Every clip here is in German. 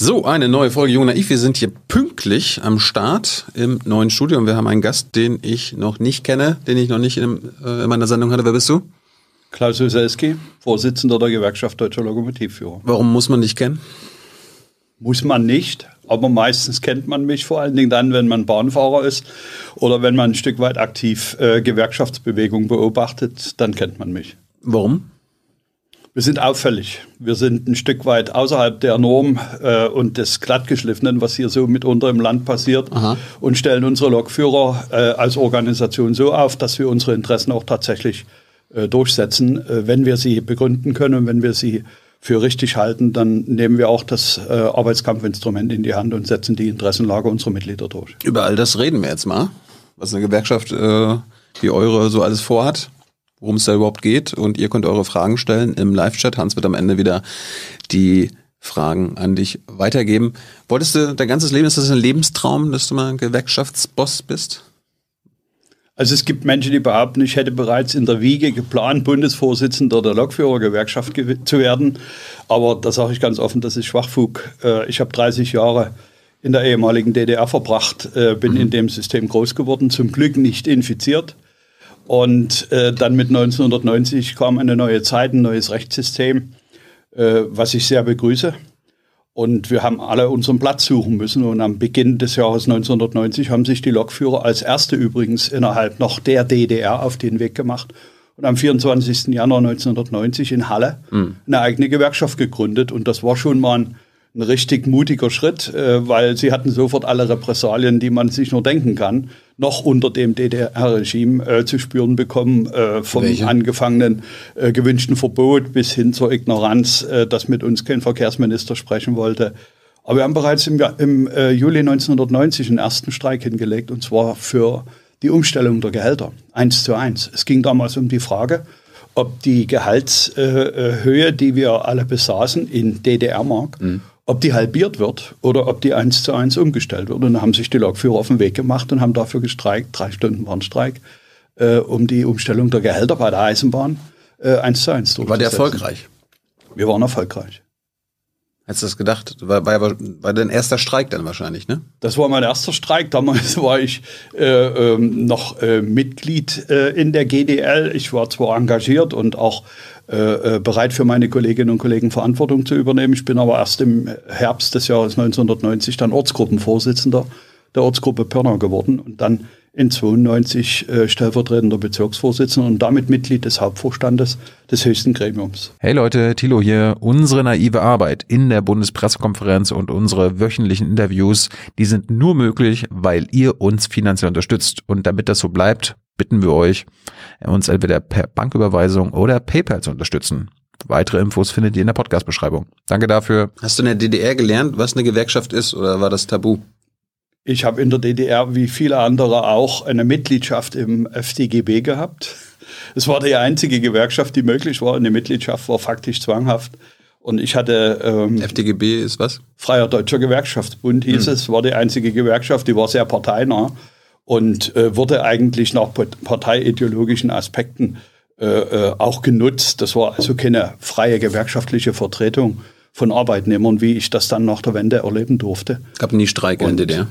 So, eine neue Folge Jung Naiv. Wir sind hier pünktlich am Start im neuen Studio und wir haben einen Gast, den ich noch nicht kenne, den ich noch nicht in, äh, in meiner Sendung hatte. Wer bist du? Klaus Uselski, Vorsitzender der Gewerkschaft Deutscher Lokomotivführer. Warum muss man dich kennen? Muss man nicht, aber meistens kennt man mich vor allen Dingen dann, wenn man Bahnfahrer ist oder wenn man ein Stück weit aktiv äh, Gewerkschaftsbewegung beobachtet, dann kennt man mich. Warum? Wir sind auffällig. Wir sind ein Stück weit außerhalb der Norm äh, und des Glattgeschliffenen, was hier so mitunter im Land passiert, Aha. und stellen unsere Lokführer äh, als Organisation so auf, dass wir unsere Interessen auch tatsächlich äh, durchsetzen. Äh, wenn wir sie begründen können und wenn wir sie für richtig halten, dann nehmen wir auch das äh, Arbeitskampfinstrument in die Hand und setzen die Interessenlage unserer Mitglieder durch. Über all das reden wir jetzt mal, was eine Gewerkschaft äh, wie eure so alles vorhat worum es da überhaupt geht. Und ihr könnt eure Fragen stellen im Live-Chat. Hans wird am Ende wieder die Fragen an dich weitergeben. Wolltest du dein ganzes Leben, ist das ein Lebenstraum, dass du mal Gewerkschaftsboss bist? Also es gibt Menschen, die behaupten, ich hätte bereits in der Wiege geplant, Bundesvorsitzender der Lokführergewerkschaft zu werden. Aber da sage ich ganz offen, das ist Schwachfug. Äh, ich habe 30 Jahre in der ehemaligen DDR verbracht, äh, bin mhm. in dem System groß geworden, zum Glück nicht infiziert. Und äh, dann mit 1990 kam eine neue Zeit, ein neues Rechtssystem, äh, was ich sehr begrüße. Und wir haben alle unseren Platz suchen müssen. Und am Beginn des Jahres 1990 haben sich die Lokführer als erste übrigens innerhalb noch der DDR auf den Weg gemacht und am 24. Januar 1990 in Halle mhm. eine eigene Gewerkschaft gegründet. Und das war schon mal ein ein richtig mutiger Schritt, äh, weil sie hatten sofort alle Repressalien, die man sich nur denken kann, noch unter dem DDR-Regime äh, zu spüren bekommen, äh, vom Welche? angefangenen äh, gewünschten Verbot bis hin zur Ignoranz, äh, dass mit uns kein Verkehrsminister sprechen wollte. Aber wir haben bereits im, im äh, Juli 1990 einen ersten Streik hingelegt, und zwar für die Umstellung der Gehälter, eins zu eins. Es ging damals um die Frage, ob die Gehaltshöhe, die wir alle besaßen in DDR-Mark, mhm ob die halbiert wird oder ob die eins zu eins umgestellt wird. Und dann haben sich die Lokführer auf den Weg gemacht und haben dafür gestreikt, drei Stunden Warnstreik, äh, um die Umstellung der Gehälter bei der Eisenbahn äh, eins zu eins durchzusetzen. War der erfolgreich? Wir waren erfolgreich. Hättest du das gedacht? War, war, war dein erster Streik dann wahrscheinlich, ne? Das war mein erster Streik. Damals war ich äh, ähm, noch äh, Mitglied äh, in der GDL. Ich war zwar engagiert und auch äh, äh, bereit für meine Kolleginnen und Kollegen Verantwortung zu übernehmen. Ich bin aber erst im Herbst des Jahres 1990 dann Ortsgruppenvorsitzender der Ortsgruppe Pörner geworden und dann in 92 äh, stellvertretender Bezirksvorsitzender und damit Mitglied des Hauptvorstandes des höchsten Gremiums. Hey Leute, Thilo hier. Unsere naive Arbeit in der Bundespressekonferenz und unsere wöchentlichen Interviews, die sind nur möglich, weil ihr uns finanziell unterstützt. Und damit das so bleibt, bitten wir euch, uns entweder per Banküberweisung oder PayPal zu unterstützen. Weitere Infos findet ihr in der Podcast-Beschreibung. Danke dafür. Hast du in der DDR gelernt, was eine Gewerkschaft ist oder war das tabu? Ich habe in der DDR wie viele andere auch eine Mitgliedschaft im FDGB gehabt. Es war die einzige Gewerkschaft, die möglich war. Eine Mitgliedschaft war faktisch zwanghaft. Und ich hatte. Ähm, FDGB ist was? Freier Deutscher Gewerkschaftsbund hieß hm. es, war die einzige Gewerkschaft, die war sehr parteinah und äh, wurde eigentlich nach parteiideologischen Aspekten äh, äh, auch genutzt. Das war also keine freie gewerkschaftliche Vertretung von Arbeitnehmern, wie ich das dann nach der Wende erleben durfte. Gab nie Streik in der DDR?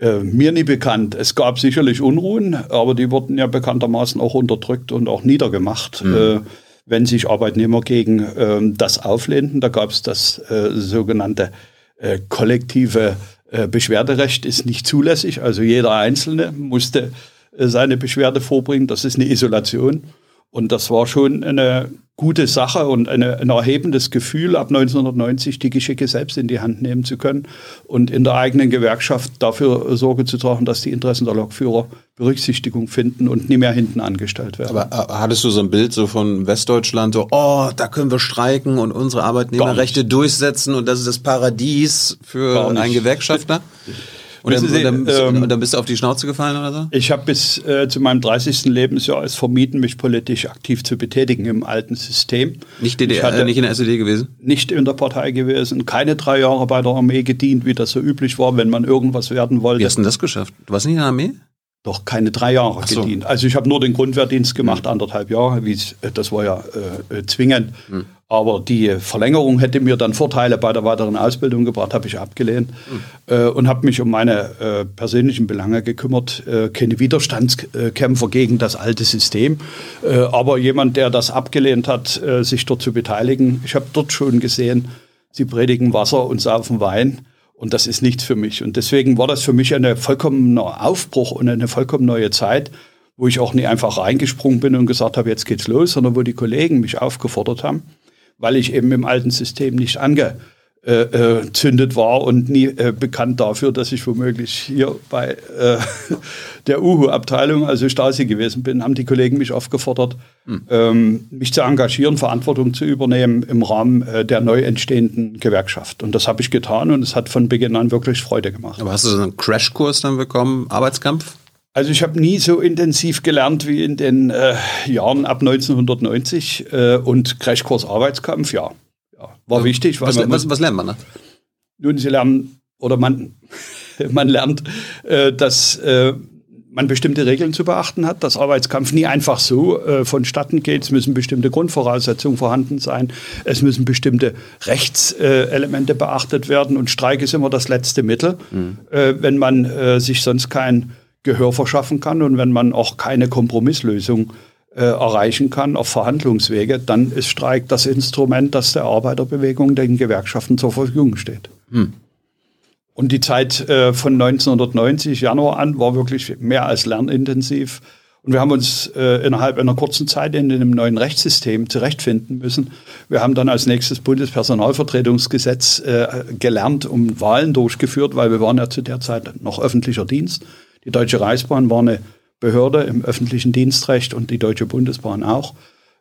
Äh, mir nie bekannt. Es gab sicherlich Unruhen, aber die wurden ja bekanntermaßen auch unterdrückt und auch niedergemacht, mhm. äh, wenn sich Arbeitnehmer gegen äh, das auflehnten. Da gab es das äh, sogenannte äh, kollektive äh, Beschwerderecht ist nicht zulässig. Also jeder Einzelne musste seine Beschwerde vorbringen. Das ist eine Isolation. Und das war schon eine gute Sache und eine, ein erhebendes Gefühl, ab 1990 die Geschicke selbst in die Hand nehmen zu können und in der eigenen Gewerkschaft dafür Sorge zu tragen, dass die Interessen der Lokführer Berücksichtigung finden und nie mehr hinten angestellt werden. Aber äh, hattest du so ein Bild so von Westdeutschland, so, oh, da können wir streiken und unsere Arbeitnehmerrechte durchsetzen und das ist das Paradies für einen Gewerkschafter? Und dann, Sie, und, dann, ähm, und dann, bist du auf die Schnauze gefallen oder so? Ich habe bis äh, zu meinem 30. Lebensjahr es vermieden, mich politisch aktiv zu betätigen im alten System. Nicht, DDR, hatte, äh, nicht in der SED gewesen? Nicht in der Partei gewesen. Keine drei Jahre bei der Armee gedient, wie das so üblich war, wenn man irgendwas werden wollte. Wie hast du denn das geschafft? Du warst nicht in der Armee? Doch keine drei Jahre so. gedient. Also ich habe nur den Grundwehrdienst gemacht, anderthalb Jahre, äh, das war ja äh, äh, zwingend. Hm. Aber die Verlängerung hätte mir dann Vorteile bei der weiteren Ausbildung gebracht, habe ich abgelehnt Hm. äh, und habe mich um meine äh, persönlichen Belange gekümmert. Äh, keine Widerstandskämpfer gegen das alte System, aber jemand, der das abgelehnt hat, sich dort zu beteiligen. Ich habe dort schon gesehen, sie predigen Wasser und saufen Wein. Und das ist nichts für mich. Und deswegen war das für mich ein vollkommener Aufbruch und eine vollkommen neue Zeit, wo ich auch nicht einfach reingesprungen bin und gesagt habe, jetzt geht's los, sondern wo die Kollegen mich aufgefordert haben, weil ich eben im alten System nicht angezündet war und nie äh, bekannt dafür, dass ich womöglich hier bei äh, der Uhu-Abteilung, also Stasi gewesen bin, haben die Kollegen mich aufgefordert, ähm, mich zu engagieren, Verantwortung zu übernehmen im Rahmen äh, der neu entstehenden Gewerkschaft. Und das habe ich getan und es hat von Beginn an wirklich Freude gemacht. Aber hast du so einen Crashkurs dann bekommen, Arbeitskampf? Also ich habe nie so intensiv gelernt wie in den äh, Jahren ab 1990 äh, und Crashkurs Arbeitskampf, ja. Ja war wichtig. Weil Was, was, was lernt man da? nun, Sie lernen oder man, man lernt, äh, dass äh, man bestimmte Regeln zu beachten hat, dass Arbeitskampf nie einfach so äh, vonstatten geht. Es müssen bestimmte Grundvoraussetzungen vorhanden sein. Es müssen bestimmte Rechtselemente beachtet werden. Und Streik ist immer das letzte Mittel, äh, wenn man äh, sich sonst kein Gehör verschaffen kann und wenn man auch keine Kompromisslösung äh, erreichen kann auf Verhandlungswege, dann ist Streik das Instrument, das der Arbeiterbewegung, den Gewerkschaften zur Verfügung steht. Und die Zeit äh, von 1990 Januar an war wirklich mehr als lernintensiv. Und wir haben uns äh, innerhalb einer kurzen Zeit in einem neuen Rechtssystem zurechtfinden müssen. Wir haben dann als nächstes Bundespersonalvertretungsgesetz äh, gelernt, um Wahlen durchgeführt, weil wir waren ja zu der Zeit noch öffentlicher Dienst. Die Deutsche Reichsbahn war eine Behörde im öffentlichen Dienstrecht und die Deutsche Bundesbahn auch,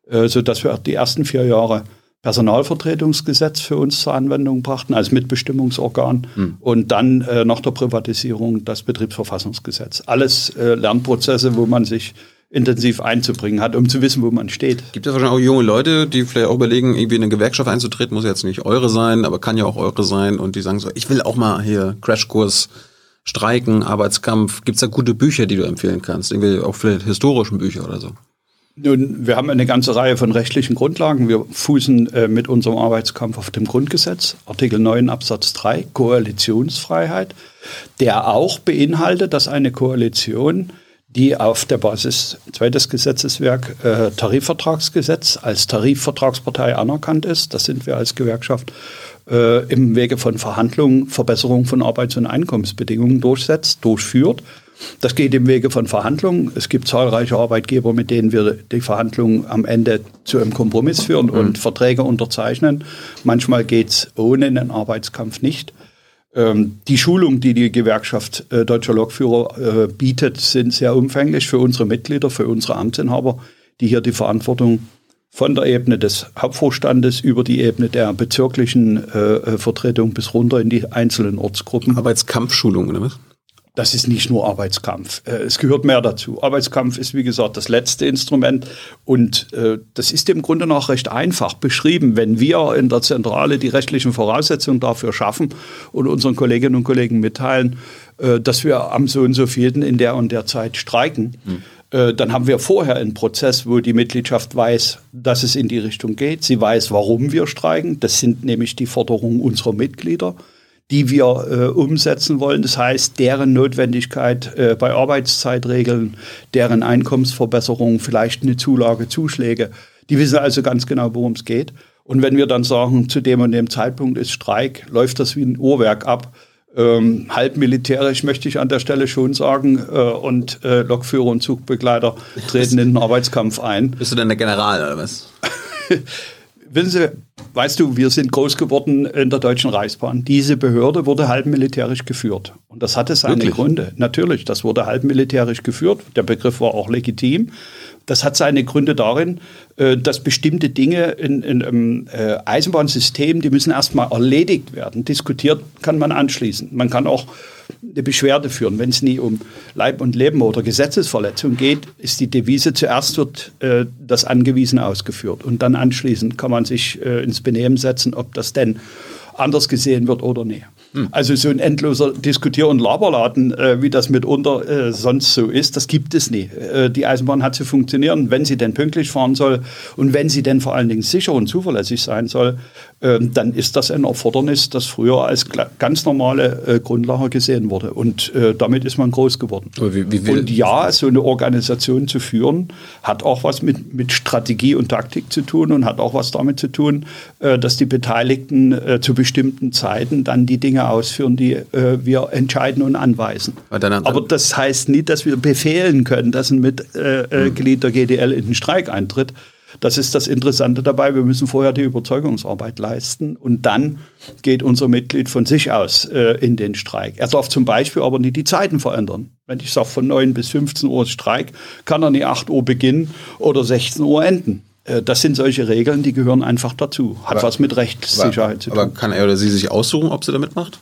äh, so dass wir die ersten vier Jahre Personalvertretungsgesetz für uns zur Anwendung brachten als Mitbestimmungsorgan und dann äh, nach der Privatisierung das Betriebsverfassungsgesetz. Alles äh, Lernprozesse, wo man sich intensiv einzubringen hat, um zu wissen, wo man steht. Gibt es wahrscheinlich auch junge Leute, die vielleicht auch überlegen, irgendwie in eine Gewerkschaft einzutreten, muss jetzt nicht eure sein, aber kann ja auch eure sein und die sagen so, ich will auch mal hier Crashkurs streiken, Arbeitskampf. Gibt es da gute Bücher, die du empfehlen kannst? Irgendwie auch vielleicht historischen Bücher oder so? Nun, wir haben eine ganze Reihe von rechtlichen Grundlagen. Wir fußen äh, mit unserem Arbeitskampf auf dem Grundgesetz, Artikel 9 Absatz 3, Koalitionsfreiheit, der auch beinhaltet, dass eine Koalition, die auf der Basis, zweites Gesetzeswerk, äh, Tarifvertragsgesetz als Tarifvertragspartei anerkannt ist, das sind wir als Gewerkschaft, äh, im Wege von Verhandlungen Verbesserung von Arbeits- und Einkommensbedingungen durchsetzt, durchführt. Das geht im Wege von Verhandlungen. Es gibt zahlreiche Arbeitgeber, mit denen wir die Verhandlungen am Ende zu einem Kompromiss führen und Verträge unterzeichnen. Manchmal geht es ohne einen Arbeitskampf nicht. Ähm, die Schulung, die die Gewerkschaft äh, Deutscher Lokführer äh, bietet, sind sehr umfänglich für unsere Mitglieder, für unsere Amtsinhaber, die hier die Verantwortung von der Ebene des Hauptvorstandes über die Ebene der bezirklichen äh, äh, Vertretung bis runter in die einzelnen Ortsgruppen. Arbeitskampfschulung oder was? Das ist nicht nur Arbeitskampf. Äh, Es gehört mehr dazu. Arbeitskampf ist, wie gesagt, das letzte Instrument. Und äh, das ist im Grunde noch recht einfach beschrieben. Wenn wir in der Zentrale die rechtlichen Voraussetzungen dafür schaffen und unseren Kolleginnen und Kollegen mitteilen, äh, dass wir am so und so vielten in der und der Zeit streiken, äh, dann haben wir vorher einen Prozess, wo die Mitgliedschaft weiß, dass es in die Richtung geht. Sie weiß, warum wir streiken. Das sind nämlich die Forderungen unserer Mitglieder die wir äh, umsetzen wollen. Das heißt, deren Notwendigkeit äh, bei Arbeitszeitregeln, deren Einkommensverbesserung, vielleicht eine Zulage, Zuschläge. Die wissen also ganz genau, worum es geht. Und wenn wir dann sagen, zu dem und dem Zeitpunkt ist Streik, läuft das wie ein Uhrwerk ab. Ähm, halb militärisch möchte ich an der Stelle schon sagen. Äh, und äh, Lokführer und Zugbegleiter treten in den Arbeitskampf ein. Bist du denn der General oder was? Wissen Sie, weißt du, wir sind groß geworden in der Deutschen Reichsbahn. Diese Behörde wurde halb militärisch geführt. Und das hatte seine Wirklich? Gründe. Natürlich, das wurde halb militärisch geführt. Der Begriff war auch legitim. Das hat seine Gründe darin, äh, dass bestimmte Dinge in, in einem äh, Eisenbahnsystem, die müssen erstmal erledigt werden. Diskutiert kann man anschließen. Man kann auch eine Beschwerde führen. Wenn es nie um Leib und Leben oder Gesetzesverletzung geht, ist die Devise, zuerst wird äh, das Angewiesene ausgeführt und dann anschließend kann man sich äh, ins Benehmen setzen, ob das denn anders gesehen wird oder nicht. Also so ein endloser Diskutier- und Laberladen, äh, wie das mitunter äh, sonst so ist, das gibt es nie. Äh, die Eisenbahn hat zu funktionieren, wenn sie denn pünktlich fahren soll und wenn sie denn vor allen Dingen sicher und zuverlässig sein soll, ähm, dann ist das ein Erfordernis, das früher als ganz normale äh, Grundlage gesehen wurde. Und äh, damit ist man groß geworden. Wie, wie und ja, so eine Organisation zu führen, hat auch was mit, mit Strategie und Taktik zu tun und hat auch was damit zu tun, äh, dass die Beteiligten zu bestimmten Zeiten dann die Dinge Dinge ausführen, die äh, wir entscheiden und anweisen. Aber das heißt nicht, dass wir befehlen können, dass ein Mitglied der GDL in den Streik eintritt. Das ist das Interessante dabei. Wir müssen vorher die Überzeugungsarbeit leisten und dann geht unser Mitglied von sich aus äh, in den Streik. Er darf zum Beispiel aber nicht die Zeiten verändern. Wenn ich sage, von 9 bis 15 Uhr Streik, kann er nicht 8 Uhr beginnen oder 16 Uhr enden. Äh, das sind solche Regeln, die gehören einfach dazu. Hat aber, was mit Rechtssicherheit aber, zu tun. Aber kann er oder sie sich aussuchen, ob sie da mitmacht?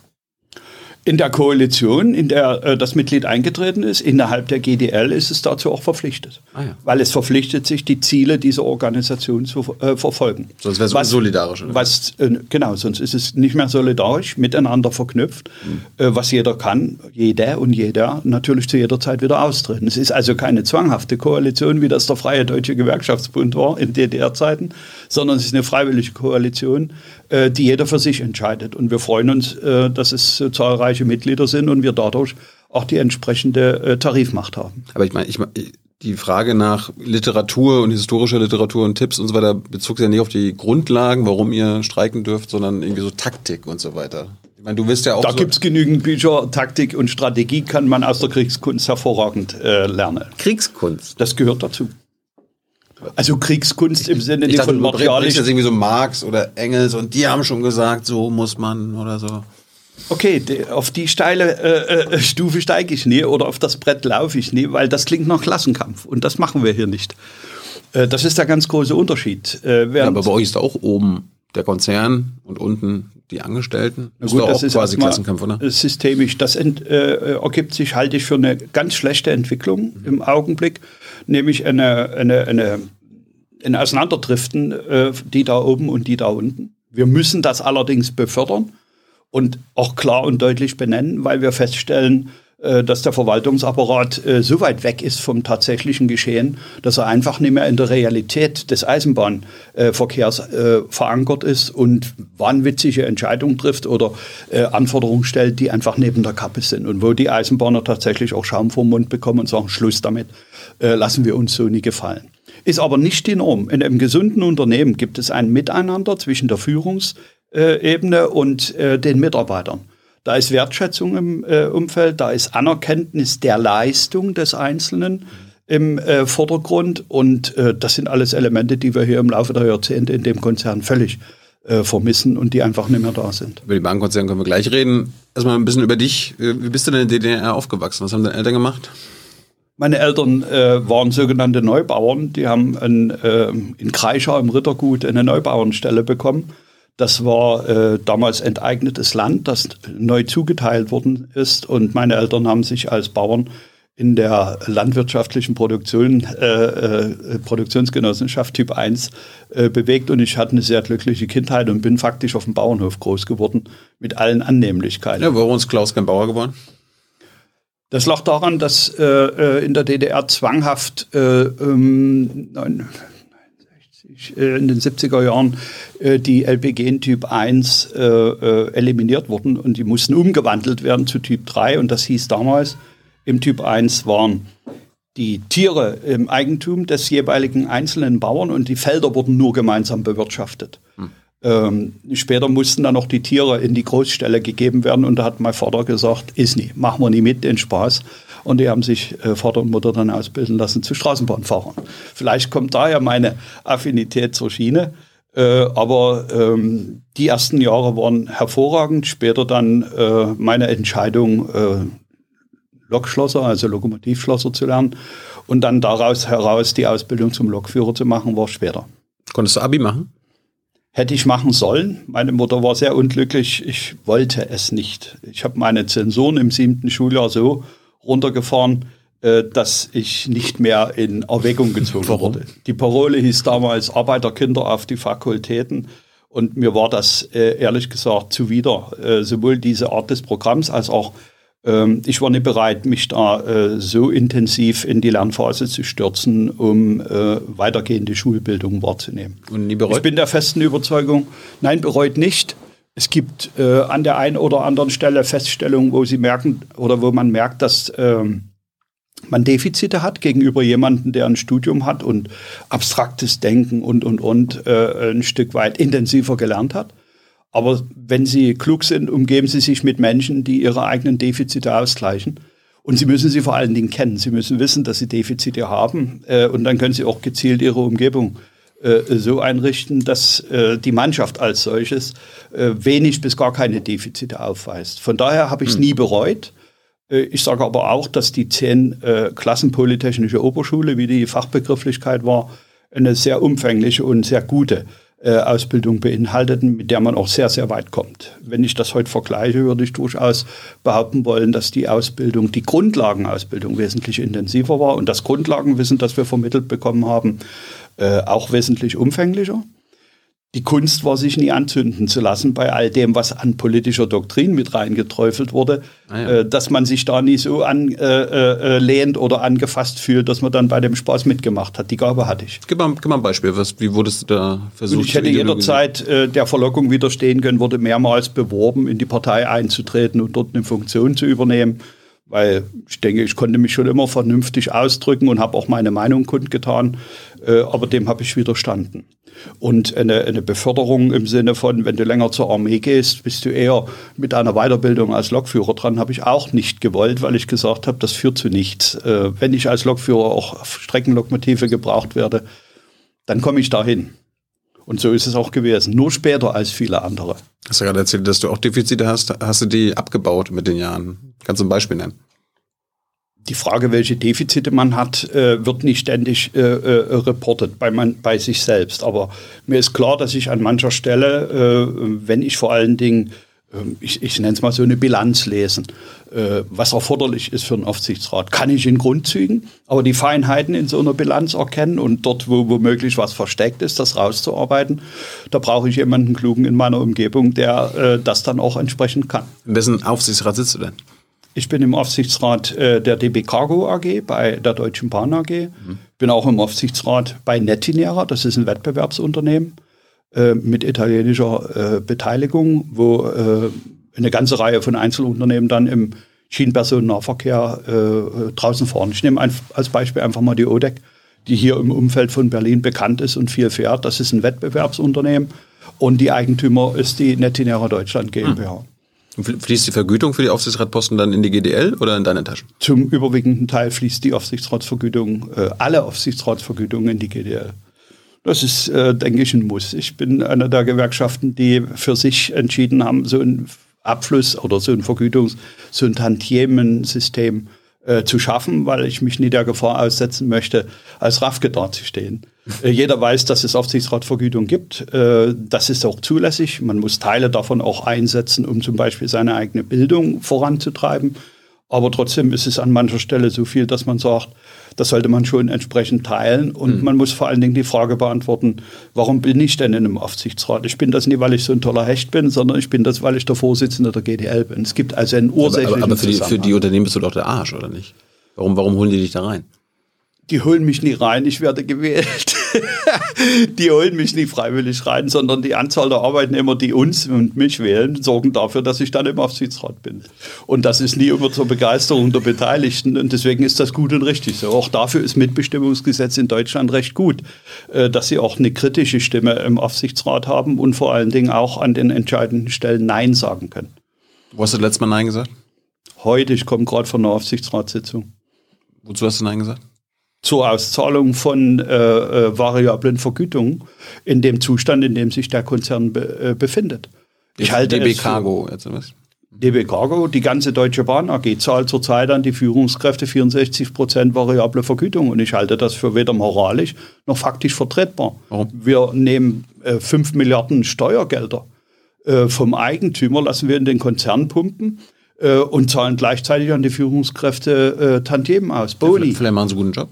In der Koalition, in der äh, das Mitglied eingetreten ist, innerhalb der GDL ist es dazu auch verpflichtet. Ah, ja. Weil es verpflichtet sich, die Ziele dieser Organisation zu äh, verfolgen. Sonst wäre es solidarisch. Oder? Was, äh, genau, sonst ist es nicht mehr solidarisch, miteinander verknüpft, mhm. was jeder kann, jeder und jeder natürlich zu jeder Zeit wieder austreten. Es ist also keine zwanghafte Koalition, wie das der Freie Deutsche Gewerkschaftsbund war in DDR-Zeiten, sondern es ist eine freiwillige Koalition, äh, die jeder für sich entscheidet. Und wir freuen uns, äh, dass es zahlreiche Mitglieder sind und wir dadurch auch die entsprechende äh, Tarifmacht haben. Aber ich meine, ich mein, die Frage nach Literatur und historischer Literatur und Tipps und so weiter bezog sich ja nicht auf die Grundlagen, warum ihr streiken dürft, sondern irgendwie so Taktik und so weiter. Ich meine, du wirst ja auch. Da so gibt es genügend Bücher. Taktik und Strategie kann man aus der Kriegskunst hervorragend äh, lernen. Kriegskunst? Das gehört dazu. Also Kriegskunst im Sinne dachte, von martialisch. jetzt irgendwie so Marx oder Engels und die haben schon gesagt, so muss man oder so. Okay, auf die steile äh, äh, Stufe steige ich nie oder auf das Brett laufe ich nie, weil das klingt nach Klassenkampf und das machen wir hier nicht. Äh, das ist der ganz große Unterschied. Äh, ja, aber bei euch ist auch oben der Konzern und unten die Angestellten. Das gut, ist das ist quasi Klassenkampf, oder? Systemisch. Das ent, äh, ergibt sich, halte ich für eine ganz schlechte Entwicklung mhm. im Augenblick nämlich eine, eine, eine, ein Auseinanderdriften, äh, die da oben und die da unten. Wir müssen das allerdings befördern und auch klar und deutlich benennen, weil wir feststellen, dass der Verwaltungsapparat äh, so weit weg ist vom tatsächlichen Geschehen, dass er einfach nicht mehr in der Realität des Eisenbahnverkehrs äh, verankert ist und wahnwitzige Entscheidungen trifft oder Anforderungen stellt, die einfach neben der Kappe sind und wo die Eisenbahner tatsächlich auch Schaum vom Mund bekommen und sagen, Schluss damit, lassen wir uns so nie gefallen. Ist aber nicht die Norm. In einem gesunden Unternehmen gibt es ein Miteinander zwischen der Führungsebene und den Mitarbeitern. Da ist Wertschätzung im äh, Umfeld, da ist Anerkenntnis der Leistung des Einzelnen im äh, Vordergrund. Und äh, das sind alles Elemente, die wir hier im Laufe der Jahrzehnte in dem Konzern völlig äh, vermissen und die einfach nicht mehr da sind. Über die Bahnkonzerne können wir gleich reden. Erstmal ein bisschen über dich. Wie bist du denn in der DDR aufgewachsen? Was haben deine Eltern gemacht? Meine Eltern äh, waren sogenannte Neubauern. Die haben ein, äh, in Kreischau im Rittergut eine Neubauernstelle bekommen das war äh, damals enteignetes Land, das neu zugeteilt worden ist. Und meine Eltern haben sich als Bauern in der landwirtschaftlichen Produktion, äh, äh, Produktionsgenossenschaft Typ 1 äh, bewegt und ich hatte eine sehr glückliche Kindheit und bin faktisch auf dem Bauernhof groß geworden mit allen Annehmlichkeiten. Ja, warum ist Klaus kein Bauer geworden? Das lag daran, dass äh, äh in der DDR zwanghaft äh, ähm, äh, in den 70er Jahren äh, die LPG in Typ 1 äh, eliminiert wurden und die mussten umgewandelt werden zu Typ 3 und das hieß damals, im Typ 1 waren die Tiere im Eigentum des jeweiligen einzelnen Bauern und die Felder wurden nur gemeinsam bewirtschaftet. Hm. Ähm, später mussten dann noch die Tiere in die Großstelle gegeben werden und da hat mein Vater gesagt, ist nie, machen wir nie mit den Spaß. Und die haben sich äh, Vater und Mutter dann ausbilden lassen zu Straßenbahnfahrern. Vielleicht kommt daher meine Affinität zur Schiene. Äh, aber ähm, die ersten Jahre waren hervorragend. Später dann äh, meine Entscheidung, äh, Lokschlosser, also Lokomotivschlosser zu lernen. Und dann daraus heraus die Ausbildung zum Lokführer zu machen, war später. Konntest du Abi machen? Hätte ich machen sollen. Meine Mutter war sehr unglücklich. Ich wollte es nicht. Ich habe meine Zensuren im siebten Schuljahr so runtergefahren, äh, dass ich nicht mehr in Erwägung gezogen Warum? wurde. Die Parole hieß damals Arbeiterkinder auf die Fakultäten. Und mir war das äh, ehrlich gesagt zuwider, äh, sowohl diese Art des Programms als auch ähm, ich war nicht bereit, mich da äh, so intensiv in die Lernphase zu stürzen, um äh, weitergehende Schulbildung wahrzunehmen. Und nie bereut? Ich bin der festen Überzeugung, nein, bereut nicht. Es gibt äh, an der einen oder anderen Stelle Feststellungen, wo sie merken oder wo man merkt, dass ähm, man Defizite hat gegenüber jemandem, der ein Studium hat und abstraktes Denken und und und äh, ein Stück weit intensiver gelernt hat. Aber wenn Sie klug sind, umgeben Sie sich mit Menschen, die ihre eigenen Defizite ausgleichen. Und Sie müssen sie vor allen Dingen kennen. Sie müssen wissen, dass Sie Defizite haben. Äh, und dann können Sie auch gezielt Ihre Umgebung äh, so einrichten, dass äh, die Mannschaft als solches äh, wenig bis gar keine Defizite aufweist. Von daher habe ich es hm. nie bereut. Äh, ich sage aber auch, dass die zehn äh, Klassen Polytechnische Oberschule, wie die Fachbegrifflichkeit war, eine sehr umfängliche und sehr gute äh, Ausbildung beinhalteten, mit der man auch sehr, sehr weit kommt. Wenn ich das heute vergleiche, würde ich durchaus behaupten wollen, dass die Ausbildung, die Grundlagenausbildung wesentlich intensiver war und das Grundlagenwissen, das wir vermittelt bekommen haben, äh, auch wesentlich umfänglicher die Kunst war, sich nie anzünden zu lassen bei all dem, was an politischer Doktrin mit reingeträufelt wurde, ah ja. äh, dass man sich da nie so anlehnt äh, äh, äh oder angefasst fühlt, dass man dann bei dem Spaß mitgemacht hat. Die Gabe hatte ich. Gib mal, gib mal ein Beispiel. Was, wie wurdest du da versucht? Und ich hätte jederzeit äh, der Verlockung widerstehen können, wurde mehrmals beworben, in die Partei einzutreten und dort eine Funktion zu übernehmen weil ich denke, ich konnte mich schon immer vernünftig ausdrücken und habe auch meine Meinung kundgetan, äh, aber dem habe ich widerstanden. Und eine, eine Beförderung im Sinne von, wenn du länger zur Armee gehst, bist du eher mit einer Weiterbildung als Lokführer dran, habe ich auch nicht gewollt, weil ich gesagt habe, das führt zu nichts. Äh, wenn ich als Lokführer auch auf Streckenlokomotive gebraucht werde, dann komme ich dahin. Und so ist es auch gewesen. Nur später als viele andere. Hast du gerade erzählt, dass du auch Defizite hast. Hast du die abgebaut mit den Jahren? Kannst du ein Beispiel nennen? die Frage, welche Defizite man hat, äh, wird nicht ständig äh, äh, reportet bei, man, bei sich selbst. Aber mir ist klar, dass ich an mancher Stelle, wenn ich vor allen Dingen, ich, ich nenne es mal so eine Bilanz lesen, äh, was erforderlich ist für einen Aufsichtsrat, kann ich in Grundzügen, aber die Feinheiten in so einer Bilanz erkennen und dort, wo womöglich was versteckt ist, das rauszuarbeiten, da brauche ich jemanden klugen in meiner Umgebung, der äh, das dann auch entsprechend kann. In wessen Aufsichtsrat sitzt du denn? Ich bin im Aufsichtsrat äh, der DB Cargo AG bei der Deutschen Bahn AG. Mhm. Bin auch im Aufsichtsrat bei Netinera, das ist ein Wettbewerbsunternehmen äh, mit italienischer äh, Beteiligung, wo äh, eine ganze Reihe von Einzelunternehmen dann im Schienenpersonennahverkehr äh, draußen fahren. Ich nehme als Beispiel einfach mal die ODEC, die hier im Umfeld von Berlin bekannt ist und viel fährt. Das ist ein Wettbewerbsunternehmen und die Eigentümer ist die Netinera Deutschland GmbH. Mhm. Fließt die Vergütung für die Aufsichtsratposten dann in die GDL oder in deine Taschen? Zum überwiegenden Teil fließt die Aufsichtsratsvergütung, äh, alle Aufsichtsratsvergütungen in die GDL. Das ist, äh, denke ich, ein Muss. Ich bin einer der Gewerkschaften, die für sich entschieden haben, so ein Abfluss oder so ein Vergütungs-, so ein Tantiemensystem äh, zu schaffen, weil ich mich nie der Gefahr aussetzen möchte, als Raffke dazustehen. Äh, jeder weiß, dass es Aufsichtsratvergütung gibt. Äh, das ist auch zulässig. Man muss Teile davon auch einsetzen, um zum Beispiel seine eigene Bildung voranzutreiben. Aber trotzdem ist es an mancher Stelle so viel, dass man sagt, das sollte man schon entsprechend teilen. Und mhm. man muss vor allen Dingen die Frage beantworten, warum bin ich denn in einem Aufsichtsrat? Ich bin das nicht, weil ich so ein toller Hecht bin, sondern ich bin das, weil ich der Vorsitzende der GDL bin. Es gibt also einen ursächlichen Aber, aber, aber für, die, für die Unternehmen bist du doch der Arsch, oder nicht? Warum, warum holen die dich da rein? die holen mich nie rein, ich werde gewählt. die holen mich nicht freiwillig rein, sondern die Anzahl der Arbeitnehmer, die uns und mich wählen, sorgen dafür, dass ich dann im Aufsichtsrat bin. Und das ist nie immer zur Begeisterung der Beteiligten und deswegen ist das gut und richtig so. Auch dafür ist Mitbestimmungsgesetz in Deutschland recht gut, äh, dass sie auch eine kritische Stimme im Aufsichtsrat haben und vor allen Dingen auch an den entscheidenden Stellen Nein sagen können. Wo hast du letztes Mal Nein gesagt? Heute, ich komme gerade von einer Aufsichtsratssitzung. Wozu hast du Nein gesagt? Zur Auszahlung von äh, äh, variablen Vergütungen in dem Zustand, in dem sich der Konzern be, äh, befindet. Ich halte DB Cargo, jetzt was? DB Cargo, die ganze Deutsche Bahn AG zahlt zurzeit an die Führungskräfte 64 Prozent variable Vergütung und ich halte das für weder moralisch noch faktisch vertretbar. Warum? Wir nehmen äh, 5 Milliarden Steuergelder äh, vom Eigentümer, lassen wir in den Konzern pumpen äh, und zahlen gleichzeitig an die Führungskräfte äh, Tantiemen aus. Boni. Vielleicht machen sie einen guten Job.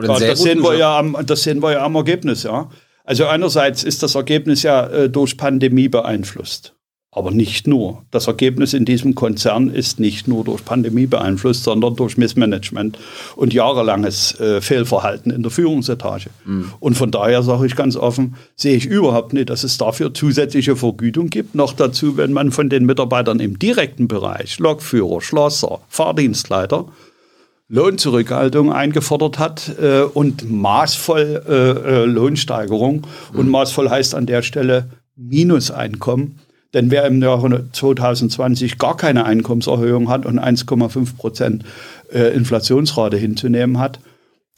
Ja, das, sehen wir ja am, das sehen wir ja am Ergebnis, ja. Also einerseits ist das Ergebnis ja äh, durch Pandemie beeinflusst. Aber nicht nur. Das Ergebnis in diesem Konzern ist nicht nur durch Pandemie beeinflusst, sondern durch Missmanagement und jahrelanges äh, Fehlverhalten in der Führungsetage. Mhm. Und von daher sage ich ganz offen, sehe ich überhaupt nicht, dass es dafür zusätzliche Vergütung gibt. Noch dazu, wenn man von den Mitarbeitern im direkten Bereich, Lokführer, Schlosser, Fahrdienstleiter, Lohnzurückhaltung eingefordert hat äh, und maßvoll äh, äh, Lohnsteigerung. Mhm. Und maßvoll heißt an der Stelle Minuseinkommen denn wer im Jahr 2020 gar keine Einkommenserhöhung hat und 1,5 Prozent äh, Inflationsrate hinzunehmen hat,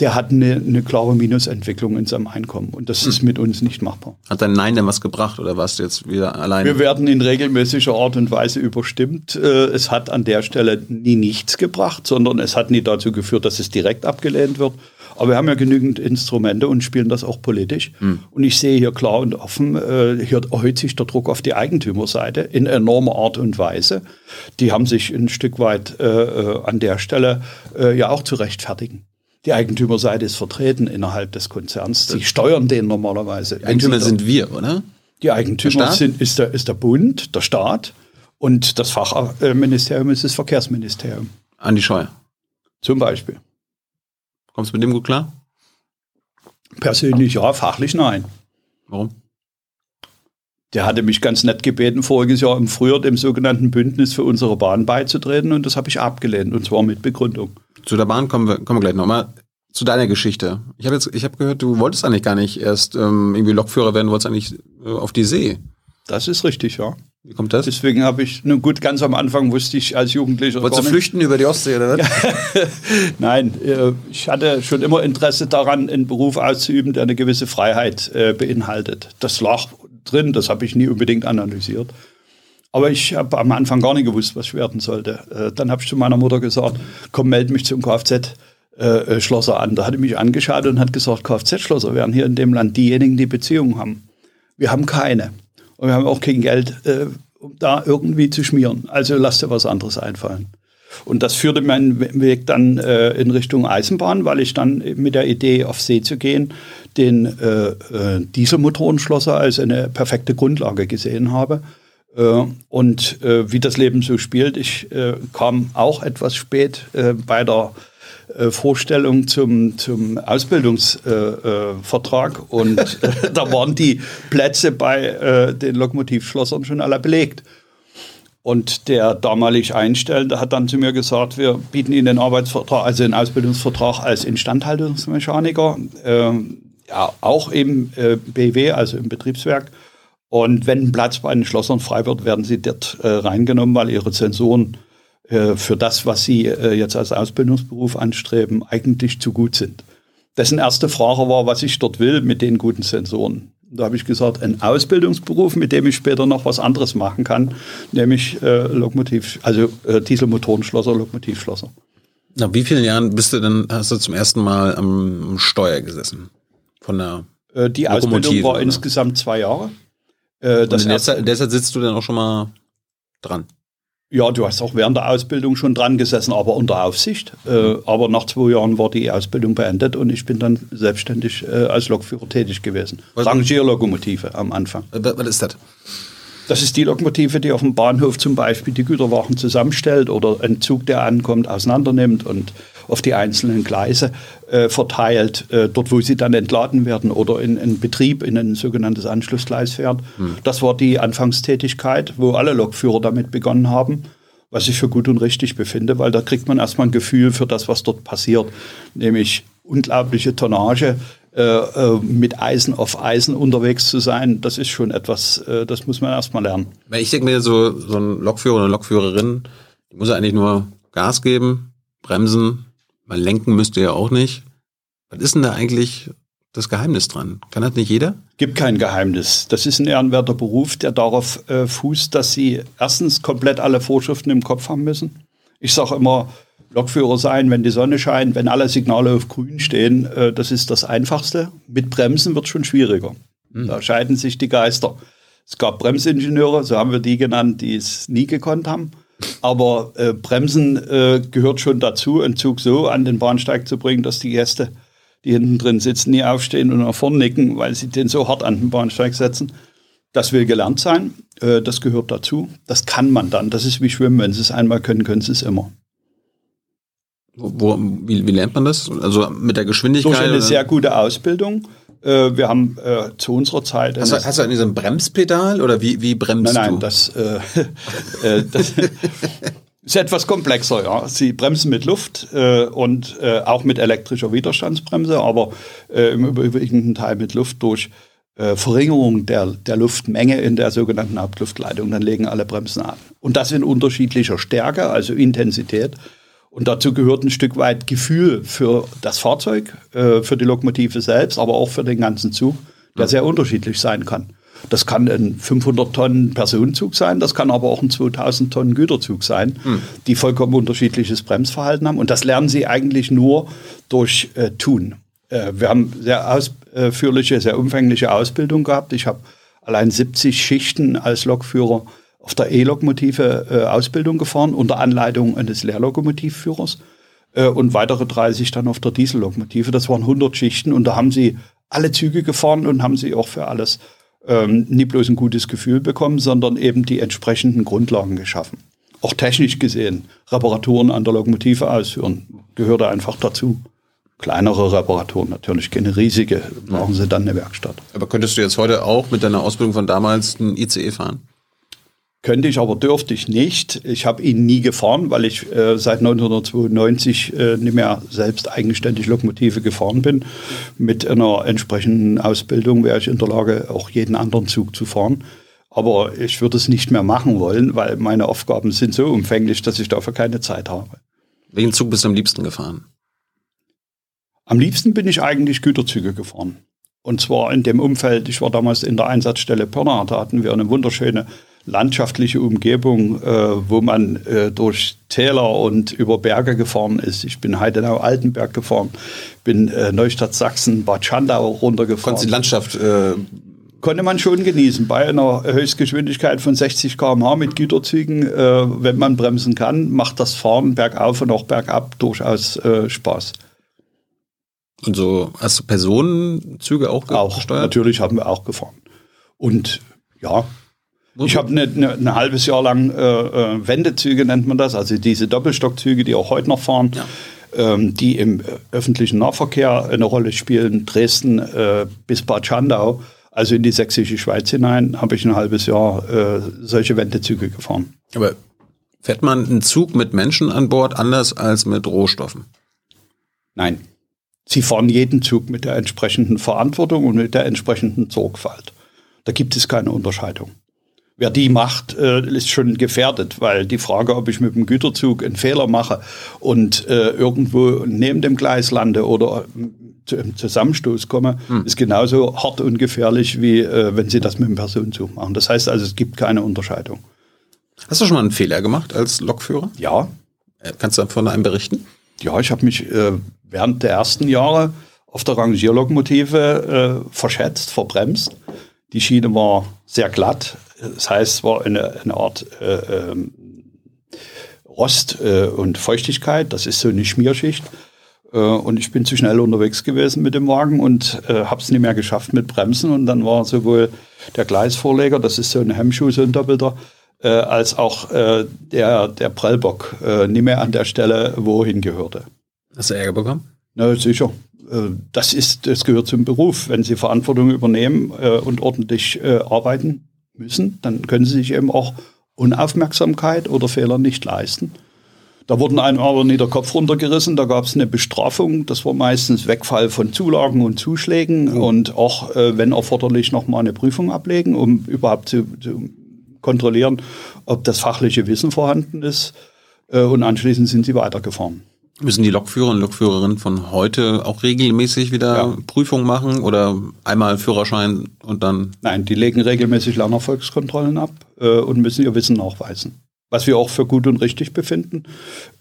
der hat eine, eine, klare Minusentwicklung in seinem Einkommen. Und das ist mit uns nicht machbar. Hat dein Nein denn was gebracht oder warst du jetzt wieder allein? Wir werden in regelmäßiger Art und Weise überstimmt. Äh, es hat an der Stelle nie nichts gebracht, sondern es hat nie dazu geführt, dass es direkt abgelehnt wird. Aber wir haben ja genügend Instrumente und spielen das auch politisch. Mhm. Und ich sehe hier klar und offen, äh, hier erhöht sich der Druck auf die Eigentümerseite in enormer Art und Weise. Die haben sich ein Stück weit äh, an der Stelle ja auch zu rechtfertigen. Die Eigentümerseite ist vertreten innerhalb des Konzerns. Sie steuern den normalerweise. Die Eigentümer sind wir, oder? Die Eigentümer sind, ist, der, ist der Bund, der Staat und das Fachministerium ist das Verkehrsministerium. An die Scheuer. Zum Beispiel. Kommst du mit dem gut klar? Persönlich ja, fachlich nein. Warum? Der hatte mich ganz nett gebeten, voriges Jahr im Frühjahr dem sogenannten Bündnis für unsere Bahn beizutreten und das habe ich abgelehnt und zwar mit Begründung. Zu der Bahn kommen wir, kommen wir gleich nochmal. Zu deiner Geschichte. Ich habe jetzt, ich habe gehört, du wolltest eigentlich gar nicht erst ähm, irgendwie Lokführer werden, du wolltest eigentlich äh, auf die See. Das ist richtig, ja. Wie kommt das? Deswegen habe ich, nun gut, ganz am Anfang wusste ich als Jugendlicher. Wolltest du flüchten über die Ostsee oder was? Nein, äh, ich hatte schon immer Interesse daran, einen Beruf auszuüben, der eine gewisse Freiheit äh, beinhaltet. Das lag drin, das habe ich nie unbedingt analysiert. Aber ich habe am Anfang gar nicht gewusst, was ich werden sollte. Äh, dann habe ich zu meiner Mutter gesagt, komm, melde mich zum Kfz-Schlosser an. Da hat er mich angeschaut und hat gesagt, Kfz-Schlosser wären hier in dem Land diejenigen, die Beziehungen haben. Wir haben keine. Und wir haben auch kein Geld, äh, um da irgendwie zu schmieren. Also lass dir was anderes einfallen. Und das führte meinen Weg dann äh, in Richtung Eisenbahn, weil ich dann mit der Idee, auf See zu gehen, den äh, äh, Dieselmotorenschlosser als eine perfekte Grundlage gesehen habe. Äh, und äh, wie das Leben so spielt, ich äh, kam auch etwas spät äh, bei der Vorstellung zum, zum Ausbildungsvertrag und da waren die Plätze bei den Lokomotivschlossern schon alle belegt. Und der damalig Einstellende hat dann zu mir gesagt, wir bieten Ihnen den Arbeitsvertrag, also den Ausbildungsvertrag als Instandhaltungsmechaniker, ähm, ja, auch im äh, BW, also im Betriebswerk. Und wenn ein Platz bei den Schlossern frei wird, werden Sie dort äh, reingenommen, weil Ihre Sensoren äh, für das, was sie äh, jetzt als Ausbildungsberuf anstreben, eigentlich zu gut sind. Dessen erste Frage war, was ich dort will mit den guten Sensoren. Da habe ich gesagt, ein Ausbildungsberuf, mit dem ich später noch was anderes machen kann, nämlich äh, Lokomotiv, also äh, Dieselmotorenschlosser, Lokomotivschlosser. Nach wie vielen Jahren bist du denn, hast du zum ersten Mal am Steuer gesessen? Von der äh, Die Ausbildung war oder? insgesamt zwei Jahre. Äh, Und in der Zeit sitzt du dann auch schon mal dran? Ja, du hast auch während der Ausbildung schon dran gesessen, aber unter Aufsicht. Äh, aber nach zwei Jahren war die Ausbildung beendet und ich bin dann selbstständig äh, als Lokführer tätig gewesen. Rangierlokomotive am Anfang. Was ist das? Das ist die Lokomotive, die auf dem Bahnhof zum Beispiel die Güterwagen zusammenstellt oder einen Zug, der ankommt, auseinandernimmt und auf die einzelnen Gleise äh, verteilt, äh, dort wo sie dann entladen werden oder in, in Betrieb in ein sogenanntes Anschlussgleis fährt. Hm. Das war die Anfangstätigkeit, wo alle Lokführer damit begonnen haben was ich für gut und richtig befinde, weil da kriegt man erstmal ein Gefühl für das, was dort passiert, nämlich unglaubliche Tonnage, mit Eisen auf Eisen unterwegs zu sein, das ist schon etwas, äh, das muss man erstmal lernen. Ich denke mir, so, so ein Lokführer oder eine Lokführerin, die muss eigentlich nur Gas geben, bremsen, mal lenken müsste ja auch nicht. Was ist denn da eigentlich das Geheimnis dran? Kann das nicht jeder? Gibt kein Geheimnis. Das ist ein ehrenwerter Beruf, der darauf äh, fußt, dass sie erstens komplett alle Vorschriften im Kopf haben müssen. Ich sage immer, Lokführer sein, wenn die Sonne scheint, wenn alle Signale auf grün stehen, äh, das ist das Einfachste. Mit Bremsen wird es schon schwieriger. Mhm. Da scheiden sich die Geister. Es gab Bremsingenieure, so haben wir die genannt, die es nie gekonnt haben. Aber äh, Bremsen äh, gehört schon dazu, einen Zug so an den Bahnsteig zu bringen, dass die Gäste die hinten drin sitzen, nie aufstehen und nach vorn nicken, weil sie den so hart an den Bahnsteig setzen. Das will gelernt sein, äh, das gehört dazu. Das kann man dann. Das ist wie Schwimmen. Wenn Sie es einmal können, können Sie es immer. Wo, wie, wie lernt man das? Also mit der Geschwindigkeit? Durch eine oder? sehr gute Ausbildung. Äh, wir haben äh, zu unserer Zeit. Hast du, hast du an diesem Bremspedal oder wie, wie bremst nein, nein, du? das, äh, äh, das ist etwas komplexer. Ja. Sie bremsen mit Luft äh, und auch mit elektrischer Widerstandsbremse, aber im überwiegenden Teil mit Luft durch Verringerung der, der Luftmenge in der sogenannten Hauptluftleitung. Dann legen alle Bremsen an. Und das in unterschiedlicher Stärke, also Intensität. Und dazu gehört ein Stück weit Gefühl für das Fahrzeug, äh, für die Lokomotive selbst, aber auch für den ganzen Zug, der sehr unterschiedlich sein kann. Das kann ein 500 Tonnen Personenzug sein, das kann aber auch ein 2000 Tonnen Güterzug sein, die vollkommen unterschiedliches Bremsverhalten haben. Und das lernen sie eigentlich nur durch äh, Tun. Äh, wir haben sehr ausführliche, sehr umfängliche Ausbildung gehabt. Ich habe allein 70 Schichten als Lokführer auf der E-Lokomotive äh, Ausbildung gefahren, unter Anleitung eines Lehrlokomotivführers äh, und weitere 30 dann auf der Diesellokomotive. Das waren 100 Schichten und da haben sie alle Züge gefahren und haben sie auch für alles ähm, nie bloß ein gutes Gefühl bekommen, sondern eben die entsprechenden Grundlagen geschaffen. Auch technisch gesehen, Reparaturen an der Lokomotive ausführen, gehörte einfach dazu. Kleinere Reparaturen natürlich, keine riesige, brauchen sie dann eine Werkstatt. Aber könntest du jetzt heute auch mit deiner Ausbildung von damals einen ICE fahren? Könnte ich, aber dürfte ich nicht. Ich habe ihn nie gefahren, weil ich äh, seit 1992 äh, nicht mehr selbst eigenständig Lokomotive gefahren bin. Mit einer entsprechenden Ausbildung wäre ich in der Lage, auch jeden anderen Zug zu fahren. Aber ich würde es nicht mehr machen wollen, weil meine Aufgaben sind so umfänglich, dass ich dafür keine Zeit habe. Welchen Zug bist du am liebsten gefahren? Am liebsten bin ich eigentlich Güterzüge gefahren. Und zwar in dem Umfeld, ich war damals in der Einsatzstelle Pirna, da hatten wir eine wunderschöne landschaftliche Umgebung, äh, wo man äh, durch Täler und über Berge gefahren ist. Ich bin Heidenau-Altenberg gefahren, bin äh, Neustadt Sachsen, Bad Schandau runtergefahren. Konntest die Landschaft äh, Konnte man schon genießen. Bei einer Höchstgeschwindigkeit von 60 km/h mit Güterzügen, äh, wenn man bremsen kann, macht das Fahren bergauf und auch bergab durchaus äh, Spaß. und so hast du Personenzüge auch, Auch, gesteuert? natürlich haben wir auch gefahren. Und ja, ich habe ne, ne, ein halbes Jahr lang äh, äh, Wendezüge, nennt man das, also diese Doppelstockzüge, die auch heute noch fahren, Ja. ähm, die im öffentlichen Nahverkehr eine Rolle spielen. Dresden äh, bis Bad Schandau, also in die sächsische Schweiz hinein, habe ich ein halbes Jahr äh, solche Wendezüge gefahren. Aber fährt man einen Zug mit Menschen an Bord anders als mit Rohstoffen? Nein. Sie fahren jeden Zug mit der entsprechenden Verantwortung und mit der entsprechenden Sorgfalt. Da gibt es keine Unterscheidung. Wer die macht, äh, ist schon gefährdet, weil die Frage, ob ich mit dem Güterzug einen Fehler mache und äh, irgendwo neben dem Gleis lande oder äh, zu einem Zusammenstoß komme, ist genauso hart und gefährlich, wie wenn Sie das mit dem Personenzug machen. Das heißt also, es gibt keine Unterscheidung. Hast du schon mal einen Fehler gemacht als Lokführer? Ja, Kannst du von einem berichten? Ja, ich habe mich äh, während der ersten Jahre auf der Rangierlokomotive äh, verschätzt, verbremst. Die Schiene war sehr glatt. Das heißt, es war eine, eine Art äh, ähm, Rost äh, und Feuchtigkeit. Das ist so eine Schmierschicht. Äh, und ich bin zu schnell unterwegs gewesen mit dem Wagen und äh, habe es nicht mehr geschafft mit Bremsen. Und dann war sowohl der Gleisvorleger, das ist so ein Hemmschuh, so ein doppelter, äh, als auch äh, der, der Prellbock nicht mehr an der Stelle, wo er hingehörte. Hast du Ärger bekommen? Na, sicher. Das, ist, das gehört zum Beruf. Wenn Sie Verantwortung übernehmen und ordentlich arbeiten müssen, dann können Sie sich eben auch Unaufmerksamkeit oder Fehler nicht leisten. Da wurden einem aber nie der Kopf runtergerissen, da gab es eine Bestrafung. Das war meistens Wegfall von Zulagen und Zuschlägen und auch, äh, wenn erforderlich, nochmal eine Prüfung ablegen, um überhaupt zu, zu kontrollieren, ob das fachliche Wissen vorhanden ist. Äh, und anschließend sind sie weitergefahren. Müssen die Lokführer und Lokführerinnen von heute auch regelmäßig wieder Ja. Prüfung machen oder einmal Führerschein und dann? Nein, die legen regelmäßig Lernerfolgskontrollen ab äh, und müssen ihr Wissen nachweisen. Was wir auch für gut und richtig befinden,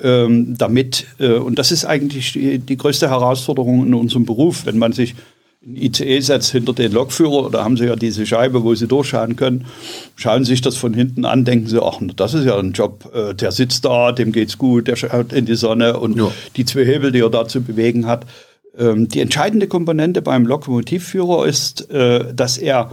ähm, damit, äh, und das ist eigentlich die, die größte Herausforderung in unserem Beruf, wenn man sich ein ICE setzt hinter den Lokführer, da haben sie ja diese Scheibe, wo sie durchschauen können, schauen sich das von hinten an, denken sie, ach, das ist ja ein Job, äh, der sitzt da, dem geht's gut, der schaut in die Sonne und Ja. die zwei Hebel, die er da zu bewegen hat, Ähm, die entscheidende Komponente beim Lokomotivführer ist, äh, dass er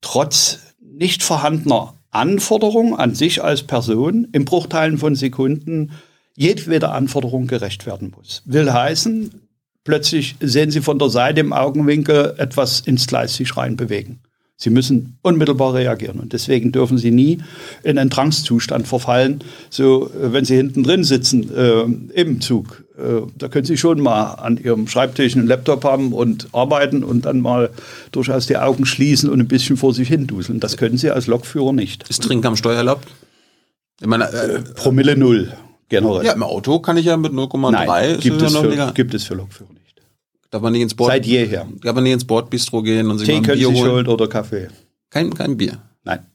trotz nicht vorhandener Anforderungen an sich als Person in Bruchteilen von Sekunden jedweder Anforderung gerecht werden muss. Will heißen, plötzlich sehen Sie von der Seite im Augenwinkel etwas ins Gleis sich reinbewegen. Sie müssen unmittelbar reagieren und deswegen dürfen Sie nie in einen Trangszustand verfallen. So, äh, wenn Sie hinten drin sitzen äh, im Zug, äh, da können Sie schon mal an Ihrem Schreibtisch einen Laptop haben und arbeiten und dann mal durchaus die Augen schließen und ein bisschen vor sich hin duseln. Das können Sie als Lokführer nicht. Ist Trinken am Steuer erlaubt? Meine, äh, Promille null generell. Ja, im Auto kann ich ja mit 0,3. Gibt, es für, gibt es für Lokführer. Darf man nicht ins Bord? Seit jeher. Darf man nicht ins Bordbistro gehen und sich Tee mal ein Bier holen? holen oder Kaffee. Kein, kein Bier. Nein.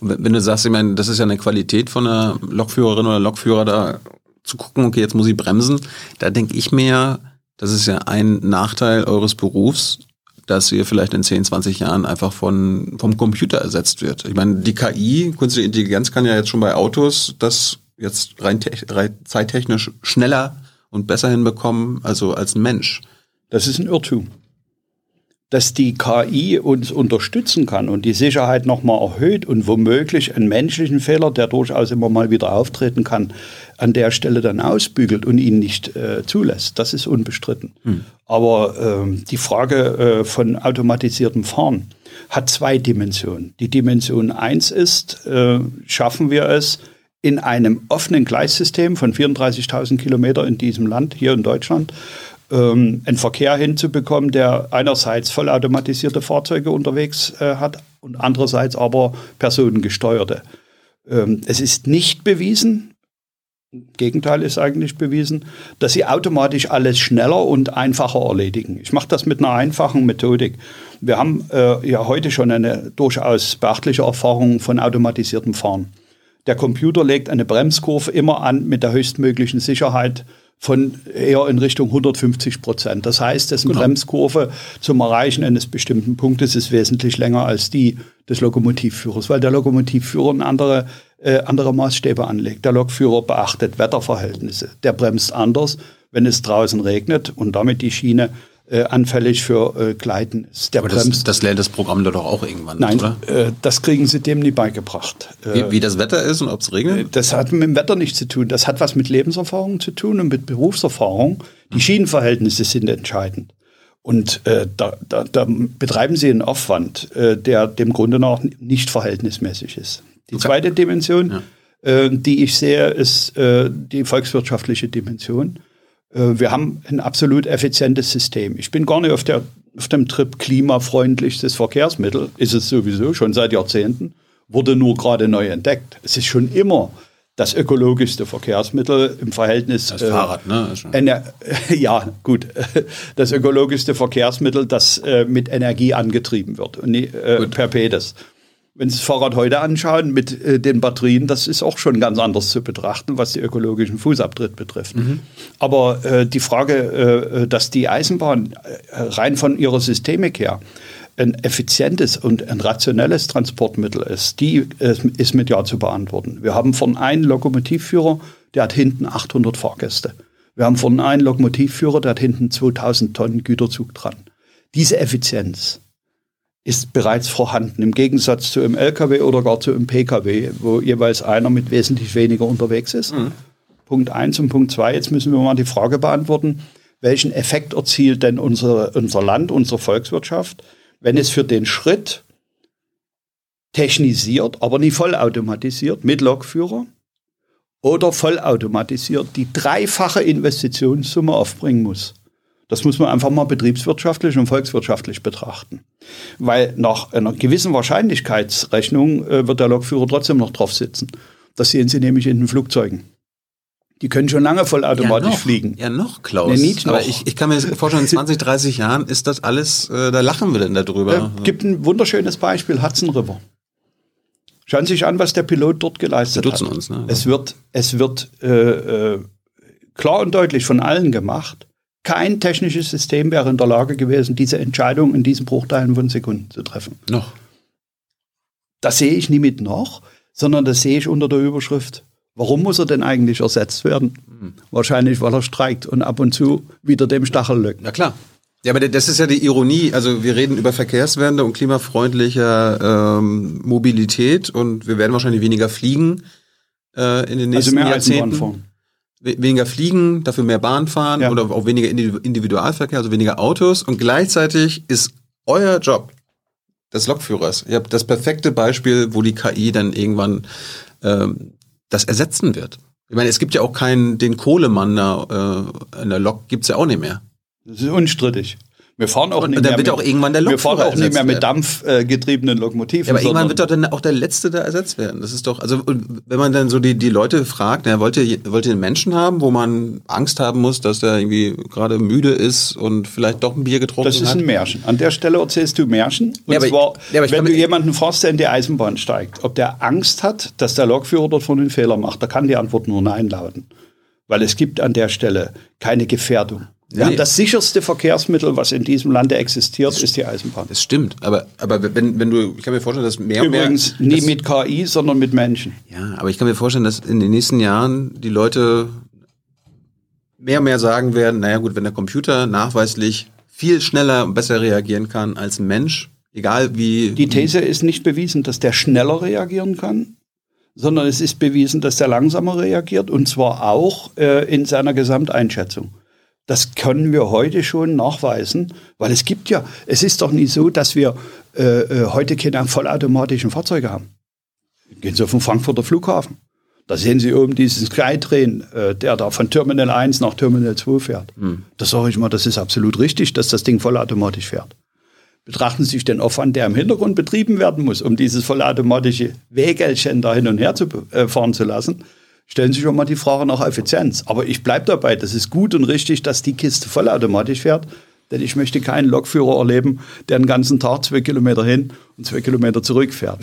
Und wenn du sagst, ich meine, das ist ja eine Qualität von einer Lokführerin oder Lokführer da zu gucken, okay, jetzt muss ich bremsen, da denke ich mir, das ist ja ein Nachteil eures Berufs, dass ihr vielleicht in 10, 20 Jahren einfach von, vom Computer ersetzt wird. Ich meine, die KI, künstliche Intelligenz kann ja jetzt schon bei Autos das jetzt rein, rein zeittechnisch schneller und besser hinbekommen, also als ein Mensch. Das ist ein Irrtum. Dass die KI uns unterstützen kann und die Sicherheit nochmal erhöht und womöglich einen menschlichen Fehler, der durchaus immer mal wieder auftreten kann, an der Stelle dann ausbügelt und ihn nicht äh, zulässt. Das ist unbestritten. Aber ähm, die Frage äh, von automatisiertem Fahren hat zwei Dimensionen. Die Dimension eins ist, äh, schaffen wir es, in einem offenen Gleissystem von 34.000 Kilometer in diesem Land, hier in Deutschland, ähm, einen Verkehr hinzubekommen, der einerseits vollautomatisierte Fahrzeuge unterwegs äh, hat und andererseits aber personengesteuerte. Ähm, es ist nicht bewiesen, im Gegenteil ist eigentlich bewiesen, dass sie automatisch alles schneller und einfacher erledigen. Ich mache das mit einer einfachen Methodik. Wir haben äh, ja heute schon eine durchaus beachtliche Erfahrung von automatisiertem Fahren. Der Computer legt eine Bremskurve immer an mit der höchstmöglichen Sicherheit von eher in Richtung 150 Prozent. Das heißt, dessen Bremskurve zum Erreichen eines bestimmten Punktes ist wesentlich länger als die des Lokomotivführers, weil der Lokomotivführer eine andere, äh, andere Maßstäbe anlegt. Der Lokführer beachtet Wetterverhältnisse. Der bremst anders, wenn es draußen regnet und damit die Schiene äh, anfällig für äh, Gleiten ist. Aber das, das lernt das Programm da doch auch irgendwann, Nein, oder? äh, das kriegen sie dem nie beigebracht. Äh, Wie, wie das Wetter ist und ob es regnet? das hat mit dem Wetter nichts zu tun. Das hat was mit Lebenserfahrung zu tun und mit Berufserfahrung. Die Schienenverhältnisse sind entscheidend. Und äh, da, da, da betreiben sie einen Aufwand, äh, der dem Grunde nach nicht verhältnismäßig ist. Die zweite Dimension, äh, die ich sehe, ist äh, die volkswirtschaftliche Dimension. Äh, wir haben ein absolut effizientes System. Ich bin gar nicht auf, der, auf dem Trip klimafreundlichstes Verkehrsmittel, ist es sowieso schon seit Jahrzehnten, wurde nur gerade neu entdeckt. Es ist schon immer das ökologischste Verkehrsmittel im Verhältnis. Das Fahrrad, ne? Ener ja, gut. Das ökologischste Verkehrsmittel, das äh, mit Energie angetrieben wird und äh, per Pedes. Wenn Sie das Fahrrad heute anschauen mit äh, den Batterien, das ist auch schon ganz anders zu betrachten, was die ökologischen Fußabtritt betrifft. Aber äh, die Frage, äh, dass die Eisenbahn äh, rein von ihrer Systemik her ein effizientes und ein rationelles Transportmittel ist, die äh, ist mit Ja zu beantworten. Wir haben von einem Lokomotivführer, der hat hinten 800 Fahrgäste. Wir haben von einem Lokomotivführer, der hat hinten 2000 Tonnen Güterzug dran. Diese Effizienz ist bereits vorhanden, im Gegensatz zu einem LKW oder gar zu einem PKW, wo jeweils einer mit wesentlich weniger unterwegs ist. Punkt eins und Punkt zwei. Jetzt müssen wir mal die Frage beantworten, welchen Effekt erzielt denn unser, unser Land, unsere Volkswirtschaft, wenn es für den Schritt technisiert, aber nicht vollautomatisiert mit Lokführer oder vollautomatisiert die dreifache Investitionssumme aufbringen muss. Das muss man einfach mal betriebswirtschaftlich und volkswirtschaftlich betrachten. Weil nach einer gewissen Wahrscheinlichkeitsrechnung äh, wird der Lokführer trotzdem noch drauf sitzen. Das sehen Sie nämlich in den Flugzeugen. Die können schon lange vollautomatisch noch, fliegen. Ja, noch, Klaus. Nee, nicht Aber noch. ich, ich kann mir vorstellen, in 20, 30 Jahren ist das alles, äh, da lachen wir denn darüber. Äh, gibt ein wunderschönes Beispiel, Hudson River. Schauen Sie sich an, was der Pilot dort geleistet Wir duzen hat. uns, ne? Es wird, es wird äh, äh, klar und deutlich von allen gemacht, kein technisches System wäre in der Lage gewesen, diese Entscheidung in diesen Bruchteilen von Sekunden zu treffen. noch. Das sehe ich nie mit noch, sondern das sehe ich unter der Überschrift Warum muss er denn eigentlich ersetzt werden? Wahrscheinlich, weil er streikt und ab und zu wieder dem Stachel lückt. Na klar. Ja, aber das ist ja die Ironie. Also wir reden über Verkehrswende und klimafreundliche ähm, Mobilität und wir werden wahrscheinlich weniger fliegen äh, in den Also nächsten mehr Eisenbahn Jahrzehnten. fahren. We- Weniger fliegen, dafür mehr Bahn fahren Ja. oder auch weniger Indi- Individualverkehr, also weniger Autos. Und gleichzeitig ist euer Job des Lokführers, ihr habt das perfekte Beispiel, wo die KI dann irgendwann ähm, das ersetzen wird. Ich meine, es gibt ja auch keinen, den Kohlemann da, äh, in der Lok gibt's ja auch nicht mehr. Das ist unstrittig. Wir fahren auch Und nicht dann mehr wird mit, auch irgendwann der Wir fahren auch nicht mehr mit dampfgetriebenen Lokomotiven. Ja, aber irgendwann wird doch dann auch der Letzte da ersetzt werden. Das ist doch, also und wenn man dann so die, die Leute fragt, na, wollt, ihr, wollt ihr einen Menschen haben, wo man Angst haben muss, dass der irgendwie gerade müde ist und vielleicht doch ein Bier getrunken Das ist hat? ein Märchen. An der Stelle erzählst du Märchen. Und Ja, zwar, ja, wenn du jemanden fragst, der in die Eisenbahn steigt, ob der Angst hat, dass der Lokführer dort von den Fehler macht, da kann die Antwort nur Nein lauten. Weil es gibt an der Stelle keine Gefährdung. Wir Nee. haben das sicherste Verkehrsmittel, was in diesem Lande existiert, ist die Eisenbahn. Das stimmt, aber, aber wenn, wenn du, ich kann mir vorstellen, dass mehr und Übrigens mehr, nie dass, mit KI, sondern mit Menschen. Ja, aber ich kann mir vorstellen, dass in den nächsten Jahren die Leute mehr und mehr sagen werden, naja gut, wenn der Computer nachweislich viel schneller und besser reagieren kann als ein Mensch, egal wie... Die These ist nicht bewiesen, dass der schneller reagieren kann, sondern es ist bewiesen, dass der langsamer reagiert und zwar auch äh, in seiner Gesamteinschätzung. Das können wir heute schon nachweisen, weil es gibt ja, es ist doch nie so, dass wir äh, äh, heute keine vollautomatischen Fahrzeuge haben. Gehen Sie auf den Frankfurter Flughafen. Da sehen Sie oben diesen Skytrain, äh, der da von Terminal 1 nach Terminal 2 fährt. Da sage ich mal, das ist absolut richtig, dass das Ding vollautomatisch fährt. Betrachten Sie sich den Aufwand, der im Hintergrund betrieben werden muss, um dieses vollautomatische Wägelchen da hin und her zu äh, fahren zu lassen. Stellen Sie sich schon mal die Frage nach Effizienz. Aber ich bleibe dabei, das ist gut und richtig, dass die Kiste vollautomatisch fährt. Denn ich möchte keinen Lokführer erleben, der den ganzen Tag zwei Kilometer hin und zwei Kilometer zurückfährt.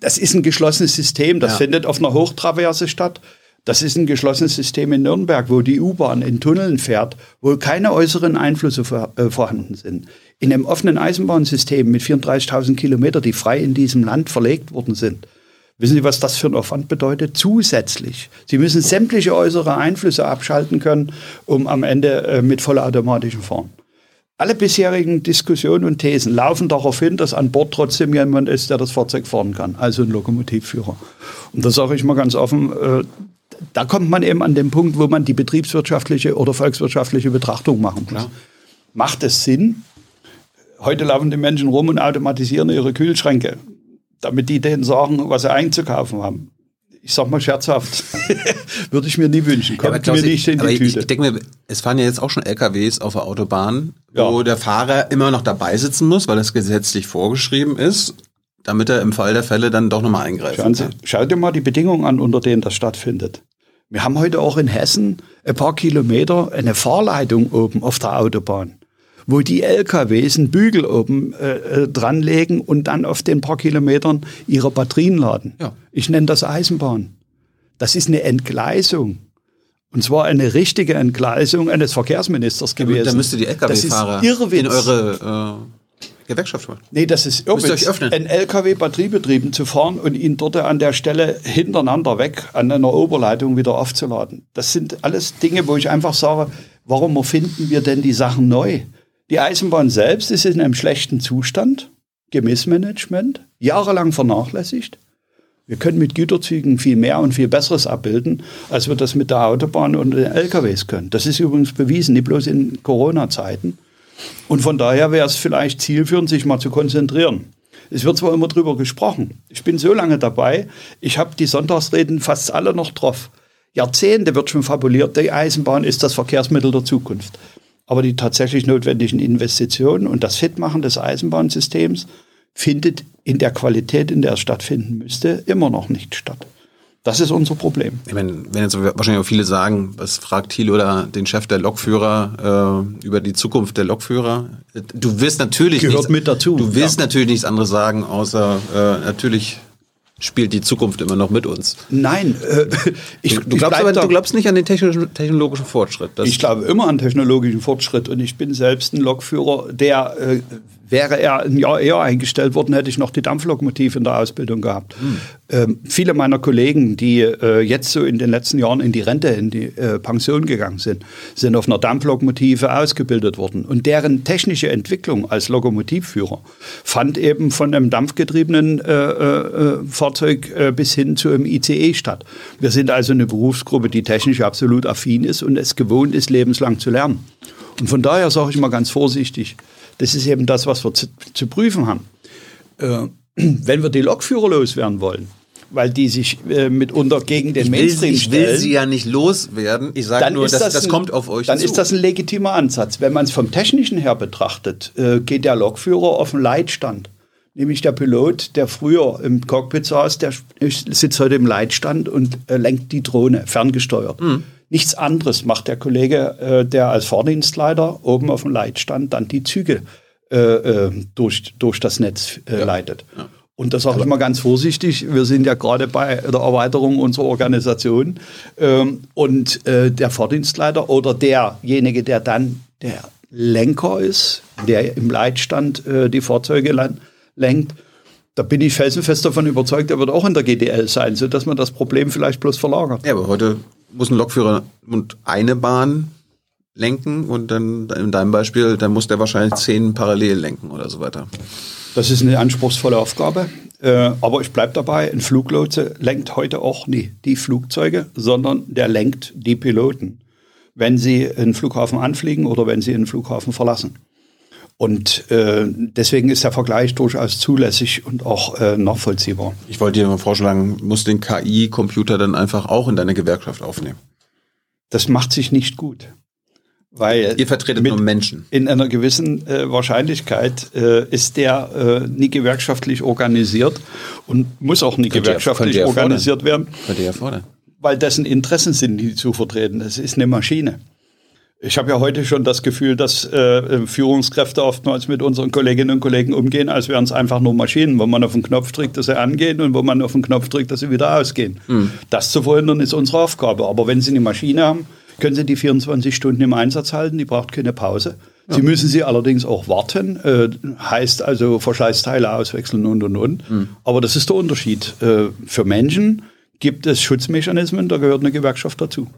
Das ist ein geschlossenes System, das Ja. findet auf einer Hochtraverse statt. Das ist ein geschlossenes System in Nürnberg, wo die U-Bahn in Tunneln fährt, wo keine äußeren Einflüsse vor, äh, vorhanden sind. In einem offenen Eisenbahnsystem mit 34.000 Kilometern, die frei in diesem Land verlegt worden sind. Wissen Sie, was das für ein Aufwand bedeutet? Zusätzlich. Sie müssen sämtliche äußere Einflüsse abschalten können, um am Ende äh, mit vollautomatischem Fahren. Alle bisherigen Diskussionen und Thesen laufen darauf hin, dass an Bord trotzdem jemand ist, der das Fahrzeug fahren kann, also ein Lokomotivführer. Und da sage ich mal ganz offen, äh, da kommt man eben an den Punkt, wo man die betriebswirtschaftliche oder volkswirtschaftliche Betrachtung machen muss. Macht es Sinn? Heute laufen die Menschen rum und automatisieren ihre Kühlschränke, damit die denen sagen, was sie einzukaufen haben. Ich sag mal scherzhaft, würde ich mir nie wünschen. Ja, Kommt Klaus, mir nicht in die ich, ich Tüte. denke mir, es fahren ja jetzt auch schon LKWs auf der Autobahn, wo Ja. der Fahrer immer noch dabei sitzen muss, weil das gesetzlich vorgeschrieben ist, damit er im Fall der Fälle dann doch nochmal eingreifen Schauen Sie, kann. schau dir mal die Bedingungen an, unter denen das stattfindet. Wir haben heute auch in Hessen ein paar Kilometer eine Fahrleitung oben auf der Autobahn, wo die LKWs einen Bügel oben äh, äh, dranlegen und dann auf den paar Kilometern ihre Batterien laden. Ja. Ich nenne das Eisenbahn. Das ist eine Entgleisung. Und zwar eine richtige Entgleisung eines Verkehrsministers gewesen. Da müsste die LKW-Fahrer in eure äh, Gewerkschaft machen. Nee, das ist Müsst ihr Irrwitz, euch öffnen. einen LKW batteriebetrieben zu fahren und ihn dort an der Stelle hintereinander weg an einer Oberleitung wieder aufzuladen. Das sind alles Dinge, wo ich einfach sage, warum erfinden wir denn die Sachen neu? Die Eisenbahn selbst ist in einem schlechten Zustand, Gemissmanagement, jahrelang vernachlässigt. Wir können mit Güterzügen viel mehr und viel Besseres abbilden, als wir das mit der Autobahn und den LKWs können. Das ist übrigens bewiesen, nicht bloß in Corona-Zeiten. Und von daher wäre es vielleicht zielführend, sich mal zu konzentrieren. Es wird zwar immer drüber gesprochen. Ich bin so lange dabei, ich habe die Sonntagsreden fast alle noch drauf. Jahrzehnte wird schon fabuliert, die Eisenbahn ist das Verkehrsmittel der Zukunft. Aber die tatsächlich notwendigen Investitionen und das Fitmachen des Eisenbahnsystems findet in der Qualität, in der es stattfinden müsste, immer noch nicht statt. Das ist unser Problem. Ich meine, wenn jetzt wahrscheinlich auch viele sagen, was fragt Thiel oder den Chef der Lokführer äh, über die Zukunft der Lokführer? Du wirst natürlich Gehört nichts, mit dazu, Du wirst ja. natürlich nichts anderes sagen, außer äh, natürlich spielt die Zukunft immer noch mit uns. Nein, äh, ich, Du, ich glaubst bleib aber, du glaubst nicht an den technischen, technologischen Fortschritt. Ich glaube immer an technologischen Fortschritt und ich bin selbst ein Lokführer, der äh, Wäre er ein Jahr eher eingestellt worden, hätte ich noch die Dampflokomotive in der Ausbildung gehabt. Mhm. Ähm, viele meiner Kollegen, die äh, jetzt so in den letzten Jahren in die Rente, in die äh, Pension gegangen sind, sind auf einer Dampflokomotive ausgebildet worden. Und deren technische Entwicklung als Lokomotivführer fand eben von einem dampfgetriebenen äh, äh Fahrzeug äh, bis hin zu einem ICE statt. Wir sind also eine Berufsgruppe, die technisch absolut affin ist und es gewohnt ist, lebenslang zu lernen. Und von daher sage ich mal ganz vorsichtig, das ist eben das, was wir zu, zu prüfen haben. Äh, wenn wir die Lokführer loswerden wollen, weil die sich äh, mitunter gegen den ich Mainstream will, ich stellen. Ich will sie ja nicht loswerden. Ich sage nur, dass, das, das ein, kommt auf euch Dann zu. ist das ein legitimer Ansatz. Wenn man es vom Technischen her betrachtet, äh, geht der Lokführer auf den Leitstand. Nämlich der Pilot, der früher im Cockpit saß, der sitzt heute im Leitstand und äh, lenkt die Drohne, ferngesteuert. Mhm. Nichts anderes macht der Kollege, äh, der als Fahrdienstleiter oben auf dem Leitstand dann die Züge äh, äh durch, durch das Netz äh, ja. leitet. Ja. Und das sage ich mal ganz vorsichtig. Wir sind ja gerade bei der Erweiterung unserer Organisation. Ähm, und äh, der Fahrdienstleiter oder derjenige, der dann der Lenker ist, der im Leitstand äh, die Fahrzeuge lenkt, da bin ich felsenfest davon überzeugt, er wird auch in der GDL sein, sodass man das Problem vielleicht bloß verlagert. Ja, aber heute muss ein Lokführer und eine Bahn lenken und dann in deinem Beispiel, dann muss der wahrscheinlich zehn parallel lenken oder so weiter. Das ist eine anspruchsvolle Aufgabe. Äh, aber ich bleibe dabei, ein Fluglotse lenkt heute auch nie die Flugzeuge, sondern der lenkt die Piloten, wenn sie einen Flughafen anfliegen oder wenn sie einen Flughafen verlassen. Und äh, deswegen ist der Vergleich durchaus zulässig und auch äh, nachvollziehbar. Ich wollte dir mal vorschlagen, muss den KI-Computer dann einfach auch in deine Gewerkschaft aufnehmen? Das macht sich nicht gut. Weil Ihr vertretet nur Menschen. In einer gewissen äh, Wahrscheinlichkeit äh, ist der äh, nie gewerkschaftlich organisiert und muss auch nie könnte gewerkschaftlich ja, organisiert werden. Könnte ja fordern. Weil dessen Interessen sind, die zu vertreten. Das ist eine Maschine. Ich habe ja heute schon das Gefühl, dass äh, Führungskräfte oftmals mit unseren Kolleginnen und Kollegen umgehen, als wären es einfach nur Maschinen, wo man auf den Knopf drückt, dass sie angehen und wo man auf den Knopf drückt, dass sie wieder ausgehen. Mhm. Das zu verhindern ist unsere Aufgabe. Aber wenn Sie eine Maschine haben, können Sie die 24 Stunden im Einsatz halten, die braucht keine Pause. Ja. Sie müssen sie allerdings auch warten, äh, heißt also Verschleißteile auswechseln und und und. Mhm. Aber das ist der Unterschied. Äh, für Menschen gibt es Schutzmechanismen, da gehört eine Gewerkschaft dazu.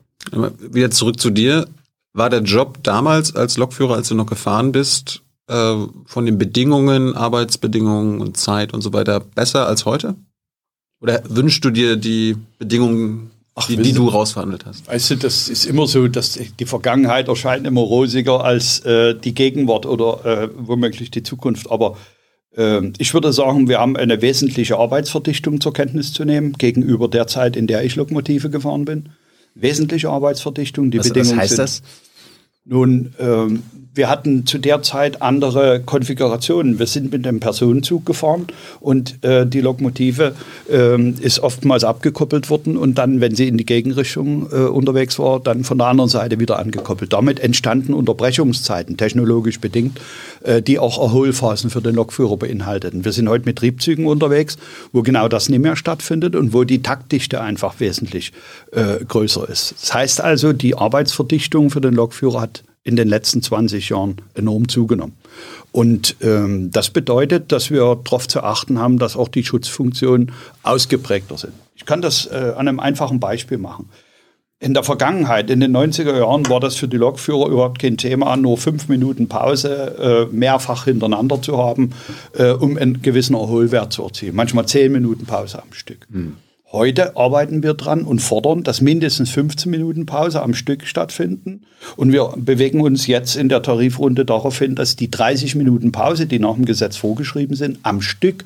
Wieder zurück zu dir. War der Job damals als Lokführer, als du noch gefahren bist, äh, von den Bedingungen, Arbeitsbedingungen und Zeit und so weiter besser als heute? Oder wünschst du dir die Bedingungen, Ach, die, die du rausverhandelt hast? Weißt du, das ist immer so, dass die Vergangenheit erscheint immer rosiger als äh, die Gegenwart oder äh, womöglich die Zukunft. Aber äh, ich würde sagen, wir haben eine wesentliche Arbeitsverdichtung zur Kenntnis zu nehmen gegenüber der Zeit, in der ich Lokomotive gefahren bin wesentliche Arbeitsverdichtung. Die was, Bedingungen was heißt sind, das? Nun, ähm, wir hatten zu der Zeit andere Konfigurationen. Wir sind mit dem Personenzug gefahren und äh, die Lokomotive äh, ist oftmals abgekoppelt worden und dann, wenn sie in die Gegenrichtung äh, unterwegs war, dann von der anderen Seite wieder angekoppelt. Damit entstanden Unterbrechungszeiten, technologisch bedingt, äh, die auch Erholphasen für den Lokführer beinhalteten. Wir sind heute mit Triebzügen unterwegs, wo genau das nicht mehr stattfindet und wo die Taktdichte einfach wesentlich äh, größer ist. Das heißt also, die Arbeitsverdichtung für den Lokführer hat in den letzten 20 Jahren enorm zugenommen. Und ähm, das bedeutet, dass wir darauf zu achten haben, dass auch die Schutzfunktionen ausgeprägter sind. Ich kann das äh, an einem einfachen Beispiel machen. In der Vergangenheit, in den 90er Jahren, war das für die Lokführer überhaupt kein Thema, nur fünf Minuten Pause äh, mehrfach hintereinander zu haben, äh, um einen gewissen Erholwert zu erzielen. Manchmal zehn Minuten Pause am Stück. Mhm. Heute arbeiten wir dran und fordern, dass mindestens 15 Minuten Pause am Stück stattfinden. Und wir bewegen uns jetzt in der Tarifrunde darauf hin, dass die 30 Minuten Pause, die nach dem Gesetz vorgeschrieben sind, am Stück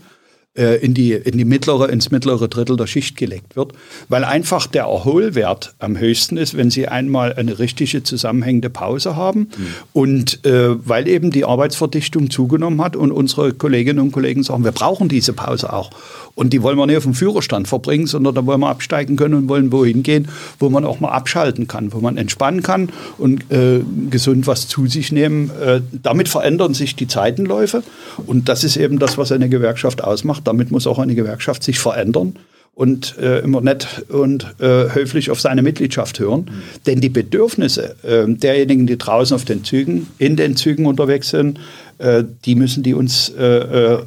äh, in die, in die mittlere, ins mittlere Drittel der Schicht gelegt wird, weil einfach der Erholwert am höchsten ist, wenn Sie einmal eine richtige zusammenhängende Pause haben mhm. und äh, weil eben die Arbeitsverdichtung zugenommen hat und unsere Kolleginnen und Kollegen sagen, wir brauchen diese Pause auch. Und die wollen wir nicht auf dem Führerstand verbringen, sondern da wollen wir absteigen können und wollen wohin gehen, wo man auch mal abschalten kann, wo man entspannen kann und äh, gesund was zu sich nehmen. Äh, damit verändern sich die Zeitenläufe und das ist eben das, was eine Gewerkschaft ausmacht. Damit muss auch eine Gewerkschaft sich verändern und äh, immer nett und äh, höflich auf seine Mitgliedschaft hören. Mhm. Denn die Bedürfnisse äh, derjenigen, die draußen auf den Zügen, in den Zügen unterwegs sind, äh, die müssen die uns äh, äh,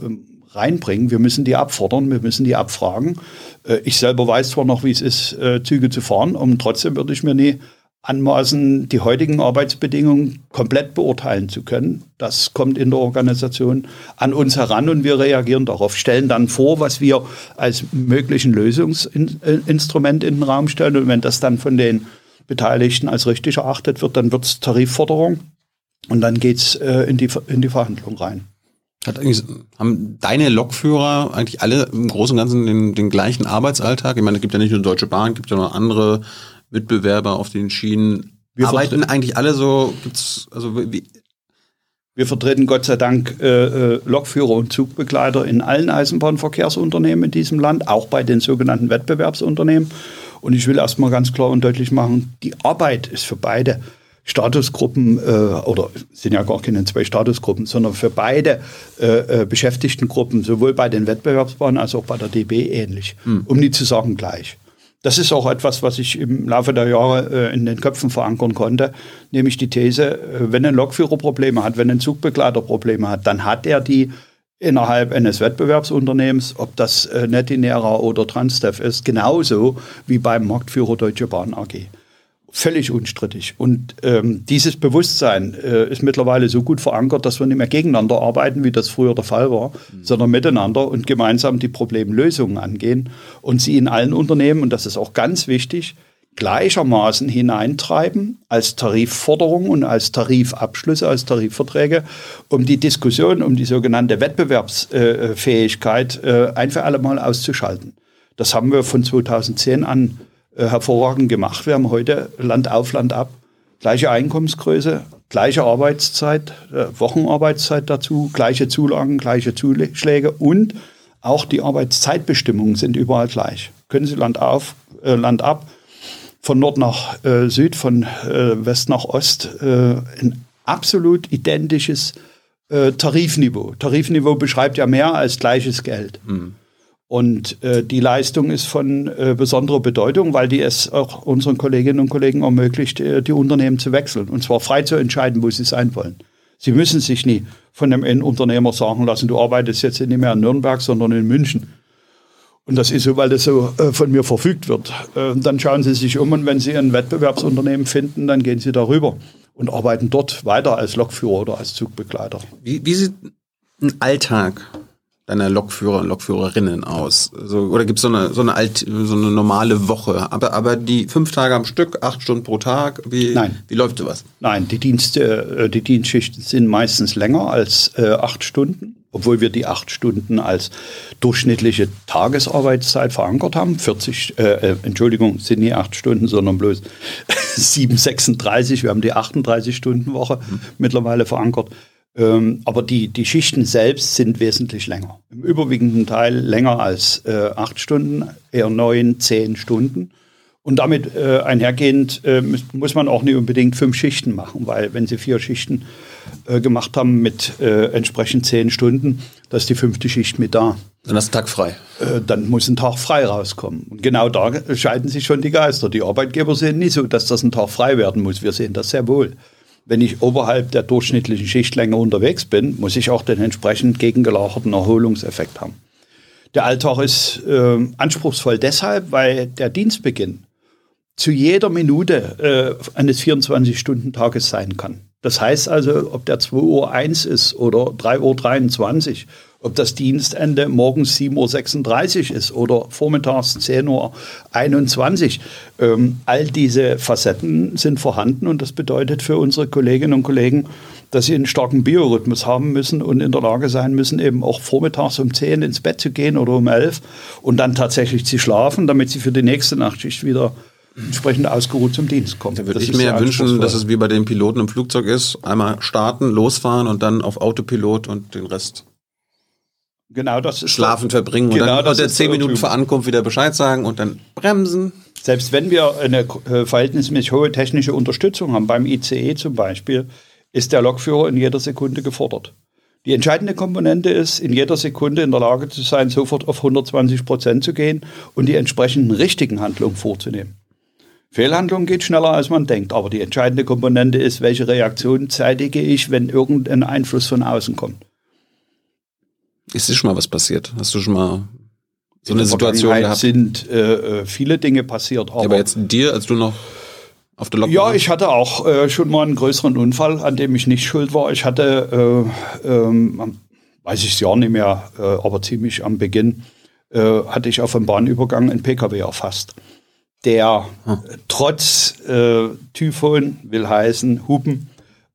reinbringen. Wir müssen die abfordern, wir müssen die abfragen. ich selber weiß zwar noch, wie es ist, Züge zu fahren, und trotzdem würde ich mir nie anmaßen, die heutigen Arbeitsbedingungen komplett beurteilen zu können. Das kommt in der Organisation an uns heran und wir reagieren darauf, stellen dann vor, was wir als möglichen Lösungsinstrument in den Raum stellen. Und wenn das dann von den Beteiligten als richtig erachtet wird, dann wird es Tarifforderung und dann geht es äh, in, die, in die Verhandlung rein. Hat haben deine Lokführer eigentlich alle im Großen und Ganzen den, den gleichen Arbeitsalltag? Ich meine, es gibt ja nicht nur Deutsche Bahn, es gibt ja noch andere Mitbewerber auf den Schienen. Wir arbeiten eigentlich alle so, gibt's, also wie, wir vertreten Gott sei Dank äh, äh, Lokführer und Zugbegleiter in allen Eisenbahnverkehrsunternehmen in diesem Land, auch bei den sogenannten Wettbewerbsunternehmen. Und ich will erstmal ganz klar und deutlich machen, die Arbeit ist für beide Statusgruppen, äh, oder sind ja gar keine zwei Statusgruppen, sondern für beide äh, äh Beschäftigtengruppen, sowohl bei den Wettbewerbsbahnen als auch bei der DB ähnlich, hm. um nicht zu sagen gleich. Das ist auch etwas, was ich im Laufe der Jahre äh, in den Köpfen verankern konnte, nämlich die These, äh, wenn ein Lokführer Probleme hat, wenn ein Zugbegleiter Probleme hat, dann hat er die innerhalb eines Wettbewerbsunternehmens, ob das äh, Netinera oder Transdev ist, genauso wie beim Marktführer Deutsche Bahn AG völlig unstrittig. Und ähm, dieses Bewusstsein äh, ist mittlerweile so gut verankert, dass wir nicht mehr gegeneinander arbeiten, wie das früher der Fall war, mhm. sondern miteinander und gemeinsam die Problemlösungen angehen und sie in allen Unternehmen, und das ist auch ganz wichtig, gleichermaßen hineintreiben als Tarifforderung und als Tarifabschlüsse, als Tarifverträge, um die Diskussion um die sogenannte Wettbewerbsfähigkeit äh, ein für alle Mal auszuschalten. Das haben wir von 2010 an äh, hervorragend gemacht. Wir haben heute Land auf, Land ab, gleiche Einkommensgröße, gleiche Arbeitszeit, äh, Wochenarbeitszeit dazu, gleiche Zulagen, gleiche Zuschläge und auch die Arbeitszeitbestimmungen sind überall gleich. Können Sie Land auf, äh, Land ab, von Nord nach äh, Süd, von äh, West nach Ost, äh, ein absolut identisches äh, Tarifniveau. Tarifniveau beschreibt ja mehr als gleiches Geld. Mhm. Und äh, die Leistung ist von äh, besonderer Bedeutung, weil die es auch unseren Kolleginnen und Kollegen ermöglicht, äh, die Unternehmen zu wechseln. Und zwar frei zu entscheiden, wo sie sein wollen. Sie müssen sich nie von einem Unternehmer sagen lassen, du arbeitest jetzt nicht mehr in Nürnberg, sondern in München. Und das ist so, weil das so äh, von mir verfügt wird. Äh, dann schauen Sie sich um und wenn Sie ein Wettbewerbsunternehmen finden, dann gehen Sie darüber und arbeiten dort weiter als Lokführer oder als Zugbegleiter. Wie, wie sieht ein Alltag deiner Lokführer und Lokführerinnen aus? So, oder gibt so es so eine alt, so eine normale Woche? Aber, aber die fünf Tage am Stück, acht Stunden pro Tag, wie, Nein. wie läuft sowas? Nein, die Dienste, äh, die Dienstschichten sind meistens länger als äh, acht Stunden, obwohl wir die acht Stunden als durchschnittliche Tagesarbeitszeit verankert haben. 40, äh, äh, Entschuldigung, sind nie acht Stunden, sondern bloß 7,36. Wir haben die 38-Stunden-Woche mhm. mittlerweile verankert. Ähm, aber die, die Schichten selbst sind wesentlich länger. Im überwiegenden Teil länger als äh, acht Stunden, eher neun, zehn Stunden. Und damit äh, einhergehend äh, muss man auch nicht unbedingt fünf Schichten machen, weil wenn Sie vier Schichten äh, gemacht haben mit äh, entsprechend zehn Stunden, da ist die fünfte Schicht mit da. Dann hast du einen Tag frei. Äh, dann muss ein Tag frei rauskommen. Und genau da scheiden sich schon die Geister. Die Arbeitgeber sehen nicht so, dass das ein Tag frei werden muss. Wir sehen das sehr wohl wenn ich oberhalb der durchschnittlichen Schichtlänge unterwegs bin, muss ich auch den entsprechend gegengelagerten Erholungseffekt haben. Der Alltag ist äh, anspruchsvoll deshalb, weil der Dienstbeginn zu jeder Minute äh, eines 24-Stunden-Tages sein kann. Das heißt also, ob der 2 Uhr 1 ist oder 3 Uhr 23 ob das Dienstende morgens 7.36 Uhr ist oder vormittags 10.21 Uhr. Ähm, all diese Facetten sind vorhanden und das bedeutet für unsere Kolleginnen und Kollegen, dass sie einen starken Biorhythmus haben müssen und in der Lage sein müssen, eben auch vormittags um 10 ins Bett zu gehen oder um 11 und dann tatsächlich zu schlafen, damit sie für die nächste Nachtschicht wieder entsprechend ausgeruht zum Dienst kommen. Da würde ich mir wünschen, dass es wie bei den Piloten im Flugzeug ist, einmal starten, losfahren und dann auf Autopilot und den Rest Genau, das Schlafen verbringen genau, und dann das unter zehn Minuten vor Ankunft wieder Bescheid sagen und dann bremsen. Selbst wenn wir eine äh, verhältnismäßig hohe technische Unterstützung haben, beim ICE zum Beispiel, ist der Lokführer in jeder Sekunde gefordert. Die entscheidende Komponente ist, in jeder Sekunde in der Lage zu sein, sofort auf 120 Prozent zu gehen und die entsprechenden richtigen Handlungen vorzunehmen. Fehlhandlung geht schneller, als man denkt, aber die entscheidende Komponente ist, welche Reaktion zeitige ich, wenn irgendein Einfluss von außen kommt. Ist dir schon mal was passiert? Hast du schon mal so In eine Situation gehabt? sind äh, äh, viele Dinge passiert. Aber, Ja, aber jetzt dir, als du noch auf der Lok ja, warst? ich hatte auch äh, schon mal einen größeren Unfall, an dem ich nicht schuld war. Ich hatte, äh, ähm, weiß ich es ja nicht mehr, äh, aber ziemlich am Beginn, äh, hatte ich auf dem Bahnübergang einen PKW erfasst, der Hm. trotz Typhon, will heißen Hupen,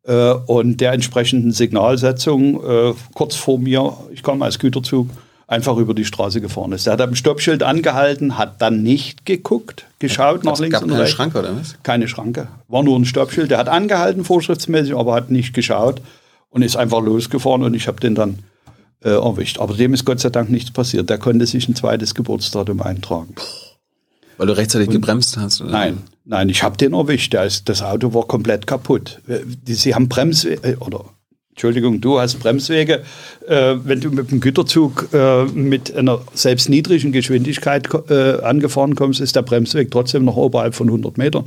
äh, und der entsprechenden Signalsetzung äh, kurz vor mir, ich kam als Güterzug, einfach über die Straße gefahren ist. Der hat am Stoppschild angehalten, hat dann nicht geguckt, geschaut nach Es links gab und keine rechts. Schranke, oder was? Keine Schranke. War nur ein Stoppschild. Der hat angehalten, vorschriftsmäßig, aber hat nicht geschaut und ist einfach losgefahren und ich habe den dann äh, erwischt. Aber dem ist Gott sei Dank nichts passiert. Der konnte sich ein zweites Geburtsdatum eintragen. Weil du rechtzeitig gebremst hast? Oder? Nein, nein, ich habe den erwischt. Ist, das Auto war komplett kaputt. Äh, Sie haben Bremswege, oder Entschuldigung, du hast Bremswege. Äh, wenn du mit dem Güterzug äh, mit einer selbst niedrigen Geschwindigkeit äh, angefahren kommst, ist der Bremsweg trotzdem noch oberhalb von 100 Metern.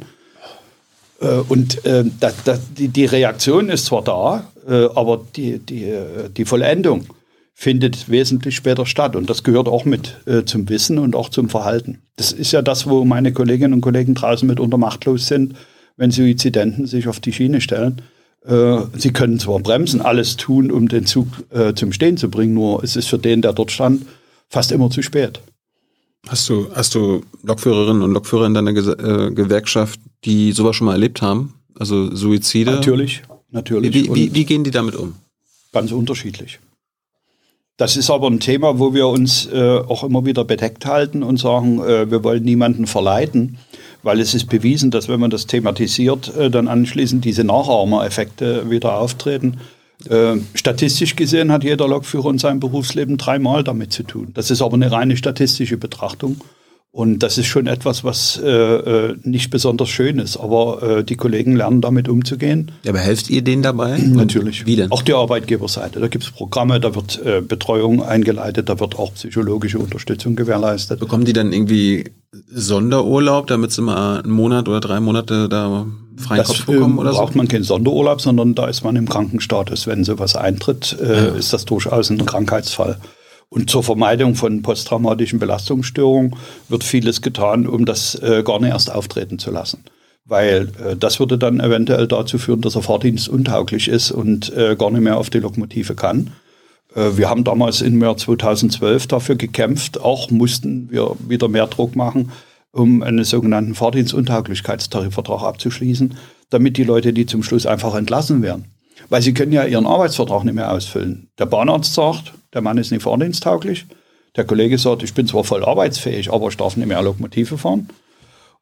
Äh, und äh, da, da, die, die Reaktion ist zwar da, äh, aber die, die, äh, die Vollendung findet wesentlich später statt. Und das gehört auch mit äh, zum Wissen und auch zum Verhalten. Das ist ja das, wo meine Kolleginnen und Kollegen draußen mitunter machtlos sind, wenn Suizidenten sich auf die Schiene stellen. Äh, sie können zwar bremsen, alles tun, um den Zug äh, zum Stehen zu bringen, nur es ist für den, der dort stand, fast immer zu spät. Hast du, hast du Lokführerinnen und Lokführer in deiner Ges äh, Gewerkschaft, die sowas schon mal erlebt haben? Also Suizide? Natürlich, natürlich. Wie, wie, wie gehen die damit um? Ganz unterschiedlich. Das ist aber ein Thema, wo wir uns äh, auch immer wieder bedeckt halten und sagen, äh, wir wollen niemanden verleiten, weil es ist bewiesen, dass wenn man das thematisiert, äh, dann anschließend diese Nachahmereffekte wieder auftreten. Äh, statistisch gesehen hat jeder Lokführer in seinem Berufsleben dreimal damit zu tun. Das ist aber eine reine statistische Betrachtung. Und das ist schon etwas, was äh, äh, nicht besonders schön ist. Aber äh, die Kollegen lernen damit umzugehen. Ja, aber helft ihr denen dabei? Natürlich. Wie denn? Auch die Arbeitgeberseite. Da gibt es Programme, da wird äh, Betreuung eingeleitet, da wird auch psychologische Unterstützung gewährleistet. Bekommen die dann irgendwie Sonderurlaub, damit sie mal einen Monat oder drei Monate da freien Das Kopf bekommen ähm, oder so? braucht man keinen Sonderurlaub, sondern da ist man im Krankenstatus. Wenn sowas eintritt, äh, ist das durchaus ein Krankheitsfall. Und zur Vermeidung von posttraumatischen Belastungsstörungen wird vieles getan, um das äh, gar nicht erst auftreten zu lassen. Weil äh, das würde dann eventuell dazu führen, dass er fahrdienstuntauglich ist und äh, gar nicht mehr auf die Lokomotive kann. Äh, Wir haben damals im Jahr 2012 dafür gekämpft. Auch mussten wir wieder mehr Druck machen, um einen sogenannten Fahrdienstuntauglickeitstarifvertrag abzuschließen, damit die Leute, die zum Schluss einfach entlassen werden. Weil sie können ja ihren Arbeitsvertrag nicht mehr ausfüllen. Der Bahnarzt sagt, der Mann ist nicht fahrdiensttauglich. Der Kollege sagt, ich bin zwar voll arbeitsfähig, aber ich darf nicht mehr Lokomotive fahren.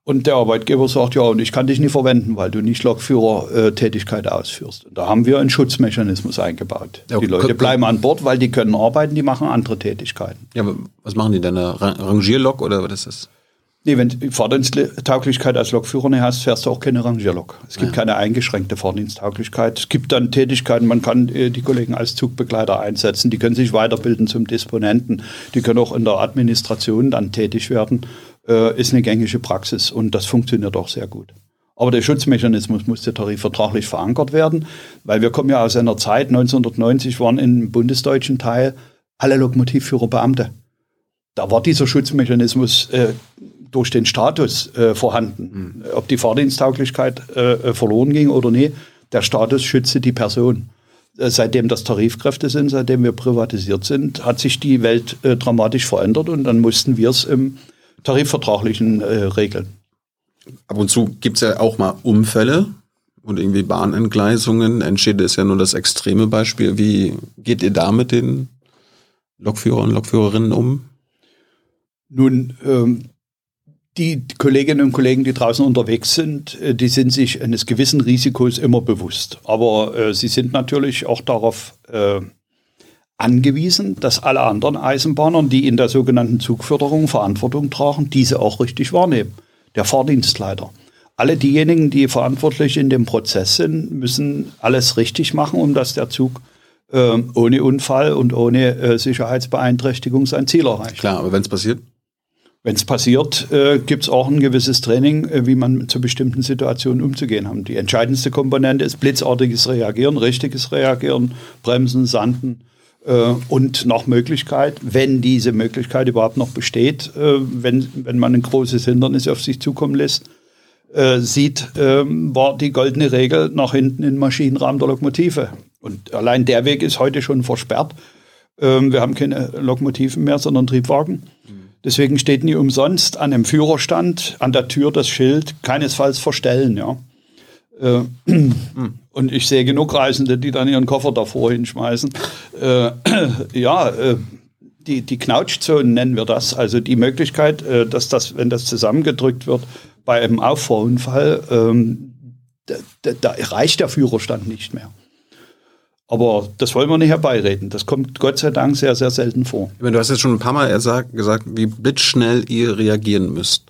Und der Arbeitgeber sagt, ja, und ich kann dich nicht verwenden, weil du nicht Lokführertätigkeit ausführst. Und da haben wir einen Schutzmechanismus eingebaut. Ja, die Leute bleiben an Bord, weil die können arbeiten, die machen andere Tätigkeiten. ja, aber was machen die denn? Rangierlok oder was ist das? Nee, wenn du Fahrdiensttauglichkeit als Lokführer nicht hast, fährst du auch keine Rangierlok. Es gibt keine eingeschränkte Fahrdiensttauglichkeit. Es gibt dann Tätigkeiten, man kann äh, die Kollegen als Zugbegleiter einsetzen, die können sich weiterbilden zum Disponenten, die können auch in der Administration dann tätig werden. Äh, ist eine gängige Praxis und das funktioniert auch sehr gut. Aber der Schutzmechanismus musste tarifvertraglich verankert werden, weil wir kommen ja aus einer Zeit, 1990 waren im bundesdeutschen Teil alle Lokomotivführer Beamte. Da war dieser Schutzmechanismus äh, durch den Status äh, vorhanden. Ob die Fahrdiensttauglichkeit äh, äh, verloren ging oder nicht, der Status schützte die Person. Äh, seitdem das Tarifkräfte sind, seitdem wir privatisiert sind, hat sich die Welt äh, dramatisch verändert und dann mussten wir es im tarifvertraglichen regeln. Ab und zu gibt's ja auch mal Unfälle und irgendwie Bahnentgleisungen. Entschäde ist ja nur das extreme Beispiel. Wie geht ihr da mit den Lokführern und Lokführerinnen um? Nun, ähm, die Kolleginnen und Kollegen, die draußen unterwegs sind, äh, die sind sich eines gewissen Risikos immer bewusst. Aber äh, sie sind natürlich auch darauf äh, angewiesen, dass alle anderen Eisenbahner, die in der sogenannten Zugförderung Verantwortung tragen, diese auch richtig wahrnehmen. Der Fahrdienstleiter. Alle diejenigen, die verantwortlich in dem Prozess sind, müssen alles richtig machen, um dass der Zug ähm, ohne Unfall und ohne äh, Sicherheitsbeeinträchtigung sein Ziel erreicht. Klar, aber wenn es passiert? Wenn es passiert, äh, gibt es auch ein gewisses Training, äh, wie man zu bestimmten Situationen umzugehen hat. Die entscheidendste Komponente ist blitzartiges Reagieren, richtiges Reagieren, Bremsen, Sanden äh, und nach Möglichkeit, wenn diese Möglichkeit überhaupt noch besteht, äh, wenn, wenn man ein großes Hindernis auf sich zukommen lässt, äh, sieht, ähm, war die goldene Regel nach hinten im Maschinenraum der Lokomotive. Und allein der Weg ist heute schon versperrt. Ähm, wir haben keine Lokomotiven mehr, sondern Triebwagen. Deswegen steht nie umsonst an dem Führerstand an der Tür das Schild keinesfalls verstellen. Ja. Äh, und ich sehe genug Reisende, die dann ihren Koffer davor hinschmeißen. Äh, ja, äh, die, die Knautschzonen nennen wir das. Also die Möglichkeit, dass das, wenn das zusammengedrückt wird, bei einem Auffahrunfall, ähm, da reicht der Führerstand nicht mehr. Aber das wollen wir nicht herbeireden. Das kommt Gott sei Dank sehr, sehr selten vor. Du hast jetzt schon ein paar Mal gesagt, wie blitzschnell ihr reagieren müsst.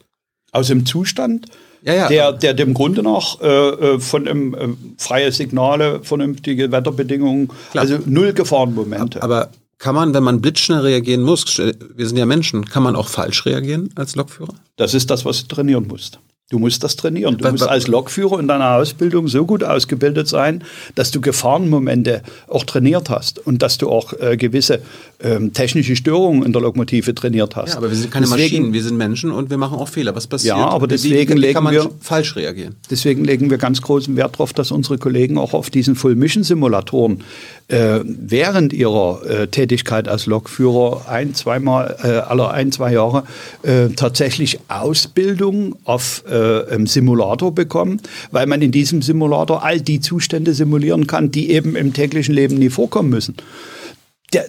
Aus dem Zustand, Ja, ja. der, der dem Grunde nach äh, äh, von einem äh, freie Signale, vernünftige Wetterbedingungen, Klar. also null Gefahrenmomente. Aber kann man, wenn man blitzschnell reagieren muss, wir sind ja Menschen, kann man auch falsch reagieren als Lokführer? Das ist das, was du trainieren musst. Du musst das trainieren. Du musst als Lokführer in deiner Ausbildung so gut ausgebildet sein, dass du Gefahrenmomente auch trainiert hast und dass du auch äh, gewisse ähm, technische Störungen in der Lokomotive trainiert hast. Ja, aber wir sind keine Deswegen- Maschinen, wir sind Menschen und wir machen auch Fehler. Was passiert? Ja, aber deswegen wie, wie legen kann man wir- falsch reagieren. Deswegen legen wir ganz großen Wert darauf, dass unsere Kollegen auch auf diesen Full-Mission-Simulatoren äh, während ihrer äh, Tätigkeit als Lokführer ein, zweimal, äh, alle ein, zwei Jahre äh, tatsächlich Ausbildung auf äh, im Simulator bekommen, weil man in diesem Simulator all die Zustände simulieren kann, die eben im täglichen Leben nie vorkommen müssen.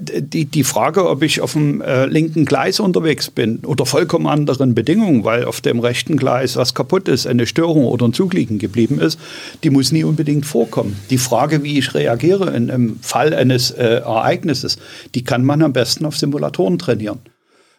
Die, die Frage, ob ich auf dem äh, linken Gleis unterwegs bin, unter vollkommen anderen Bedingungen, weil auf dem rechten Gleis was kaputt ist, eine Störung oder ein Zug liegen geblieben ist, die muss nie unbedingt vorkommen. Die Frage, wie ich reagiere in, im Fall eines äh, Ereignisses, die kann man am besten auf Simulatoren trainieren.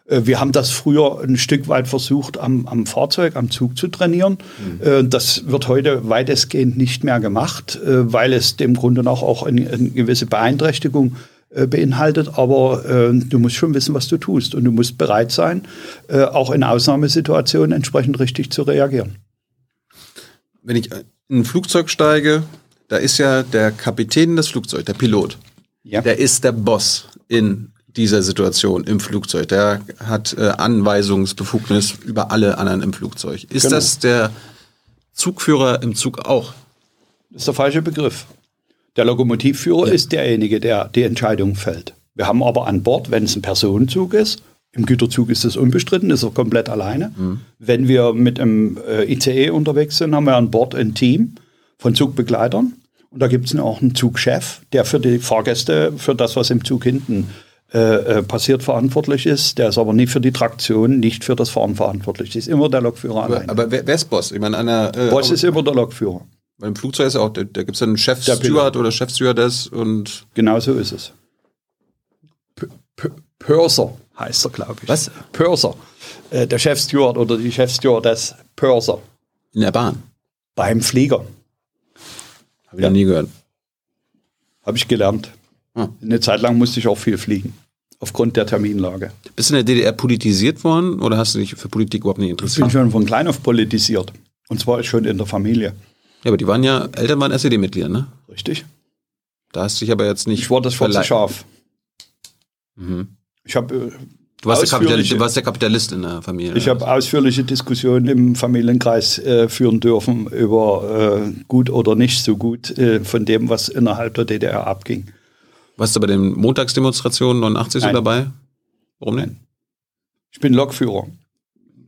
Äh, Wir haben das früher ein Stück weit versucht, am, am Fahrzeug, am Zug zu trainieren. Äh, Das wird heute weitestgehend nicht mehr gemacht, äh, weil es dem Grunde nach auch eine, eine gewisse Beeinträchtigung äh, beinhaltet. Aber äh, du musst schon wissen, was du tust. Und du musst bereit sein, äh, auch in Ausnahmesituationen entsprechend richtig zu reagieren. Wenn ich in ein Flugzeug steige, da ist ja der Kapitän des Flugzeugs, der Pilot. Ja. Der ist der Boss in dieser Situation im Flugzeug. Der hat äh, Anweisungsbefugnis über alle anderen im Flugzeug. Ist Genau. das der Zugführer im Zug auch? Das ist der falsche Begriff. Der Lokomotivführer ist derjenige, der die Entscheidung fällt. Wir haben aber an Bord, wenn es ein Personenzug ist, im Güterzug ist es unbestritten, ist er komplett alleine. Wenn wir mit einem äh, ICE unterwegs sind, haben wir an Bord ein Team von Zugbegleitern. Und da gibt es auch einen Zugchef, der für die Fahrgäste, für das, was im Zug hinten äh, äh, passiert, verantwortlich ist. Der ist aber nicht für die Traktion, nicht für das Fahren verantwortlich. Das ist immer der Lokführer Aber, alleine. aber wer, wer ist Boss? Ich meine, einer, äh, Boss ist immer der Lokführer. Beim Flugzeug ist ja auch, da, da gibt es einen Chef Der Pilot. Steward oder Chef Stewardess und Genau so ist es. P P Purser heißt er, glaube ich. Was? Purser. Äh, der Chefsteward oder die Chefstewardess Purser. in der Bahn. Beim Flieger. Habe ich noch nie gehört. Habe ich gelernt. Hm. Eine Zeit lang musste ich auch viel fliegen. Aufgrund der Terminlage. Bist du in der DDR politisiert worden oder hast du dich für Politik überhaupt nicht Ich bin interessiert? schon von klein auf politisiert. Und zwar schon in der Familie. Ja, aber die waren ja, Eltern waren SED-Mitglieder, ne? Richtig? Da hast du dich aber jetzt nicht. Ich war das schwarze Schaf. Mhm. Ich habe äh, Du warst, der Kapitalist, ausführliche- du warst der Kapitalist in der Familie. Ich habe ausführliche Diskussionen im Familienkreis äh, führen dürfen über äh, gut oder nicht so gut äh, von dem, was innerhalb der DDR abging. Warst du bei den Montagsdemonstrationen 89 so Nein. dabei? Warum nicht? Ich bin Lokführer.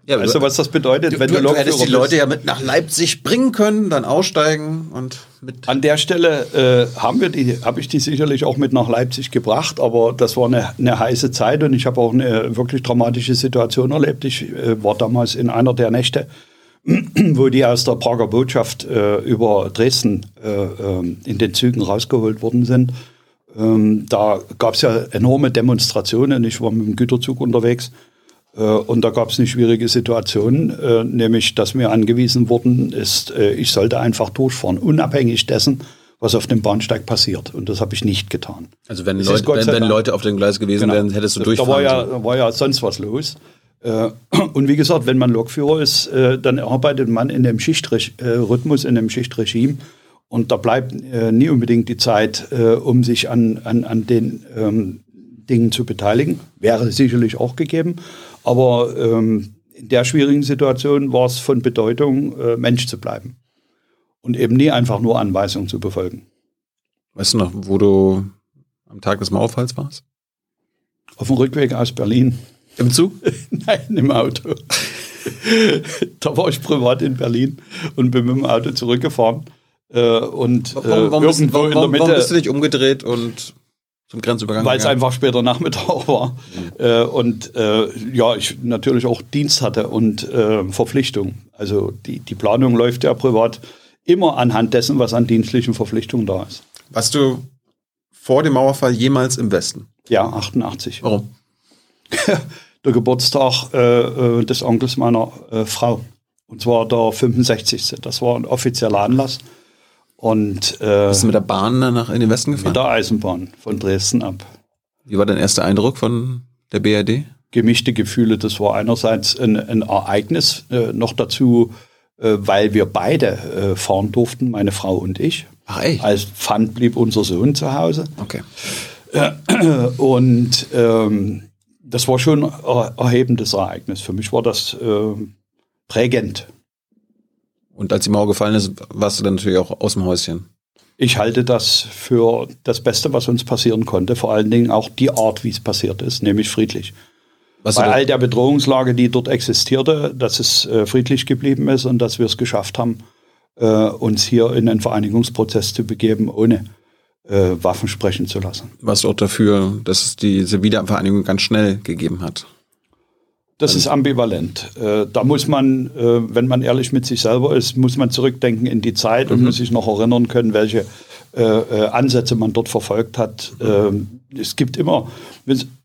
Ja, Weißt du, was das bedeutet, du, wenn du, du, Lokführer hättest die? Leute ja mit nach Leipzig bringen können, dann aussteigen und mit. An der Stelle äh, haben wir die, habe ich die sicherlich auch mit nach Leipzig gebracht, aber das war eine, eine heiße Zeit und ich habe auch eine wirklich dramatische Situation erlebt. Ich äh, war damals in einer der Nächte, wo die aus der Prager Botschaft äh, über Dresden äh, ähm, in den Zügen rausgeholt worden sind. Ähm, da gab es ja enorme Demonstrationen. Ich war mit dem Güterzug unterwegs. Äh, Und da gab es eine schwierige Situation, äh, nämlich dass mir angewiesen worden ist, äh, ich sollte einfach durchfahren, unabhängig dessen, was auf dem Bahnsteig passiert. Und das habe ich nicht getan. Also wenn, Leute, wenn, wenn Leute auf dem Gleis gewesen Genau. wären, hättest du da durchfahren war ja, da war ja sonst was los. Und wie gesagt, wenn man Lokführer ist, dann arbeitet man in dem Schichtrhythmus, in dem Schichtregime. Und da bleibt nie unbedingt die Zeit, um sich an, an, an den ähm, Dingen zu beteiligen. Wäre sicherlich auch gegeben. Aber ähm, in der schwierigen Situation war es von Bedeutung, äh, Mensch zu bleiben. Und eben nie einfach nur Anweisungen zu befolgen. Weißt du noch, wo du am Tag des Mauerfalls warst? Auf dem Rückweg aus Berlin. Im Zug? Nein, im Auto. da war ich privat in Berlin und bin mit dem Auto zurückgefahren. Äh, und Warum, warum, äh, bist, irgendwo warum, in der warum, warum bist du Mitte, nicht umgedreht und zum Grenzübergang weil es einfach später Nachmittag war. Äh, und äh, ja, ich natürlich auch Dienst hatte und äh, Verpflichtung. Also die, die Planung läuft ja privat immer anhand dessen, was an dienstlichen Verpflichtungen da ist. Warst du vor dem Mauerfall jemals im Westen? Ja, 88. Warum? der Geburtstag äh, äh, des Onkels meiner äh, Frau. Und zwar der 65. Das war ein offizieller Anlass. Und äh, Bist du mit der Bahn danach in den Westen gefahren? mit der Eisenbahn von Dresden ab. Wie war dein erster Eindruck von der BRD? Gemischte Gefühle. Das war einerseits ein, ein Ereignis, äh, noch dazu, äh, weil wir beide äh, fahren durften, meine Frau und ich. Ach echt? Als Pfand blieb unser Sohn zu Hause. Okay. Und ähm, das war schon ein er erhebendes Ereignis. Für mich war das äh, prägend. Und als die Mauer gefallen ist, warst du dann natürlich auch aus dem Häuschen. Ich halte das für das Beste, was uns passieren konnte. Vor allen Dingen auch die Art, wie es passiert ist, nämlich friedlich. Was Bei all der Bedrohungslage, die dort existierte, dass es äh, friedlich geblieben ist und dass wir es geschafft haben, äh, uns hier in einen Vereinigungsprozess zu begeben, ohne äh, Waffen sprechen zu lassen. du auch dafür, dass es diese Wiedervereinigung ganz schnell gegeben hat? Das ist ambivalent. Äh, da muss man, äh, wenn man ehrlich mit sich selber ist, muss man zurückdenken in die Zeit und muss sich noch erinnern können, welche äh, äh, Ansätze man dort verfolgt hat. Ähm, es gibt immer,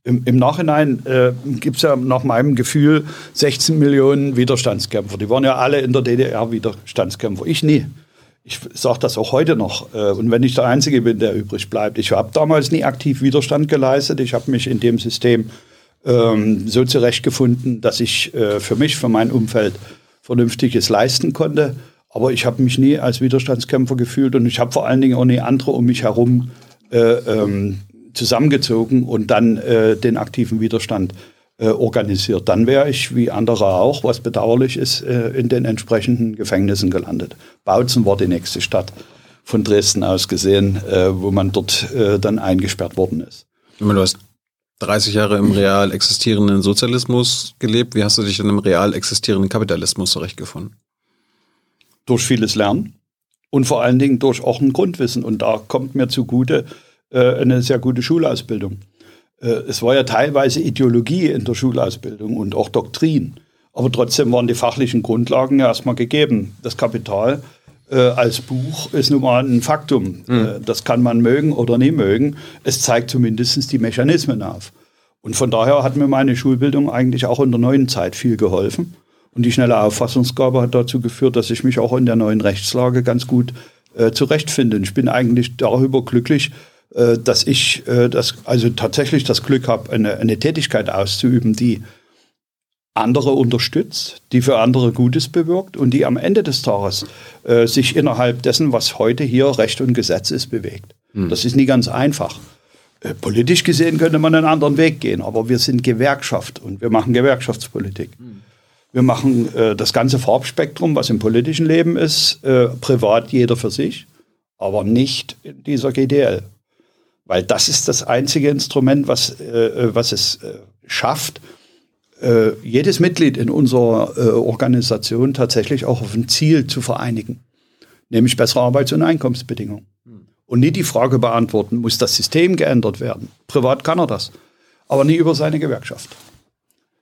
im, im Nachhinein äh, gibt es ja nach meinem Gefühl 16 Millionen Widerstandskämpfer. Die waren ja alle in der DDR Widerstandskämpfer. Ich nie. Ich sage das auch heute noch. Äh, Und wenn ich der Einzige bin, der übrig bleibt. Ich habe damals nie aktiv Widerstand geleistet. Ich habe mich in dem System ähm, so zurechtgefunden, dass ich äh, für mich, für mein Umfeld Vernünftiges leisten konnte. Aber ich habe mich nie als Widerstandskämpfer gefühlt und ich habe vor allen Dingen auch nie andere um mich herum äh, ähm, zusammengezogen und dann äh, den aktiven Widerstand äh, organisiert. Dann wäre ich, wie andere auch, was bedauerlich ist, äh, in den entsprechenden Gefängnissen gelandet. Bautzen war die nächste Stadt von Dresden aus gesehen, äh, wo man dort äh, dann eingesperrt worden ist. Du hast 30 Jahre im real existierenden Sozialismus gelebt. Wie hast du dich denn im real existierenden Kapitalismus zurechtgefunden? durch vieles Lernen und vor allen Dingen durch auch ein Grundwissen. Und da kommt mir zugute äh, eine sehr gute Schulausbildung. Äh, es war ja teilweise Ideologie in der Schulausbildung und auch Doktrin. Aber trotzdem waren die fachlichen Grundlagen ja erstmal gegeben. Das Kapital äh, als Buch ist nun mal ein Faktum. Äh, das kann man mögen oder nie mögen. Es zeigt zumindest die Mechanismen auf. Und von daher hat mir meine Schulbildung eigentlich auch in der neuen Zeit viel geholfen. Und die schnelle Auffassungsgabe hat dazu geführt, dass ich mich auch in der neuen Rechtslage ganz gut äh, zurechtfinde. Ich bin eigentlich darüber glücklich, äh, dass ich äh, das, also tatsächlich das Glück habe, eine, eine Tätigkeit auszuüben, die andere unterstützt, die für andere Gutes bewirkt und die am Ende des Tages äh, sich innerhalb dessen, was heute hier Recht und Gesetz ist, bewegt. Das ist nie ganz einfach. Äh, Politisch gesehen könnte man einen anderen Weg gehen, aber wir sind Gewerkschaft und wir machen Gewerkschaftspolitik. Wir machen äh, das ganze Farbspektrum, was im politischen Leben ist, äh, privat jeder für sich, aber nicht in dieser GDL. Weil das ist das einzige Instrument, was, äh, was es schafft, äh, jedes Mitglied in unserer äh, Organisation tatsächlich auch auf ein Ziel zu vereinigen, nämlich bessere Arbeits- und Einkommensbedingungen. Und nie die Frage beantworten, muss das System geändert werden? Privat kann er das, aber nie über seine Gewerkschaft.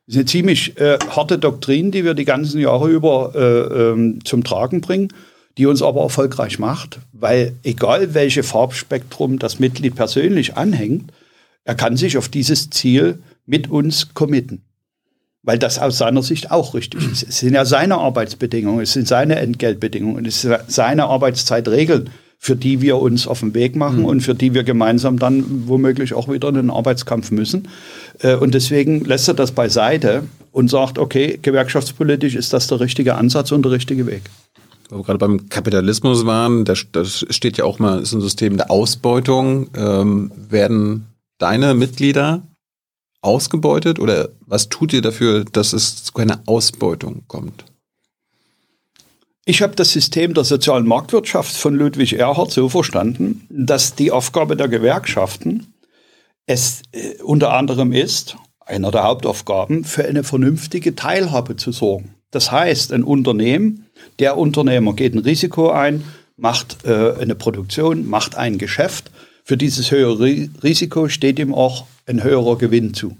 Das ist eine ziemlich äh, harte Doktrin, die wir die ganzen Jahre über äh, ähm, zum Tragen bringen, die uns aber erfolgreich macht, weil egal welche Farbspektrum das Mitglied persönlich anhängt, er kann sich auf dieses Ziel mit uns committen. Weil das aus seiner Sicht auch richtig ist. Es sind ja seine Arbeitsbedingungen, es sind seine Entgeltbedingungen, es sind seine Arbeitszeitregeln, für die wir uns auf den Weg machen mhm. und für die wir gemeinsam dann womöglich auch wieder in den Arbeitskampf müssen. Äh, und deswegen lässt er das beiseite und sagt, okay, gewerkschaftspolitisch ist das der richtige Ansatz und der richtige Weg. Gerade beim Kapitalismus waren, das, das steht ja auch mal, ist ein System der Ausbeutung. Ähm, werden deine Mitglieder ausgebeutet oder was tut ihr dafür, dass es zu keiner Ausbeutung kommt? Ich habe das System der sozialen Marktwirtschaft von Ludwig Erhard so verstanden, dass die Aufgabe der Gewerkschaften es äh, unter anderem ist, einer der Hauptaufgaben, für eine vernünftige Teilhabe zu sorgen. Das heißt, ein Unternehmen, der Unternehmer geht ein Risiko ein, macht äh, eine Produktion, macht ein Geschäft. Für dieses höhere Risiko steht ihm auch ein höherer Gewinn zu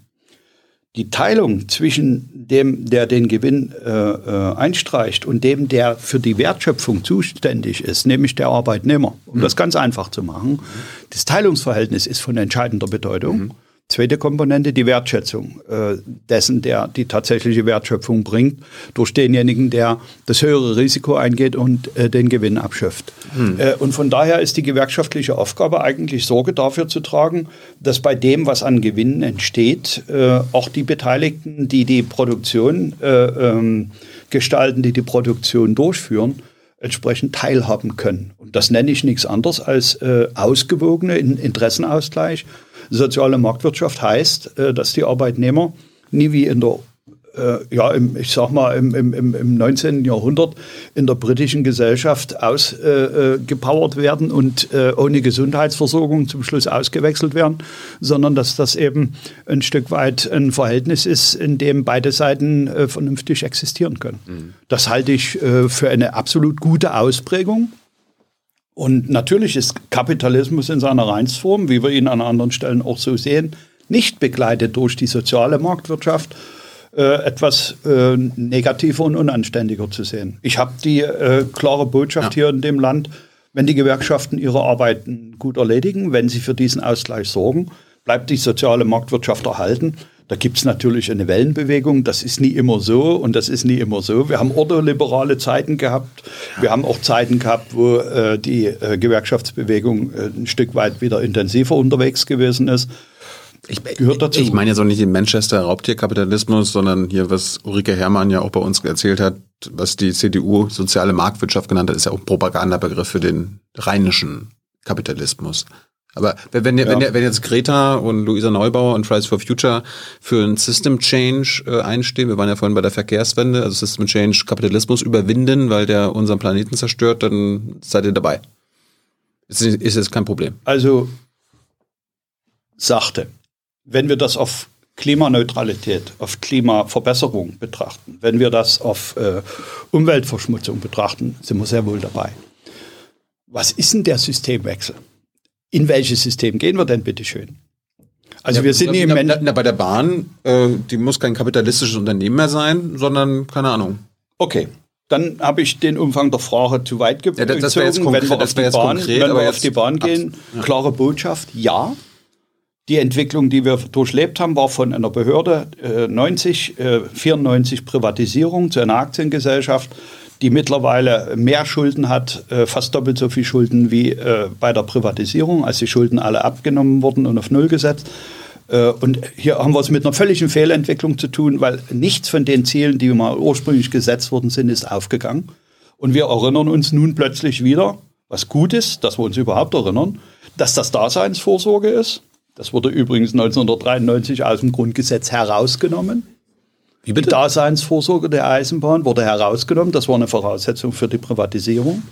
die Teilung zwischen dem, der den Gewinn äh, äh, einstreicht und dem, der für die Wertschöpfung zuständig ist, nämlich der Arbeitnehmer, um mhm. das ganz einfach zu machen, das Teilungsverhältnis ist von entscheidender Bedeutung. Mhm. Zweite Komponente, die Wertschätzung äh, dessen, der die tatsächliche Wertschöpfung bringt, durch denjenigen, der das höhere Risiko eingeht und äh, den Gewinn abschöpft. Hm. Äh, und von daher ist die gewerkschaftliche Aufgabe eigentlich Sorge dafür zu tragen, dass bei dem, was an Gewinnen entsteht, äh, auch die Beteiligten, die die Produktion äh, ähm, gestalten, die die Produktion durchführen, entsprechend teilhaben können. Und das nenne ich nichts anderes als äh, ausgewogene Interessenausgleich Soziale Marktwirtschaft heißt, äh, dass die Arbeitnehmer nie wie in der äh, ja, im, ich sag mal, im, im, im 19. Jahrhundert in der britischen Gesellschaft ausgepowert äh, werden und äh, ohne Gesundheitsversorgung zum Schluss ausgewechselt werden, sondern dass das eben ein Stück weit ein Verhältnis ist, in dem beide Seiten äh, vernünftig existieren können. Mhm. Das halte ich äh, für eine absolut gute Ausprägung und natürlich ist Kapitalismus in seiner Reinsform, wie wir ihn an anderen Stellen auch so sehen, nicht begleitet durch die soziale Marktwirtschaft, äh, etwas äh, negativer und unanständiger zu sehen. Ich habe die äh, klare Botschaft ja. hier in dem Land, wenn die Gewerkschaften ihre Arbeiten gut erledigen, wenn sie für diesen Ausgleich sorgen, bleibt die soziale Marktwirtschaft erhalten. Da gibt es natürlich eine Wellenbewegung, das ist nie immer so und das ist nie immer so. Wir haben ordoliberale Zeiten gehabt, wir haben auch Zeiten gehabt, wo äh, die äh, Gewerkschaftsbewegung äh, ein Stück weit wieder intensiver unterwegs gewesen ist. Ich, gehört dazu. Ich meine ja so nicht den Manchester Raubtierkapitalismus, sondern hier, was Ulrike Herrmann ja auch bei uns erzählt hat, was die CDU soziale Marktwirtschaft genannt hat, ist ja auch ein Propagandabegriff für den rheinischen Kapitalismus. Aber wenn, ja. wenn, wenn jetzt Greta und Luisa Neubauer und Fridays for Future für ein System Change äh, einstehen, wir waren ja vorhin bei der Verkehrswende, also System Change Kapitalismus überwinden, weil der unseren Planeten zerstört, dann seid ihr dabei. Ist, ist jetzt kein Problem. Also sachte, wenn wir das auf Klimaneutralität, auf Klimaverbesserung betrachten, wenn wir das auf äh, Umweltverschmutzung betrachten, sind wir sehr wohl dabei. Was ist denn der Systemwechsel? In welches System gehen wir denn bitte schön? Also ja, wir sind im na, na, bei der Bahn, äh, die muss kein kapitalistisches Unternehmen mehr sein, sondern keine Ahnung. Okay, dann habe ich den Umfang der Frage zu weit gezogen. Ja, das, wäre jetzt, konkret, wenn wir auf die Bahn, konkret, wenn wir auf die Bahn gehen, ja. klare Botschaft, ja. Die Entwicklung, die wir durchlebt haben, war von einer Behörde äh, 90, äh, 94 Privatisierung zu einer Aktiengesellschaft die mittlerweile mehr Schulden hat, äh, fast doppelt so viel Schulden wie äh, bei der Privatisierung, als die Schulden alle abgenommen wurden und auf Null gesetzt. Äh, und hier haben wir es mit einer völligen Fehlentwicklung zu tun, weil nichts von den Zielen, die mal ursprünglich gesetzt worden sind, ist aufgegangen. Und wir erinnern uns nun plötzlich wieder, was gut ist, dass wir uns überhaupt erinnern, dass das Daseinsvorsorge ist. Das wurde übrigens 1993 aus dem Grundgesetz herausgenommen. Wie bitte? Die Daseinsvorsorge der Eisenbahn wurde herausgenommen. Das war eine Voraussetzung für die Privatisierung.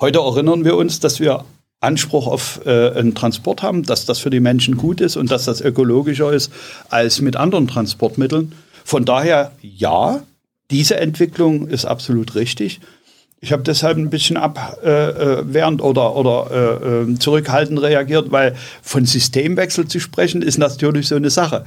Heute erinnern wir uns, dass wir Anspruch auf äh, einen Transport haben, dass das für die Menschen gut ist und dass das ökologischer ist als mit anderen Transportmitteln. Von daher ja, diese Entwicklung ist absolut richtig. Ich habe deshalb ein bisschen abwehrend äh, äh oder, oder äh, äh, zurückhaltend reagiert, weil von Systemwechsel zu sprechen ist natürlich so eine Sache.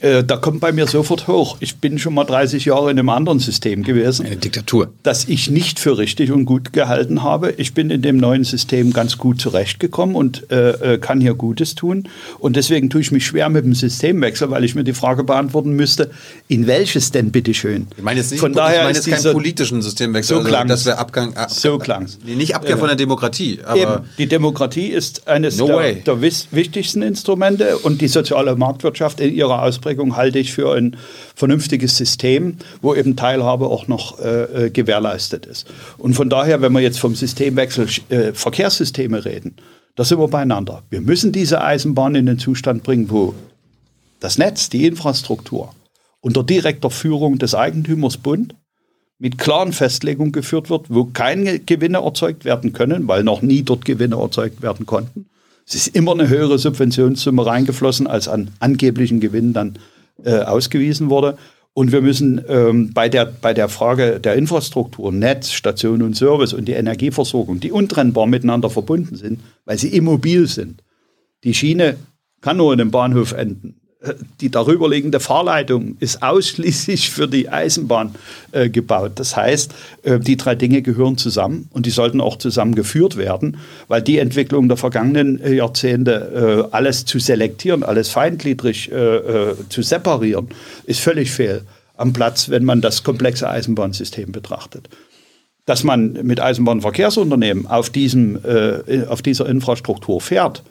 Äh, da kommt bei mir sofort hoch. Ich bin schon mal 30 Jahre in einem anderen System gewesen. Eine Diktatur. Das ich nicht für richtig und gut gehalten habe. Ich bin in dem neuen System ganz gut zurechtgekommen und äh, äh kann hier Gutes tun. Und deswegen tue ich mich schwer mit dem Systemwechsel, weil ich mir die Frage beantworten müsste, in welches denn bitteschön? Ich meine jetzt nicht, Von daher ich meine ist jetzt keinen politischen Systemwechsel. So klang's. Das wäre Abgang. Ab, So klang's. Nee, nicht Abkehr von der Demokratie, aber Eben, die Demokratie ist eines No der, der wichtigsten Instrumente und die soziale Marktwirtschaft in ihrer Ausprägung halte ich für ein vernünftiges System, wo eben Teilhabe auch noch äh, äh, gewährleistet ist. Und von daher, wenn wir jetzt vom Systemwechsel äh, Verkehrssysteme reden, da sind wir beieinander. Wir müssen diese Eisenbahn in den Zustand bringen, wo das Netz, die Infrastruktur unter direkter Führung des Eigentümers Bund mit klaren Festlegungen geführt wird, wo keine Gewinne erzeugt werden können, weil noch nie dort Gewinne erzeugt werden konnten. Es ist immer eine höhere Subventionssumme reingeflossen, als an angeblichen Gewinnen dann äh, ausgewiesen wurde. Und wir müssen ähm, bei, der, bei der Frage der Infrastruktur, Netz, Station und Service und die Energieversorgung, die untrennbar miteinander verbunden sind, weil sie immobil sind. Die Schiene kann nur in einem Bahnhof enden. Die darüberliegende Fahrleitung ist ausschließlich für die Eisenbahn äh, gebaut. Das heißt, äh, die drei Dinge gehören zusammen und die sollten auch zusammengeführt werden, weil die Entwicklung der vergangenen äh, Jahrzehnte, äh, alles zu selektieren, alles feindgliedrig äh, äh, zu separieren, ist völlig fehl am Platz, wenn man das komplexe Eisenbahnsystem betrachtet dass man mit Eisenbahnverkehrsunternehmen auf, diesem, auf dieser Infrastruktur fährt,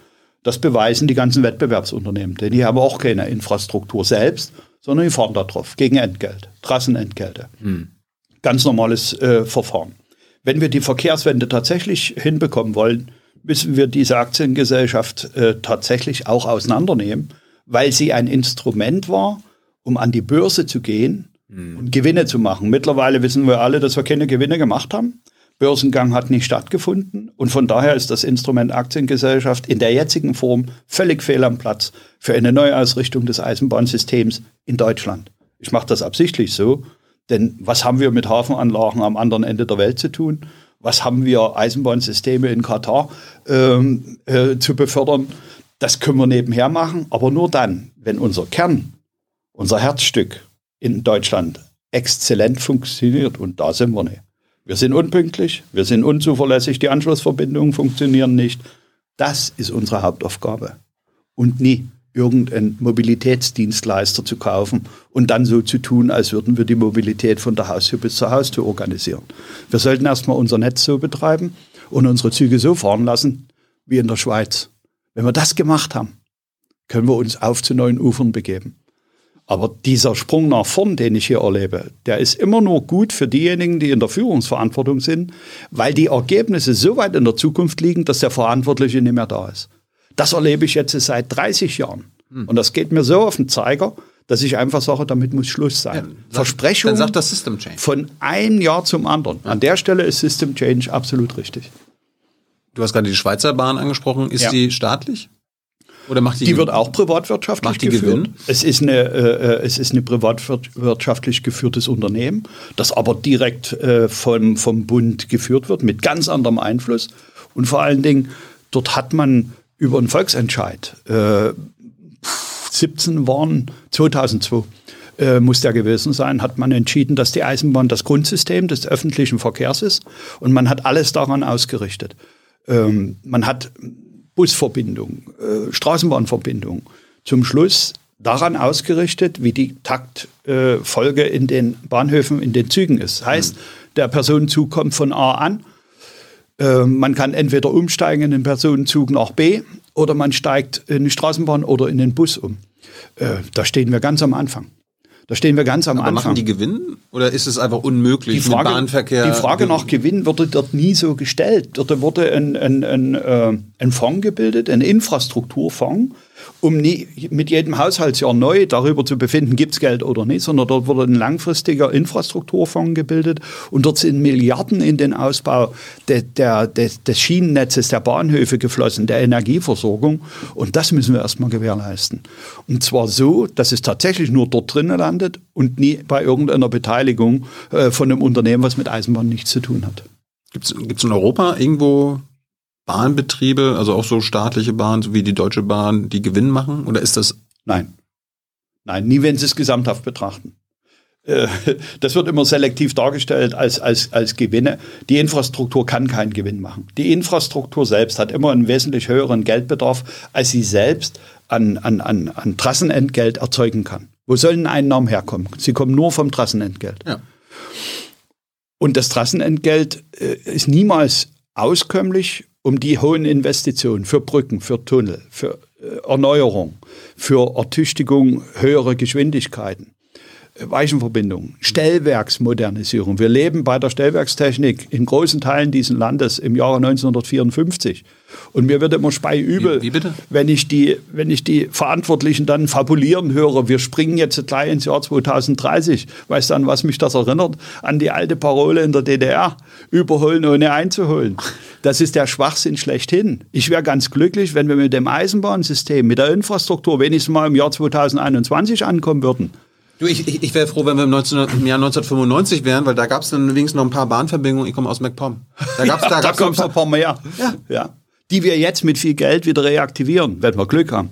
das beweisen die ganzen Wettbewerbsunternehmen. Denn die haben auch keine Infrastruktur selbst, sondern die fahren da drauf, gegen Entgelt, Trassenentgelte. Ganz normales äh, Verfahren. Wenn wir die Verkehrswende tatsächlich hinbekommen wollen, müssen wir diese Aktiengesellschaft äh, tatsächlich auch auseinandernehmen, weil sie ein Instrument war, um an die Börse zu gehen und Gewinne zu machen. Mittlerweile wissen wir alle, dass wir keine Gewinne gemacht haben. Börsengang hat nicht stattgefunden und von daher ist das Instrument Aktiengesellschaft in der jetzigen Form völlig fehl am Platz für eine Neuausrichtung des Eisenbahnsystems in Deutschland. Ich mache das absichtlich so, denn was haben wir mit Hafenanlagen am anderen Ende der Welt zu tun? Was haben wir Eisenbahnsysteme in Katar ähm, äh, zu befördern? Das können wir nebenher machen, aber nur dann, wenn unser Kern, unser Herzstück in Deutschland exzellent funktioniert. Und da sind wir nicht. Wir sind unpünktlich, wir sind unzuverlässig, die Anschlussverbindungen funktionieren nicht. Das ist unsere Hauptaufgabe. Und nie irgendeinen Mobilitätsdienstleister zu kaufen und dann so zu tun, als würden wir die Mobilität von der Haustür bis zur Haustür organisieren. Wir sollten erstmal unser Netz so betreiben und unsere Züge so fahren lassen wie in der Schweiz. Wenn wir das gemacht haben, können wir uns auf zu neuen Ufern begeben. Aber dieser Sprung nach vorn, den ich hier erlebe, der ist immer nur gut für diejenigen, die in der Führungsverantwortung sind, weil die Ergebnisse so weit in der Zukunft liegen, dass der Verantwortliche nicht mehr da ist. Das erlebe ich jetzt seit 30 Jahren. Und das geht mir so auf den Zeiger, dass ich einfach sage, damit muss Schluss sein. Versprechungen Dann sagt das System Change. von einem Jahr zum anderen. An der Stelle ist System Change absolut richtig. Du hast gerade die Schweizer Bahn angesprochen. Ist Ja. die staatlich? Oder macht die Die wird auch privatwirtschaftlich Macht die geführt. Gewinn? Es ist eine, äh, es ist eine privatwirtschaftlich geführtes Unternehmen, das aber direkt äh, vom, vom Bund geführt wird, mit ganz anderem Einfluss. Und vor allen Dingen, dort hat man über einen Volksentscheid, äh, 17 waren 2002, äh, muss der gewesen sein, hat man entschieden, dass die Eisenbahn das Grundsystem des öffentlichen Verkehrs ist und man hat alles daran ausgerichtet. Ähm, man hat Busverbindung, äh, Straßenbahnverbindung. Zum Schluss daran ausgerichtet, wie die Taktfolge äh, in den Bahnhöfen, in den Zügen ist. Heißt, der Personenzug kommt von A an. Äh, man kann entweder umsteigen in den Personenzug nach B oder man steigt in die Straßenbahn oder in den Bus um. Äh, da stehen wir ganz am Anfang. Da stehen wir ganz am Aber Anfang. machen die Gewinn? Oder ist es einfach unmöglich Die Frage, Bahnverkehr? die Frage nach Gewinn wurde dort nie so gestellt. Dort wurde ein, ein, ein, äh, ein Fonds gebildet, ein Infrastrukturfonds, um nie mit jedem Haushaltsjahr neu darüber zu befinden, gibt es Geld oder nicht, sondern dort wurde ein langfristiger Infrastrukturfonds gebildet und dort sind Milliarden in den Ausbau de, der, des, des Schienennetzes, der Bahnhöfe geflossen, der Energieversorgung und das müssen wir erstmal gewährleisten. Und zwar so, dass es tatsächlich nur dort drinnen landet und nie bei irgendeiner Beteiligung äh, von einem Unternehmen, was mit Eisenbahn nichts zu tun hat. Gibt es in Europa irgendwo Bahnbetriebe, also auch so staatliche Bahnen, wie die Deutsche Bahn, die Gewinn machen? Oder ist das Nein. Nein, nie, wenn Sie es gesamthaft betrachten. Äh, das wird immer selektiv dargestellt als, als, als Gewinne. Die Infrastruktur kann keinen Gewinn machen. Die Infrastruktur selbst hat immer einen wesentlich höheren Geldbedarf, als sie selbst an, an, an, an Trassenentgelt erzeugen kann. Wo sollen Einnahmen herkommen? Sie kommen nur vom Trassenentgelt. Ja. Und das Trassenentgelt äh, ist niemals auskömmlich, um die hohen Investitionen für Brücken, für Tunnel, für äh, Erneuerung, für Ertüchtigung höherer Geschwindigkeiten Weichenverbindungen, Stellwerksmodernisierung. Wir leben bei der Stellwerkstechnik in großen Teilen dieses Landes im Jahre 1954. Und mir wird immer speiübel, Wie- wie wenn ich die, wenn ich die Verantwortlichen dann fabulieren höre, wir springen jetzt gleich ins Jahr 2030. Weißt du, an was mich das erinnert? An die alte Parole in der DDR. Überholen ohne einzuholen. Das ist der Schwachsinn schlechthin. Ich wäre ganz glücklich, wenn wir mit dem Eisenbahnsystem, mit der Infrastruktur wenigstens mal im Jahr 2021 ankommen würden. Du, ich, ich, ich wäre froh, wenn wir im, 19, im Jahr 1995 wären, weil da gab es dann wenigstens noch ein paar Bahnverbindungen. Ich komme aus MacPom. Da gab's, Ja, da da gab's noch kommt noch ein paar mehr. Ja. Ja. Die wir jetzt mit viel Geld wieder reaktivieren, wenn wir Glück haben.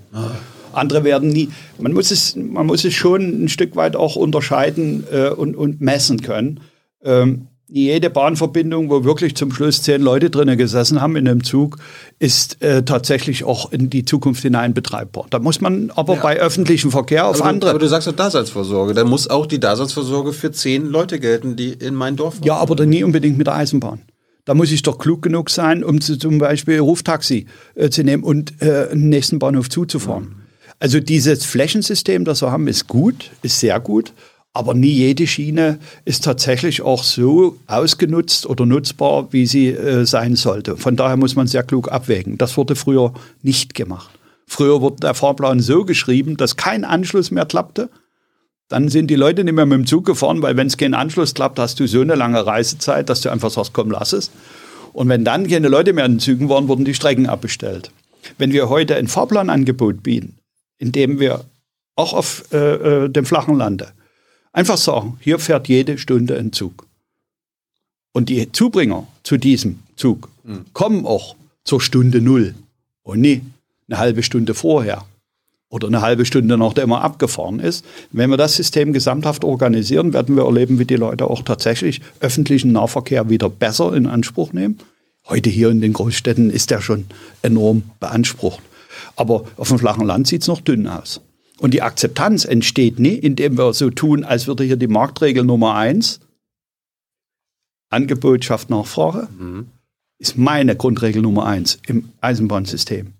Andere werden nie. Man muss es, man muss es schon ein Stück weit auch unterscheiden äh, und, und messen können. Ähm, jede Bahnverbindung, wo wirklich zum Schluss zehn Leute drinnen gesessen haben in einem Zug, ist äh, tatsächlich auch in die Zukunft hinein betreibbar. Da muss man aber bei öffentlichem Verkehr auf aber, du, andere. aber du sagst doch Daseinsvorsorge. Da muss auch die Daseinsvorsorge für zehn Leute gelten, die in mein Dorf wohnen. Ja, aber dann nie unbedingt mit der Eisenbahn. Da muss ich doch klug genug sein, um zu, zum Beispiel Ruftaxi äh, zu nehmen und äh, den nächsten Bahnhof zuzufahren. Also dieses Flächensystem, das wir haben, ist gut, ist sehr gut. Aber nie jede Schiene ist tatsächlich auch so ausgenutzt oder nutzbar, wie sie äh, sein sollte. Von daher muss man sehr klug abwägen. Das wurde früher nicht gemacht. Früher wurde der Fahrplan so geschrieben, dass kein Anschluss mehr klappte. Dann sind die Leute nicht mehr mit dem Zug gefahren, weil wenn es keinen Anschluss klappt, hast du so eine lange Reisezeit, dass du einfach sagst, komm, lass es. Und wenn dann keine Leute mehr in den Zügen waren, wurden die Strecken abbestellt. Wenn wir heute ein Fahrplanangebot bieten, indem wir auch auf äh, äh, dem flachen Lande einfach sagen, hier fährt jede Stunde ein Zug. Und die Zubringer zu diesem Zug kommen auch zur Stunde Null und nie eine halbe Stunde vorher oder eine halbe Stunde nachdem er abgefahren ist. Wenn wir das System gesamthaft organisieren, werden wir erleben, wie die Leute auch tatsächlich öffentlichen Nahverkehr wieder besser in Anspruch nehmen. Heute hier in den Großstädten ist der schon enorm beansprucht. Aber auf dem flachen Land sieht es noch dünn aus. Und die Akzeptanz entsteht nie, indem wir so tun, als würde hier die Marktregel Nummer eins Angebot schafft Nachfrage, ist meine Grundregel Nummer eins im Eisenbahnsystem.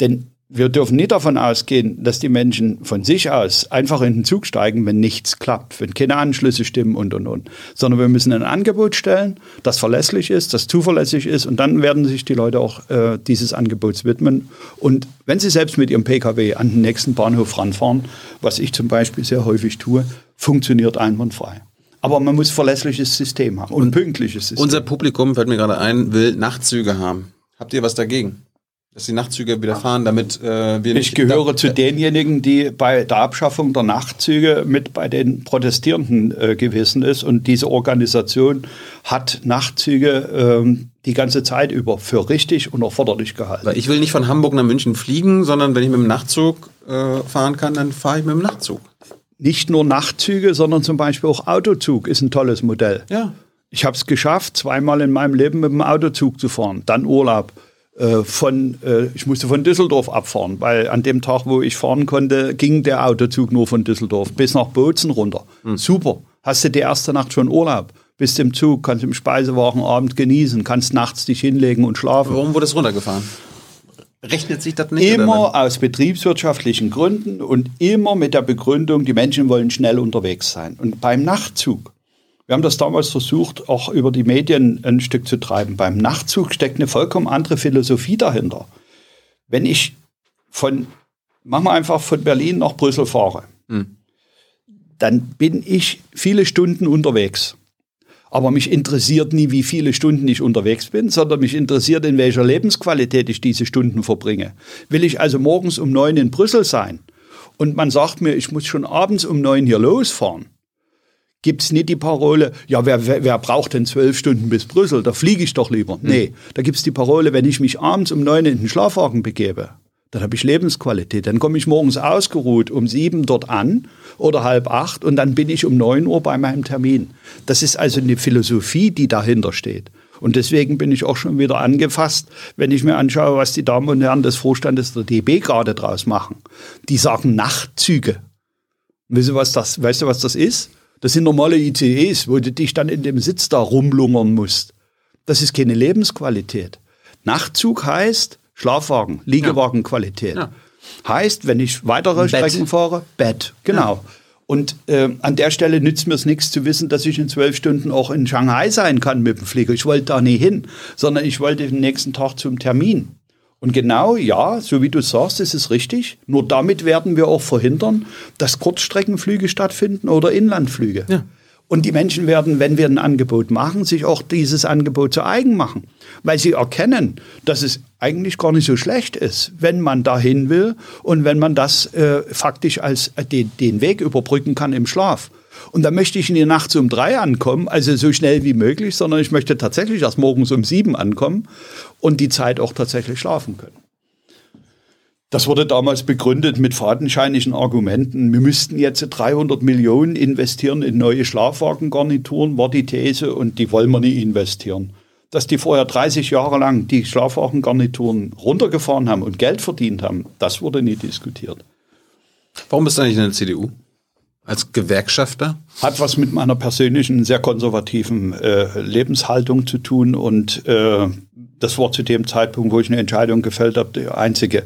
Denn wir dürfen nicht davon ausgehen, dass die Menschen von sich aus einfach in den Zug steigen, wenn nichts klappt, wenn keine Anschlüsse stimmen und, und, und. Sondern wir müssen ein Angebot stellen, das verlässlich ist, das zuverlässig ist und dann werden sich die Leute auch äh, dieses Angebots widmen. Und wenn sie selbst mit ihrem Pkw an den nächsten Bahnhof ranfahren, was ich zum Beispiel sehr häufig tue, funktioniert einwandfrei. Aber man muss verlässliches System haben und ein pünktliches System. Unser Publikum, fällt mir gerade ein, will Nachtzüge haben. Habt ihr was dagegen? Dass die Nachtzüge wieder fahren, damit äh, wir Ich gehöre zu denjenigen, die bei der Abschaffung der Nachtzüge mit bei den Protestierenden äh, gewesen ist. Und diese Organisation hat Nachtzüge ähm, die ganze Zeit über für richtig und erforderlich gehalten. Ich will nicht von Hamburg nach München fliegen, sondern wenn ich mit dem Nachtzug äh, fahren kann, dann fahre ich mit dem Nachtzug. Nicht nur Nachtzüge, sondern zum Beispiel auch Autozug ist ein tolles Modell. Ja. Ich habe es geschafft, zweimal in meinem Leben mit dem Autozug zu fahren. Dann Urlaub. Äh, von, äh, ich musste von Düsseldorf abfahren, weil an dem Tag, wo ich fahren konnte, ging der Autozug nur von Düsseldorf bis nach Bozen runter. Super. Hast du die erste Nacht schon Urlaub? Bist im Zug, kannst im Speisewagen Abend genießen, kannst nachts dich hinlegen und schlafen. Warum wurde es runtergefahren? Rechnet sich das nicht? Immer aus betriebswirtschaftlichen Gründen und immer mit der Begründung, die Menschen wollen schnell unterwegs sein. Und beim Nachtzug, wir haben das damals versucht, auch über die Medien ein Stück zu treiben. Beim Nachtzug steckt eine vollkommen andere Philosophie dahinter. Wenn ich von, machen wir einfach von Berlin nach Brüssel fahre, dann bin ich viele Stunden unterwegs. Aber mich interessiert nie, wie viele Stunden ich unterwegs bin, sondern mich interessiert, in welcher Lebensqualität ich diese Stunden verbringe. Will ich also morgens um neun in Brüssel sein und man sagt mir, ich muss schon abends um neun hier losfahren, gibt es nicht die Parole, ja, wer, wer, wer braucht denn zwölf Stunden bis Brüssel? Da fliege ich doch lieber. Nee, da gibt es die Parole, wenn ich mich abends um neun in den Schlafwagen begebe, Dann habe ich Lebensqualität. Dann komme ich morgens ausgeruht um sieben dort an oder halb acht und dann bin ich um neun Uhr bei meinem Termin. Das ist also eine Philosophie, die dahinter steht. Und deswegen bin ich auch schon wieder angefasst, wenn ich mir anschaue, was die Damen und Herren des Vorstandes der DB gerade draus machen. Die sagen Nachtzüge. Weißt du, was das, weißt du, was das ist? Das sind normale ICEs, wo du dich dann in dem Sitz da rumlungern musst. Das ist keine Lebensqualität. Nachtzug heißt Schlafwagen, Liegewagenqualität. Ja. Heißt, wenn ich weitere Bett. Strecken fahre, Bett, genau. Ja. Und äh, an der Stelle nützt mir es nichts zu wissen, dass ich in zwölf Stunden auch in Shanghai sein kann mit dem Flieger. Ich wollte da nie hin, sondern ich wollte den nächsten Tag zum Termin. Und genau, ja, so wie du sagst, ist es richtig. Nur damit werden wir auch verhindern, dass Kurzstreckenflüge stattfinden oder Inlandflüge. Ja. Und die Menschen werden, wenn wir ein Angebot machen, sich auch dieses Angebot zu eigen machen, weil sie erkennen, dass es eigentlich gar nicht so schlecht ist, wenn man dahin will und wenn man das äh, faktisch als äh, den, den Weg überbrücken kann im Schlaf. Und da möchte ich in die Nacht um drei ankommen, also so schnell wie möglich, sondern ich möchte tatsächlich erst morgens um sieben ankommen und die Zeit auch tatsächlich schlafen können. Das wurde damals begründet mit fadenscheinigen Argumenten. Wir müssten jetzt 300 Millionen investieren in neue Schlafwagengarnituren, war die These, und die wollen wir nicht investieren. Dass die vorher 30 Jahre lang die Schlafwagengarnituren runtergefahren haben und Geld verdient haben, das wurde nie diskutiert. Warum bist du eigentlich in der CDU? Als Gewerkschafter? Hat was mit meiner persönlichen, sehr konservativen äh, Lebenshaltung zu tun und äh, das war zu dem Zeitpunkt, wo ich eine Entscheidung gefällt habe, der einzige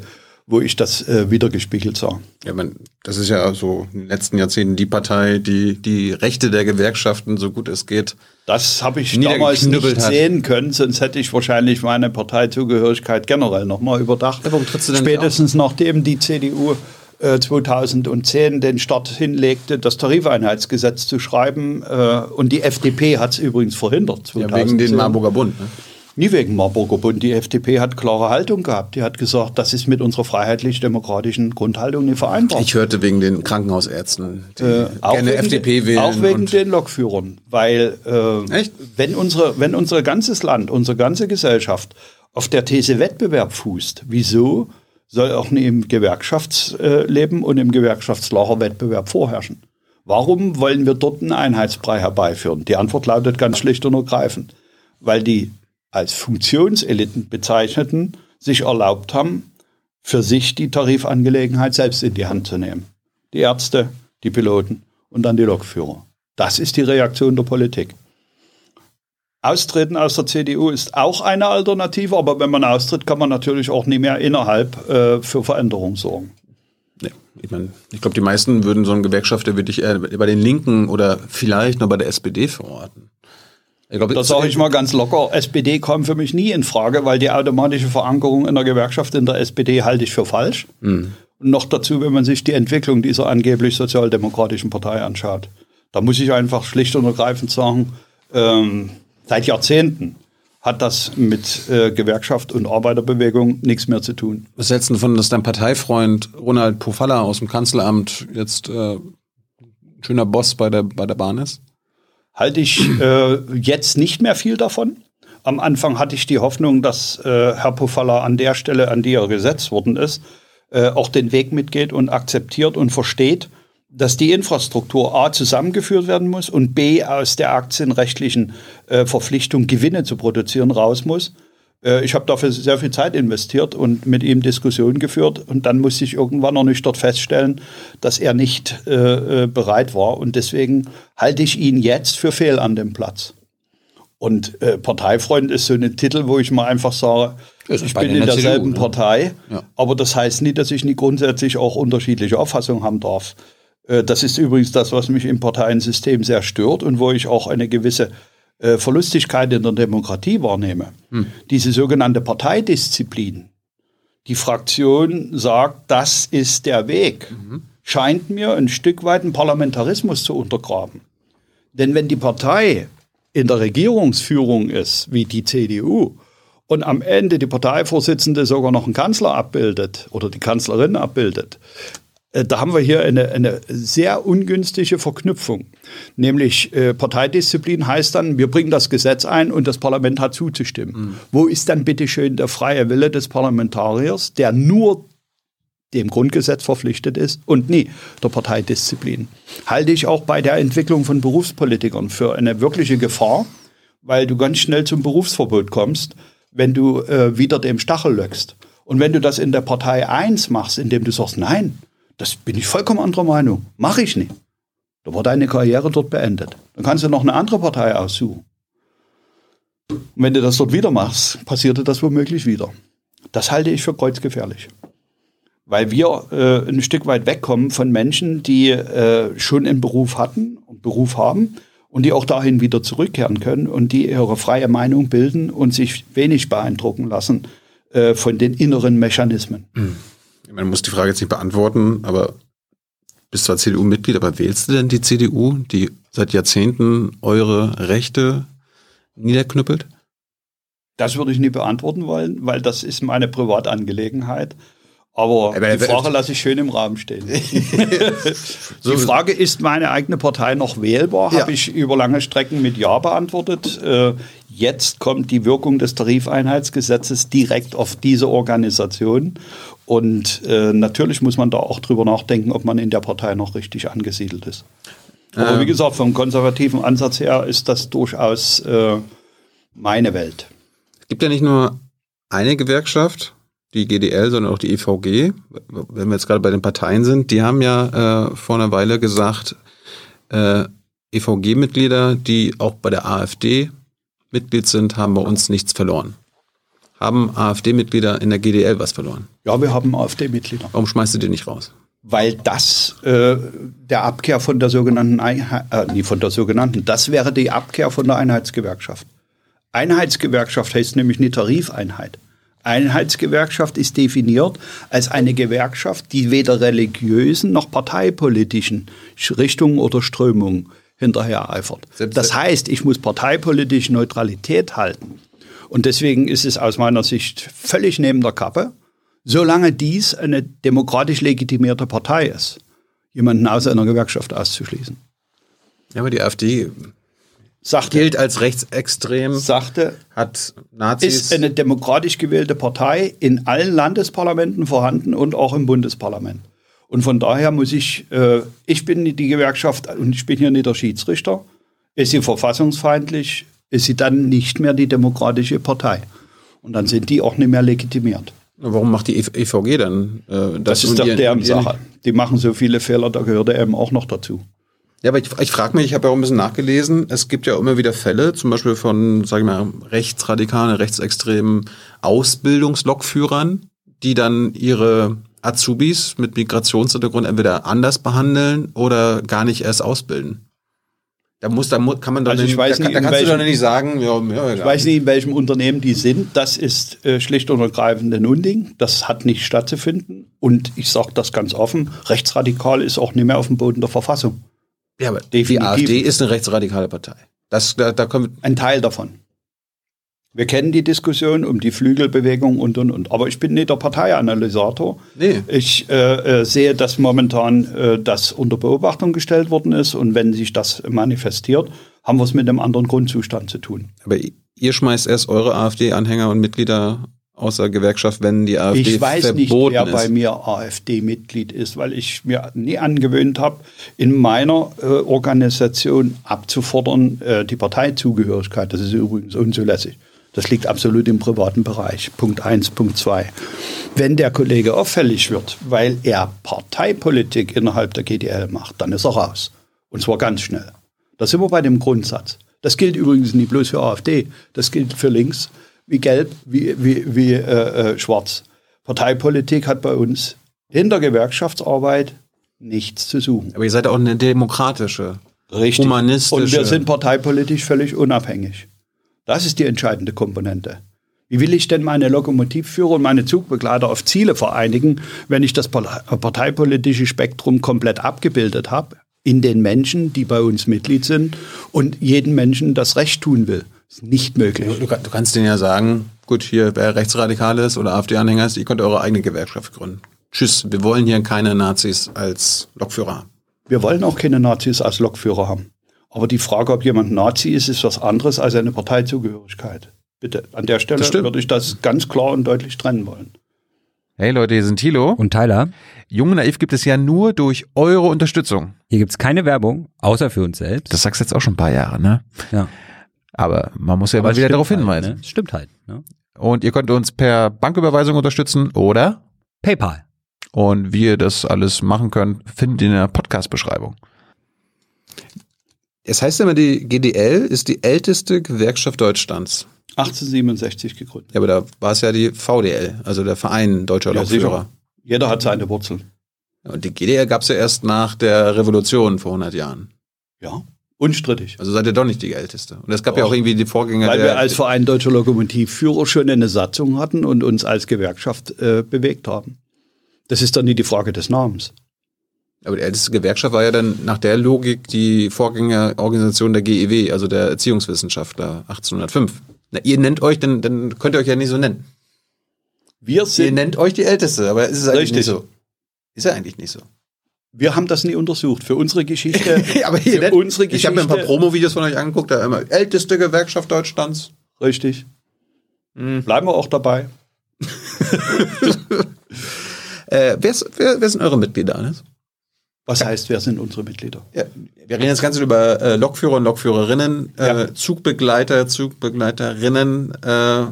wo ich das äh, wiedergespiegelt sah. Ja, man, das ist ja so in den letzten Jahrzehnten die Partei, die die Rechte der Gewerkschaften so gut es geht. Das habe ich damals nicht hat. sehen können, sonst hätte ich wahrscheinlich meine Parteizugehörigkeit generell nochmal überdacht. Ja, warum trittst du denn Spätestens nachdem die CDU 2010 äh, den Start hinlegte, das Tarifeinheitsgesetz zu schreiben. Äh, und die FDP hat es übrigens verhindert. 2010. Ja, wegen den Marburger Bund. Ne? Nie wegen Marburger Bund. Die FDP hat klare Haltung gehabt. Die hat gesagt, das ist mit unserer freiheitlich-demokratischen Grundhaltung nicht vereinbar. Ich hörte wegen den Krankenhausärzten, die äh, auch gerne FDP wählen. Auch wegen den Lokführern. Weil äh, wenn, unsere, wenn unser ganzes Land, unsere ganze Gesellschaft auf der These Wettbewerb fußt, wieso soll auch im Gewerkschaftsleben und im Gewerkschaftslager Wettbewerb vorherrschen? Warum wollen wir dort einen Einheitsbrei herbeiführen? Die Antwort lautet ganz schlicht und ergreifend, weil die als Funktionseliten bezeichneten, sich erlaubt haben, für sich die Tarifangelegenheit selbst in die Hand zu nehmen. Die Ärzte, die Piloten und dann die Lokführer. Das ist die Reaktion der Politik. Austreten aus der CDU ist auch eine Alternative, aber wenn man austritt, kann man natürlich auch nicht mehr innerhalb äh, für Veränderung sorgen. Ja, ich meine, ich glaube, die meisten würden so einen Gewerkschafter wirklich eher bei den Linken oder vielleicht noch bei der SPD verorten. Ich glaub, das sage ich mal ganz locker. SPD kommt für mich nie in Frage, weil die automatische Verankerung in der Gewerkschaft in der SPD halte ich für falsch. Mhm. Und noch dazu, wenn man sich die Entwicklung dieser angeblich sozialdemokratischen Partei anschaut. Da muss ich einfach schlicht und ergreifend sagen, ähm, seit Jahrzehnten hat das mit äh, Gewerkschaft und Arbeiterbewegung nichts mehr zu tun. Was hältst du davon, dass dein Parteifreund Ronald Pofalla aus dem Kanzleramt jetzt äh, schöner Boss bei der, bei der Bahn ist? halte ich äh, jetzt nicht mehr viel davon. Am Anfang hatte ich die Hoffnung, dass äh, Herr Pofalla an der Stelle, an die er gesetzt worden ist, äh, auch den Weg mitgeht und akzeptiert und versteht, dass die Infrastruktur A zusammengeführt werden muss und B aus der aktienrechtlichen äh, Verpflichtung Gewinne zu produzieren raus muss. Äh, ich habe dafür sehr viel Zeit investiert und mit ihm Diskussionen geführt. Und dann musste ich irgendwann noch nicht dort feststellen, dass er nicht äh, äh, bereit war. Und deswegen halte ich ihn jetzt für fehl an dem Platz. Und äh, Parteifreund ist so ein Titel, wo ich mal einfach sage, ich bin in derselben CDU, ne? Partei, ja. aber das heißt nicht, dass ich nicht grundsätzlich auch unterschiedliche Auffassungen haben darf. Äh, das ist übrigens das, was mich im Parteiensystem sehr stört und wo ich auch eine gewisse äh, Verlustigkeit in der Demokratie wahrnehme. Hm. Diese sogenannte Parteidisziplin. Die Fraktion sagt, das ist der Weg, mhm. scheint mir ein Stück weit einen Parlamentarismus zu untergraben. Denn wenn die Partei in der Regierungsführung ist, wie die CDU, und am Ende die Parteivorsitzende sogar noch einen Kanzler abbildet oder die Kanzlerin abbildet, da haben wir hier eine, eine sehr ungünstige Verknüpfung. Nämlich äh, Parteidisziplin heißt dann, wir bringen das Gesetz ein und das Parlament hat zuzustimmen. Mhm. Wo ist dann bitte schön der freie Wille des Parlamentariers, der nur dem Grundgesetz verpflichtet ist und nie der Parteidisziplin. Halte ich auch bei der Entwicklung von Berufspolitikern für eine wirkliche Gefahr, weil du ganz schnell zum Berufsverbot kommst, wenn du äh, wieder dem Stachel löckst. Und wenn du das in der Partei 1 machst, indem du sagst, nein, das bin ich vollkommen anderer Meinung, mache ich nicht. Da war deine Karriere dort beendet. Dann kannst du noch eine andere Partei aussuchen. Und wenn du das dort wieder machst, passierte das womöglich wieder. Das halte ich für kreuzgefährlich weil wir äh, ein Stück weit wegkommen von Menschen, die äh, schon einen Beruf hatten und Beruf haben und die auch dahin wieder zurückkehren können und die ihre freie Meinung bilden und sich wenig beeindrucken lassen äh, von den inneren Mechanismen. Hm. Man muss die Frage jetzt nicht beantworten, aber bist zwar CDU-Mitglied, aber wählst du denn die CDU, die seit Jahrzehnten eure Rechte niederknüppelt? Das würde ich nie beantworten wollen, weil das ist meine Privatangelegenheit. Aber, Aber die Frage lasse ich schön im Rahmen stehen. die Frage, ist meine eigene Partei noch wählbar? Ja. Habe ich über lange Strecken mit Ja beantwortet. Äh, jetzt kommt die Wirkung des Tarifeinheitsgesetzes direkt auf diese Organisation. Und äh, natürlich muss man da auch drüber nachdenken, ob man in der Partei noch richtig angesiedelt ist. Aber ähm. wie gesagt, vom konservativen Ansatz her ist das durchaus äh, meine Welt. Es gibt ja nicht nur eine Gewerkschaft, die GDL, sondern auch die EVG, wenn wir jetzt gerade bei den Parteien sind, die haben ja äh, vor einer Weile gesagt, äh, EVG-Mitglieder, die auch bei der AfD Mitglied sind, haben bei uns nichts verloren. Haben AfD-Mitglieder in der GDL was verloren? Ja, wir haben AfD-Mitglieder. Warum schmeißt du die nicht raus? Weil das äh, der Abkehr von der sogenannten, Einheit, äh, nie von der sogenannten, das wäre die Abkehr von der Einheitsgewerkschaft. Einheitsgewerkschaft heißt nämlich eine Tarifeinheit. Einheitsgewerkschaft ist definiert als eine Gewerkschaft, die weder religiösen noch parteipolitischen Richtungen oder Strömungen hinterher eifert. Das heißt, ich muss parteipolitisch Neutralität halten. Und deswegen ist es aus meiner Sicht völlig neben der Kappe, solange dies eine demokratisch legitimierte Partei ist, jemanden aus einer Gewerkschaft auszuschließen. Ja, aber die AfD sagte, gilt als rechtsextrem, sagte, hat Nazis. Ist eine demokratisch gewählte Partei in allen Landesparlamenten vorhanden und auch im Bundesparlament. Und von daher muss ich, äh, ich bin die Gewerkschaft und ich bin hier nicht der Schiedsrichter. Ist sie verfassungsfeindlich, ist sie dann nicht mehr die demokratische Partei. Und dann sind die auch nicht mehr legitimiert. Warum macht die EVG dann äh, das? Das ist doch deren Sache. Die machen so viele Fehler, da gehört er eben auch noch dazu. Ja, aber ich, ich frage mich, ich habe ja auch ein bisschen nachgelesen, es gibt ja immer wieder Fälle, zum Beispiel von, sage ich mal, rechtsradikalen, rechtsextremen Ausbildungslokführern, die dann ihre Azubis mit Migrationshintergrund entweder anders behandeln oder gar nicht erst ausbilden. Da muss, da kann man dann, also ich weiß da, nicht, da kannst welchem, du dann nicht sagen, ja, ja, ich weiß nicht, in welchem Unternehmen die sind. Das ist äh, schlicht und ergreifend ein Unding. Das hat nicht stattzufinden. Und ich sage das ganz offen: Rechtsradikal ist auch nicht mehr auf dem Boden der Verfassung. Ja, aber Definitiv. die AfD ist eine rechtsradikale Partei. Das, da, da kommt Ein Teil davon. Wir kennen die Diskussion um die Flügelbewegung und und und. Aber ich bin nicht der Parteianalysator. Nee. Ich äh, äh, sehe, dass momentan äh, das unter Beobachtung gestellt worden ist und wenn sich das manifestiert, haben wir es mit einem anderen Grundzustand zu tun. Aber ihr schmeißt erst eure AfD-Anhänger und Mitglieder außer Gewerkschaft, wenn die AfD Ich weiß nicht, wer ist. bei mir AfD-Mitglied ist, weil ich mir nie angewöhnt habe, in meiner äh, Organisation abzufordern, äh, die Parteizugehörigkeit. Das ist übrigens unzulässig. Das liegt absolut im privaten Bereich. Punkt eins, Punkt zwei. Wenn der Kollege auffällig wird, weil er Parteipolitik innerhalb der GDL macht, dann ist er raus. Und zwar ganz schnell. Da sind wir bei dem Grundsatz. Das gilt übrigens nicht bloß für AfD, das gilt für links, wie gelb, wie, wie, wie äh, äh, schwarz. Parteipolitik hat bei uns in der Gewerkschaftsarbeit nichts zu suchen. Aber ihr seid auch eine demokratische, Richtig. humanistische. Und wir sind parteipolitisch völlig unabhängig. Das ist die entscheidende Komponente. Wie will ich denn meine Lokomotivführer und meine Zugbegleiter auf Ziele vereinigen, wenn ich das parteipolitische Spektrum komplett abgebildet habe in den Menschen, die bei uns Mitglied sind und jeden Menschen das Recht tun will? Ist nicht möglich. Du, du, kannst denen ja sagen, gut, hier wer rechtsradikal ist oder AfD-Anhänger ist, ihr könnt eure eigene Gewerkschaft gründen. Tschüss, wir wollen hier keine Nazis als Lokführer haben. Wir wollen auch keine Nazis als Lokführer haben. Aber die Frage, ob jemand Nazi ist, ist was anderes als eine Parteizugehörigkeit. Bitte, an der Stelle würde ich das ganz klar und deutlich trennen wollen. Hey Leute, hier sind Thilo. Und Tyler, Jung und Naiv gibt es ja nur durch eure Unterstützung. hier gibt's keine Werbung, außer für uns selbst. Das sagst du jetzt auch schon ein paar Jahre, ne? ja. Aber man muss ja Aber mal es wieder darauf halt, hinweisen. Ne? Es Stimmt halt. Ne? Und ihr könnt uns per Banküberweisung unterstützen oder PayPal. und wie ihr das alles machen könnt, findet ihr in der Podcast-Beschreibung. Es heißt immer, die GDL ist die älteste Gewerkschaft Deutschlands. 1867 gegründet. Ja, aber da war es ja die VDL, also der Verein Deutscher Ja. Lokführer. Jeder hat seine Wurzeln. Und die GDL gab es ja erst nach der Revolution vor 100 Jahren. Ja, unstrittig. Also seid ihr doch nicht die älteste. Und es gab ja Doch. auch irgendwie die Vorgänger Weil wir als Verein Deutscher Lokomotivführer schon eine Satzung hatten und uns als Gewerkschaft äh, bewegt haben. Das ist dann nie die Frage des Namens. aber die älteste Gewerkschaft war ja dann nach der Logik die Vorgängerorganisation der GEW, also der Erziehungswissenschaftler 1805. Na, ihr nennt euch, dann, dann könnt ihr euch ja nicht so nennen. Wir Ihr sind, nennt euch die Älteste, aber ist es eigentlich Richtig. nicht so. Ist ja eigentlich nicht so. Wir haben das nie untersucht. Für unsere Geschichte, aber für nennt- unsere ich habe mir ein paar Geschichte- Promo-Videos von euch angeguckt, da immer älteste Gewerkschaft Deutschlands. richtig. Mhm. Bleiben wir auch dabei. Äh, wer, ist, wer, wer sind eure Mitglieder, Hannes? Was heißt, wer sind unsere Mitglieder? Ja, wir reden jetzt ganz über äh, Lokführer und Lokführerinnen, äh, Ja. Zugbegleiter, Zugbegleiterinnen. Äh,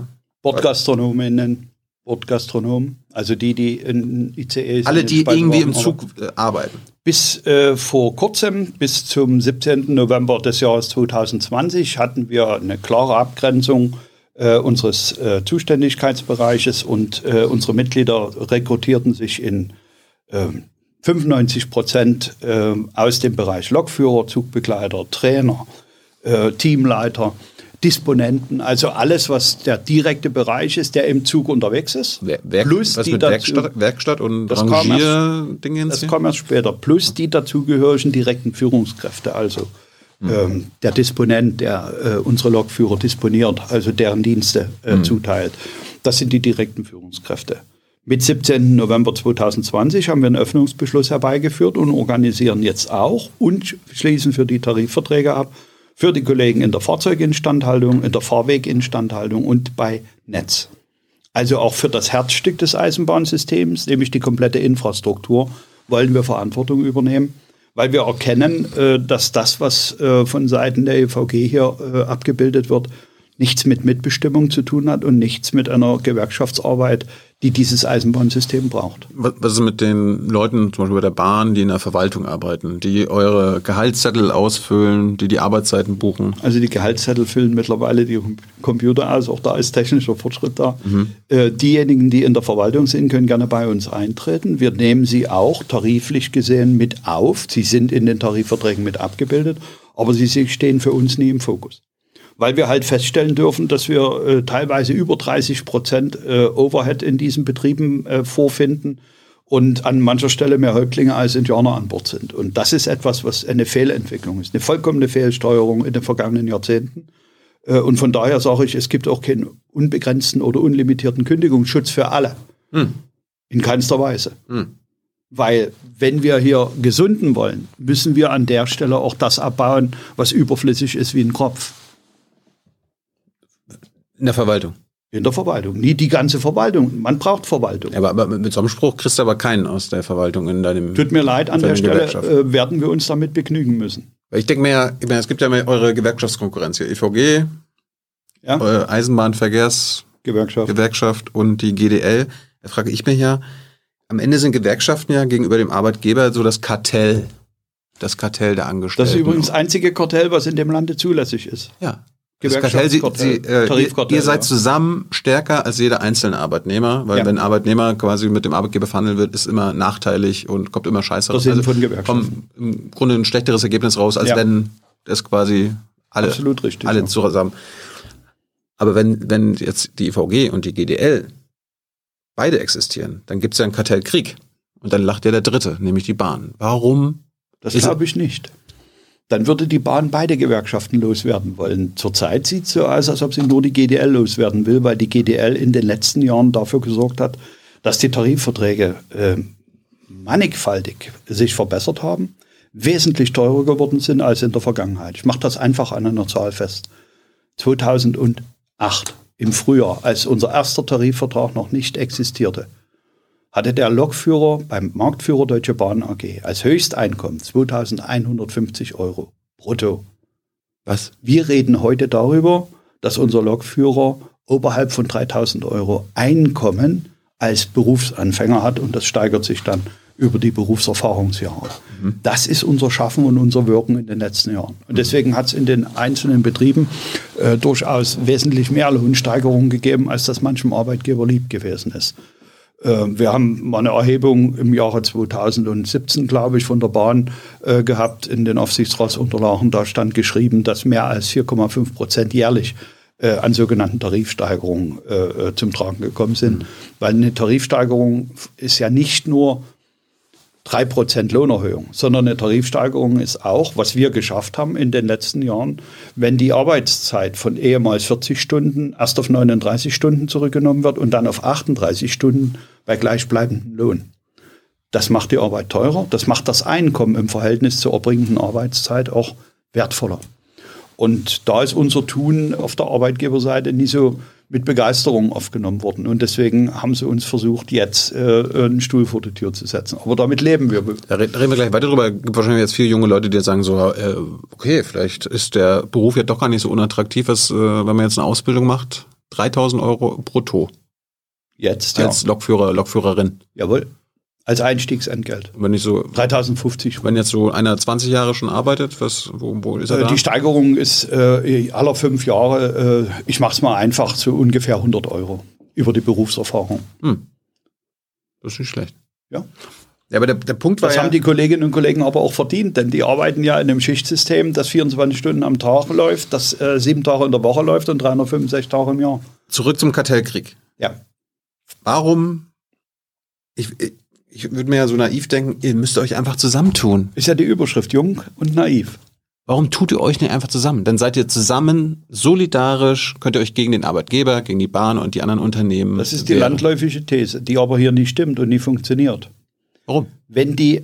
Bordgastronominnen, Bordgastronomen, also die, die in ICE alle, die irgendwie im Zug äh, arbeiten. Bis äh, vor kurzem, bis zum 17. November des Jahres 2020, hatten wir eine klare Abgrenzung äh, unseres äh, Zuständigkeitsbereiches und äh, unsere Mitglieder rekrutierten sich in ähm, 95 Prozent äh, aus dem Bereich Lokführer, Zugbegleiter, Trainer, Teamleiter, Disponenten, also alles, was der direkte Bereich ist, der im Zug unterwegs ist. Wer, Werk, Plus was die mit dazu- Werkstatt, Werkstatt und Das kam erst- Rangierdingen? Das kam erst später. Plus die dazugehörigen direkten Führungskräfte, also ähm, der Disponent, der äh, unsere Lokführer disponiert, also deren Dienste äh, zuteilt. Das sind die direkten Führungskräfte. Mit 17. November 2020 haben wir einen Öffnungsbeschluss herbeigeführt und organisieren jetzt auch und schließen für die Tarifverträge ab, für die Kollegen in der Fahrzeuginstandhaltung, in der Fahrweginstandhaltung und bei Netz. Also auch für das Herzstück des Eisenbahnsystems, nämlich die komplette Infrastruktur, wollen wir Verantwortung übernehmen, weil wir erkennen, äh, dass das, was äh, von Seiten der EVG hier äh, abgebildet wird, nichts mit Mitbestimmung zu tun hat und nichts mit einer Gewerkschaftsarbeit, die dieses Eisenbahnsystem braucht. Was, ist mit den Leuten, zum Beispiel bei der Bahn, die in der Verwaltung arbeiten, die eure Gehaltszettel ausfüllen, die die Arbeitszeiten buchen? Also die Gehaltszettel füllen mittlerweile die Computer aus, auch da ist technischer Fortschritt da. Äh, diejenigen, die in der Verwaltung sind, können gerne bei uns eintreten. Wir nehmen sie auch tariflich gesehen mit auf. Sie sind in den Tarifverträgen mit abgebildet, aber sie stehen für uns nie im Fokus. Weil wir halt feststellen dürfen, dass wir äh, teilweise über 30 Prozent äh, Overhead in diesen Betrieben äh, vorfinden und an mancher Stelle mehr Häuptlinge als Indianer an Bord sind. Und das ist etwas, was eine Fehlentwicklung ist, eine vollkommene Fehlsteuerung in den vergangenen Jahrzehnten. Äh, Und von daher sage ich, es gibt auch keinen unbegrenzten oder unlimitierten Kündigungsschutz für alle. In keinster Weise. Weil wenn wir hier gesunden wollen, müssen wir an der Stelle auch das abbauen, was überflüssig ist wie ein Kropf. In der Verwaltung. In der Verwaltung. Nie die ganze Verwaltung. Man braucht Verwaltung. Aber, aber mit, so einem Spruch kriegst du aber keinen aus der Verwaltung in deinem. Tut mir leid, an der Stelle äh, werden wir uns damit begnügen müssen. Weil ich denke mir ja, es gibt ja mal eure Gewerkschaftskonkurrenz hier. EVG, Ja? eure Eisenbahnverkehrsgewerkschaft Gewerkschaft. und die GDL. Da frage ich mich ja, am Ende sind Gewerkschaften ja gegenüber dem Arbeitgeber so das Kartell. Das Kartell der Angestellten. Das ist übrigens das einzige Kartell, was in dem Lande zulässig ist. Ja. Das Kartell, Sie, Sie, Gewerkschaftskartell, äh, ihr, seid zusammen stärker als jeder einzelne Arbeitnehmer, weil Ja. wenn Arbeitnehmer quasi mit dem Arbeitgeber verhandeln wird, ist immer nachteilig und kommt immer scheiße von Gewerkschaften. kommt im Grunde ein schlechteres Ergebnis raus, als Ja. wenn es quasi alle, Absolut richtig, alle ja. zusammen. Aber wenn, wenn jetzt die IVG und die GDL beide existieren, dann gibt es ja einen Kartellkrieg. Und dann lacht ja der Dritte, nämlich die Bahn. Warum? Das glaube ich nicht. Dann würde die Bahn beide Gewerkschaften loswerden wollen. Zurzeit sieht es so aus, als ob sie nur die GDL loswerden will, weil die GDL in den letzten Jahren dafür gesorgt hat, dass die Tarifverträge äh, mannigfaltig sich verbessert haben, wesentlich teurer geworden sind als in der Vergangenheit. Ich mache das einfach an einer Zahl fest. 2008 im Frühjahr, als unser erster Tarifvertrag noch nicht existierte, hatte der Lokführer beim Marktführer Deutsche Bahn AG als Höchsteinkommen 2150 Euro brutto. Was? Wir reden heute darüber, dass unser Lokführer oberhalb von 3000 Euro Einkommen als Berufsanfänger hat und das steigert sich dann über die Berufserfahrungsjahre. Das ist unser Schaffen und unser Wirken in den letzten Jahren. Und deswegen hat es in den einzelnen Betrieben äh, durchaus wesentlich mehr Lohnsteigerungen gegeben, als das manchem Arbeitgeber lieb gewesen ist. Äh, wir haben mal eine Erhebung im Jahre 2017, glaube ich, von der Bahn äh, gehabt in den Aufsichtsratsunterlagen. Da stand geschrieben, dass mehr als 4,5 Prozent jährlich äh, an sogenannten Tarifsteigerungen äh, zum Tragen gekommen sind. Weil eine Tarifsteigerung ist ja nicht nur 3% Lohnerhöhung, sondern eine Tarifsteigerung ist auch, was wir geschafft haben in den letzten Jahren, wenn die Arbeitszeit von ehemals 40 Stunden erst auf 39 Stunden zurückgenommen wird und dann auf 38 Stunden bei gleichbleibendem Lohn. Das macht die Arbeit teurer, das macht das Einkommen im Verhältnis zur erbringenden Arbeitszeit auch wertvoller. Und da ist unser Tun auf der Arbeitgeberseite nie so mit Begeisterung aufgenommen worden. Und deswegen haben sie uns versucht, jetzt äh, einen Stuhl vor die Tür zu setzen. Aber damit leben wir. Da re- reden wir gleich weiter drüber. Es gibt wahrscheinlich jetzt viele junge Leute, die jetzt sagen so, äh, okay, vielleicht ist der Beruf ja doch gar nicht so unattraktiv, was, äh, wenn man jetzt eine Ausbildung macht. 3000 Euro brutto Jetzt, ja. als Lokführer, Lokführerin. Jawohl. Als Einstiegsentgelt. Wenn nicht so, 3050. wenn jetzt so einer 20 Jahre schon arbeitet, was, wo, wo ist er Äh, da? Die Steigerung ist äh, aller fünf Jahre, äh, ich mache es mal einfach, zu ungefähr 100 Euro über die Berufserfahrung. Das ist nicht schlecht. Ja. Ja, aber der, der Punkt war Das ja, haben die Kolleginnen und Kollegen aber auch verdient, denn die arbeiten ja in einem Schichtsystem, das 24 Stunden am Tag läuft, das äh, sieben Tage in der Woche läuft und 365 Tage im Jahr. zurück zum Kartellkrieg. Ja. Warum, ich, ich, ich würde mir ja so naiv denken, ihr müsst euch einfach zusammentun. Ist ja die Überschrift jung und naiv. Warum tut ihr euch nicht einfach zusammen? Dann seid ihr zusammen solidarisch, könnt ihr euch gegen den Arbeitgeber, gegen die Bahn und die anderen Unternehmen. Das ist die wehren. landläufige These, die aber hier nicht stimmt und nie funktioniert. Warum? Wenn die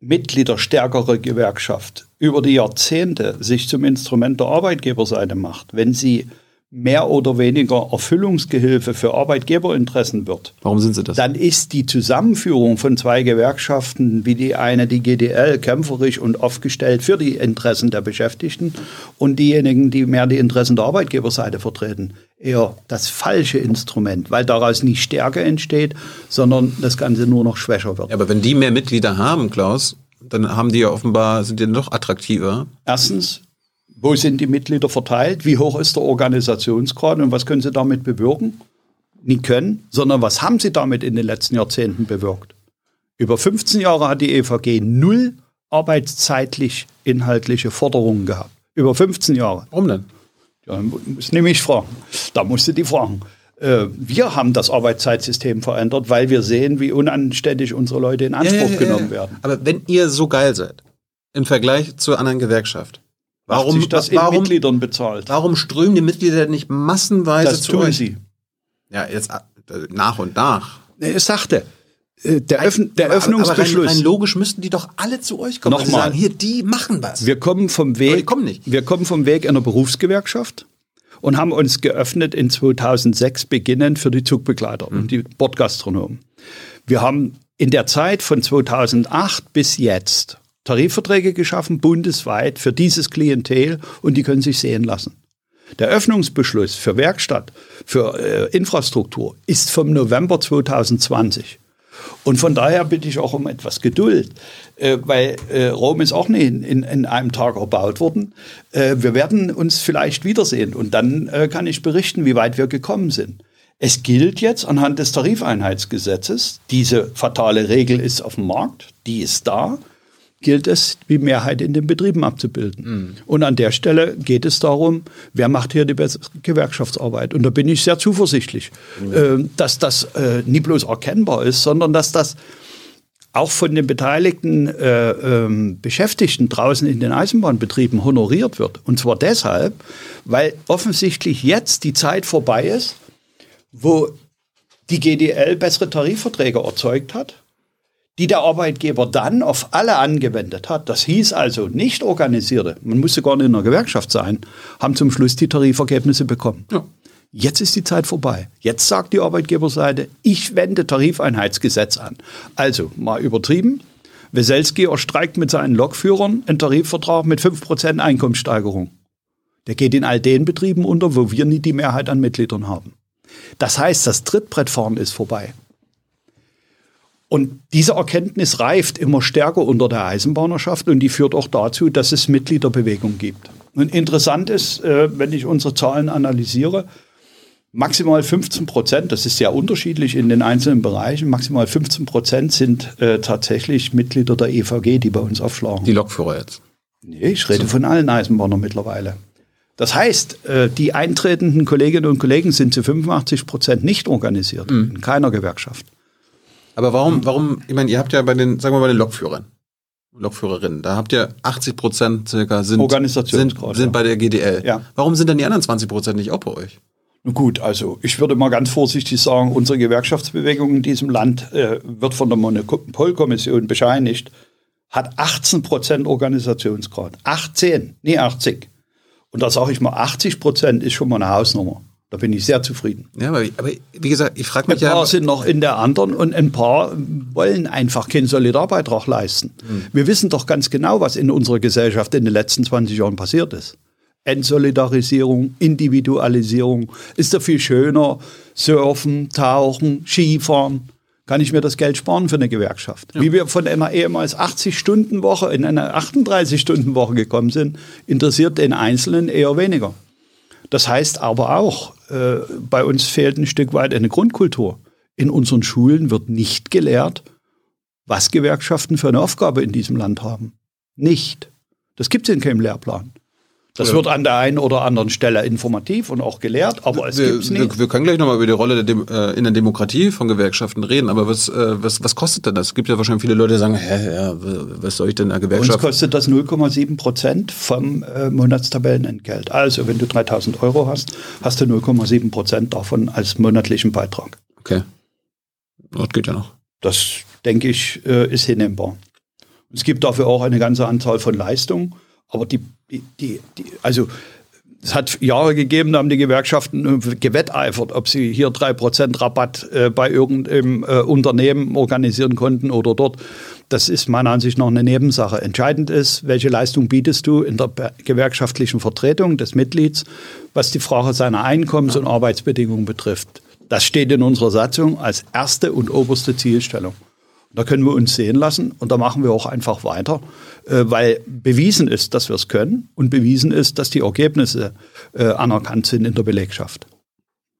mitgliederstärkere Gewerkschaft über die Jahrzehnte sich zum Instrument der Arbeitgeberseite macht, wenn sie mehr oder weniger Erfüllungsgehilfe für Arbeitgeberinteressen wird, Warum sind sie das? dann ist die Zusammenführung von zwei Gewerkschaften, wie die eine, die GDL, kämpferisch und aufgestellt für die Interessen der Beschäftigten und diejenigen, die mehr die Interessen der Arbeitgeberseite vertreten, eher das falsche Instrument, weil daraus nicht Stärke entsteht, sondern das Ganze nur noch schwächer wird. Ja, aber wenn die mehr Mitglieder haben, Klaus, dann haben die ja offenbar, sind die dann doch attraktiver. Erstens, wo sind die Mitglieder verteilt? Wie hoch ist der Organisationsgrad und was können sie damit bewirken? Nie können, sondern was haben sie damit in den letzten Jahrzehnten bewirkt? Über 15 Jahre hat die EVG null arbeitszeitlich inhaltliche Forderungen gehabt. Über 15 Jahre. Warum denn? Ja, muss nämlich fragen. Da musst du die fragen. Äh, Wir haben das Arbeitszeitsystem verändert, weil wir sehen, wie unanständig unsere Leute in Anspruch genommen werden. Aber wenn ihr so geil seid, im Vergleich zur anderen Gewerkschaft, Warum sich das in warum, Mitgliedern bezahlt? warum strömen die Mitglieder nicht massenweise Das zu tun euch? sie. Ja, jetzt äh, nach und nach. Nee, Es sagte, äh, der, Öffn der Aber- Öffnungsbeschluss. Aber rein, rein logisch müssten die doch alle zu euch kommen. sie Nochmal. sagen, hier, die machen was. wir kommen vom Aber die Weg, kommen nicht. wir kommen vom Weg einer Berufsgewerkschaft und haben uns geöffnet in 2006 beginnend für die Zugbegleiter Mhm. und die Bordgastronomen. Wir haben in der Zeit von 2008 bis jetzt Tarifverträge geschaffen, bundesweit für dieses Klientel und die können sich sehen lassen. Der Öffnungsbeschluss für Werkstatt, für äh, Infrastruktur ist vom November 2020. Und von daher bitte ich auch um etwas Geduld, äh, weil äh, Rom ist auch nicht in, in, in einem Tag erbaut worden. Äh, wir werden uns vielleicht wiedersehen und dann äh, kann ich berichten, wie weit wir gekommen sind. Es gilt jetzt anhand des Tarifeinheitsgesetzes, diese fatale Regel ist auf dem Markt, die ist da, gilt es, die Mehrheit in den Betrieben abzubilden. Und an der Stelle geht es darum, wer macht hier die bessere Gewerkschaftsarbeit. Und da bin ich sehr zuversichtlich, äh, dass das äh, nie bloß erkennbar ist, sondern dass das auch von den beteiligten äh, ähm, Beschäftigten draußen in den Eisenbahnbetrieben honoriert wird. Und zwar deshalb, weil offensichtlich jetzt die Zeit vorbei ist, wo die GDL bessere Tarifverträge erzeugt hat, die der Arbeitgeber dann auf alle angewendet hat. Das hieß also nicht organisierte, man musste gar nicht in einer Gewerkschaft sein, haben zum Schluss die Tarifergebnisse bekommen. Ja. Jetzt ist die Zeit vorbei. Jetzt sagt die Arbeitgeberseite, ich wende Tarifeinheitsgesetz an. Also mal übertrieben. Weselski erstreikt mit seinen Lokführern einen Tarifvertrag mit 5% Einkommenssteigerung. Der geht in all den Betrieben unter, wo wir nie die Mehrheit an Mitgliedern haben. Das heißt, das Trittbrettfahren ist vorbei. Und diese Erkenntnis reift immer stärker unter der Eisenbahnerschaft und die führt auch dazu, dass es Mitgliederbewegung gibt. Und interessant ist, äh, wenn ich unsere Zahlen analysiere, maximal 15 Prozent, das ist sehr unterschiedlich in den einzelnen Bereichen, maximal 15 Prozent sind äh, tatsächlich Mitglieder der EVG, die bei uns aufschlagen. Die Lokführer jetzt. Nee, ich rede von allen Eisenbahnern mittlerweile. Das heißt, äh, die eintretenden Kolleginnen und Kollegen sind zu 85 Prozent nicht organisiert, in keiner Gewerkschaft. Aber warum, warum, ich meine, ihr habt ja bei den, sagen wir mal, den Lokführern, Lokführerinnen, da habt ihr 80 Prozent circa sind, sind, sind bei der GDL. Ja. Warum sind dann die anderen 20 Prozent nicht auch bei euch? Nun Gut, also ich würde mal ganz vorsichtig sagen, unsere Gewerkschaftsbewegung in diesem Land äh, wird von der Monopolkommission bescheinigt, hat 18 Prozent Organisationsgrad. 18, nie 80. Und da sage ich mal, 80 Prozent ist schon mal eine Hausnummer. Da bin ich sehr zufrieden. Ja, aber, aber wie gesagt, ich frage Ein mich ja, paar sind noch in der anderen und ein paar wollen einfach keinen Solidarbeitrag leisten. Wir wissen doch ganz genau, was in unserer Gesellschaft in den letzten 20 Jahren passiert ist. Entsolidarisierung, Individualisierung. Ist doch viel schöner, surfen, tauchen, Skifahren. Kann ich mir das Geld sparen für eine Gewerkschaft? Wie wir von einer ehemals 80-Stunden-Woche in eine 38-Stunden-Woche gekommen sind, interessiert den Einzelnen eher weniger. Das heißt aber auch, äh, bei uns fehlt ein Stück weit eine Grundkultur. In unseren Schulen wird nicht gelehrt, was Gewerkschaften für eine Aufgabe in diesem Land haben. Nicht. Das gibt es in keinem Lehrplan. Das wird an der einen oder anderen Stelle informativ und auch gelehrt, aber es wir, gibt es nicht. wir, wir können gleich nochmal über die Rolle der äh, in der Demokratie von Gewerkschaften reden, aber was, äh, was, was kostet denn das? Es gibt ja wahrscheinlich viele Leute, die sagen, hä, ja, was soll ich denn in der Uns Gewerkschaft? kostet das 0,7 Prozent vom äh, Monatstabellenentgelt. Also wenn du 3000 Euro hast, hast du 0,7 Prozent davon als monatlichen Beitrag. Okay. Das geht ja noch. Das, denke ich, äh, ist hinnehmbar. Es gibt dafür auch eine ganze Anzahl von Leistungen, aber die, die, die, also es hat Jahre gegeben, da haben die Gewerkschaften gewetteifert, ob sie hier 3% Rabatt äh, bei irgendeinem äh, Unternehmen organisieren konnten oder dort. Das ist meiner Ansicht nach eine Nebensache. Entscheidend ist, welche Leistung bietest du in der gewerkschaftlichen Vertretung des Mitglieds, was die Frage seiner Einkommens- und Arbeitsbedingungen betrifft. Das steht in unserer Satzung als erste und oberste Zielstellung. Da können wir uns sehen lassen und da machen wir auch einfach weiter, äh, weil bewiesen ist, dass wir es können und bewiesen ist, dass die Ergebnisse äh, anerkannt sind in der Belegschaft.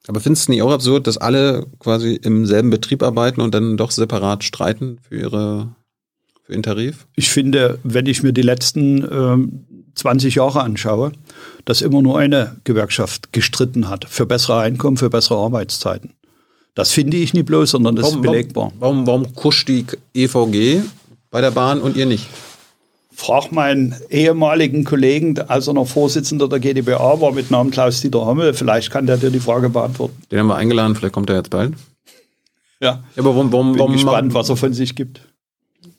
Aber findest du nicht auch absurd, dass alle quasi im selben Betrieb arbeiten und dann doch separat streiten für ihre für ihren Tarif? Ich finde, wenn ich mir die letzten ähm, 20 Jahre anschaue, dass immer nur eine Gewerkschaft gestritten hat für bessere Einkommen, für bessere Arbeitszeiten. Das finde ich nicht bloß, sondern das ist belegbar. Warum, warum, warum kuscht die EVG bei der Bahn und ihr nicht? Frag meinen ehemaligen Kollegen, als er noch Vorsitzender der GdBA war, mit Namen Klaus-Dieter Hommel, vielleicht kann der dir die Frage beantworten. Den haben wir eingeladen, vielleicht kommt er jetzt bald. Ja, Ja, aber warum, warum, bin warum gespannt, was er von sich gibt.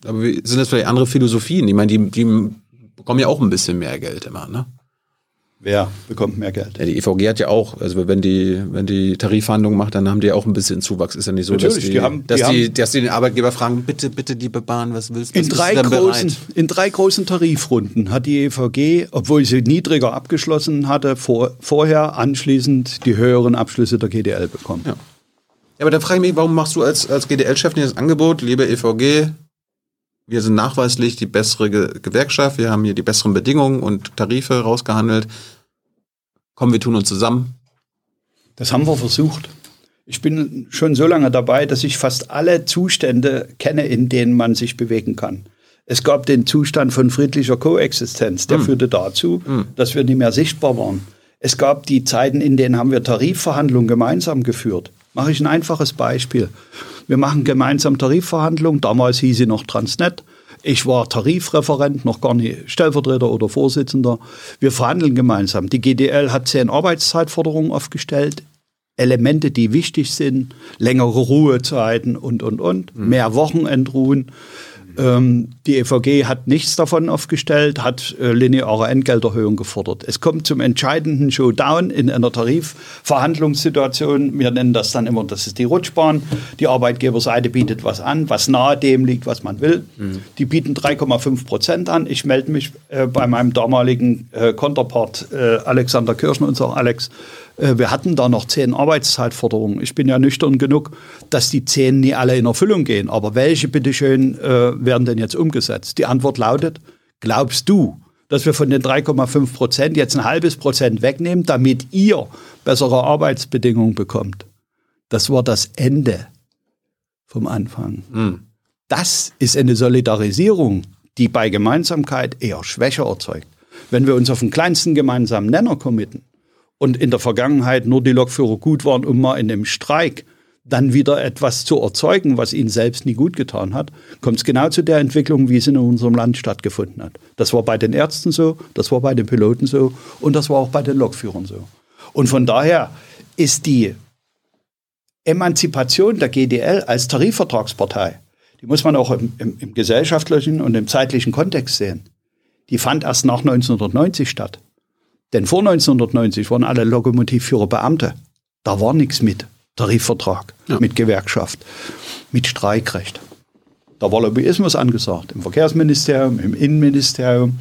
aber sind das vielleicht andere Philosophien? Ich meine, die, die bekommen ja auch ein bisschen mehr Geld immer, ne? Wer bekommt mehr Geld? Ja, die EVG hat ja auch, also wenn die, wenn die Tarifverhandlungen macht, dann haben die auch ein bisschen Zuwachs. Ist ja nicht so, dass die, die haben- dass, die die, haben- dass die den Arbeitgeber fragen, bitte, bitte, liebe Bahn, was willst was In drei, du denn großen, bereit? in drei großen Tarifrunden hat die EVG, obwohl sie niedriger abgeschlossen hatte, vor, vorher anschließend die höheren Abschlüsse der GDL bekommen. Ja. Ja, aber dann frage ich mich, warum machst du als, als GDL-Chef nicht das Angebot, liebe EVG, wir sind nachweislich die bessere Ge Gewerkschaft, wir haben hier die besseren Bedingungen und Tarife rausgehandelt. Komm, wir tun uns zusammen. Das haben wir versucht. Ich bin schon so lange dabei, dass ich fast alle Zustände kenne, in denen man sich bewegen kann. Es gab den Zustand von friedlicher Koexistenz, der führte dazu, dass wir nicht mehr sichtbar waren. Es gab die Zeiten, in denen haben wir Tarifverhandlungen gemeinsam geführt. Mache ich ein einfaches Beispiel. Wir machen gemeinsam Tarifverhandlungen. Damals hieß sie noch Transnet. Ich war Tarifreferent, noch gar nicht Stellvertreter oder Vorsitzender. Wir verhandeln gemeinsam. Die GDL hat zehn Arbeitszeitforderungen aufgestellt. Elemente, die wichtig sind, längere Ruhezeiten und, und, und, mehr Wochenendruhen. Ähm, die EVG hat nichts davon aufgestellt, hat äh, lineare Entgelterhöhung gefordert. Es kommt zum entscheidenden Showdown in einer Tarifverhandlungssituation. Wir nennen das dann immer, das ist die Rutschbahn. Die Arbeitgeberseite bietet was an, was nahe dem liegt, was man will. Mhm. Die bieten 3,5 Prozent an. Ich melde mich äh, bei meinem damaligen äh, Konterpart äh, Alexander Kirschen und sage, Alex, wir hatten da noch zehn Arbeitszeitforderungen. Ich bin ja nüchtern genug, dass die zehn nie alle in Erfüllung gehen. Aber welche, bitteschön, äh, werden denn jetzt umgesetzt? Die Antwort lautet, glaubst du, dass wir von den 3,5 Prozent jetzt ein halbes Prozent wegnehmen, damit ihr bessere Arbeitsbedingungen bekommt? Das war das Ende vom Anfang. Mhm. Das ist eine Solidarisierung, die bei Gemeinsamkeit eher Schwäche erzeugt. Wenn wir uns auf den kleinsten gemeinsamen Nenner committen, und in der Vergangenheit nur die Lokführer gut waren, um mal in einem Streik dann wieder etwas zu erzeugen, was ihnen selbst nie gut getan hat, kommt es genau zu der Entwicklung, wie es in unserem Land stattgefunden hat. Das war bei den Ärzten so, das war bei den Piloten so und das war auch bei den Lokführern so. Und von daher ist die Emanzipation der GDL als Tarifvertragspartei, die muss man auch im, im, im gesellschaftlichen und im zeitlichen Kontext sehen. Die fand erst nach 1990 statt. Denn vor 1990 waren alle Lokomotivführer Beamte. Da war nichts mit Tarifvertrag, ja. mit Gewerkschaft, mit Streikrecht. Da war Lobbyismus angesagt, im Verkehrsministerium, im Innenministerium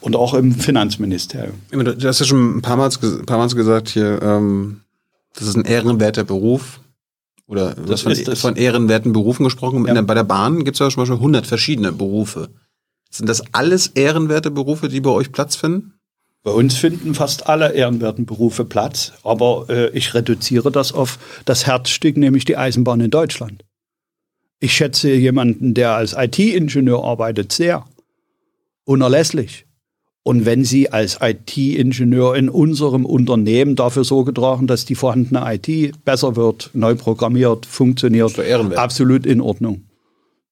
und auch im Finanzministerium. Du hast ja schon ein paar Mal, ein paar Mal gesagt hier, ähm, das ist ein ehrenwerter Beruf. Oder du hast von, von, ehrenwerten Berufen gesprochen. Ja. Der, bei der Bahn gibt es ja zum Beispiel 100 verschiedene Berufe. Sind das alles ehrenwerte Berufe, die bei euch Platz finden? Bei uns finden fast alle ehrenwerten Berufe Platz, aber äh, ich reduziere das auf das Herzstück, nämlich die Eisenbahn in Deutschland. Ich schätze jemanden, der als IT-Ingenieur arbeitet, sehr unerlässlich. Und wenn Sie als IT-Ingenieur in unserem Unternehmen dafür Sorge tragen, dass die vorhandene IT besser wird, neu programmiert, funktioniert, absolut in Ordnung.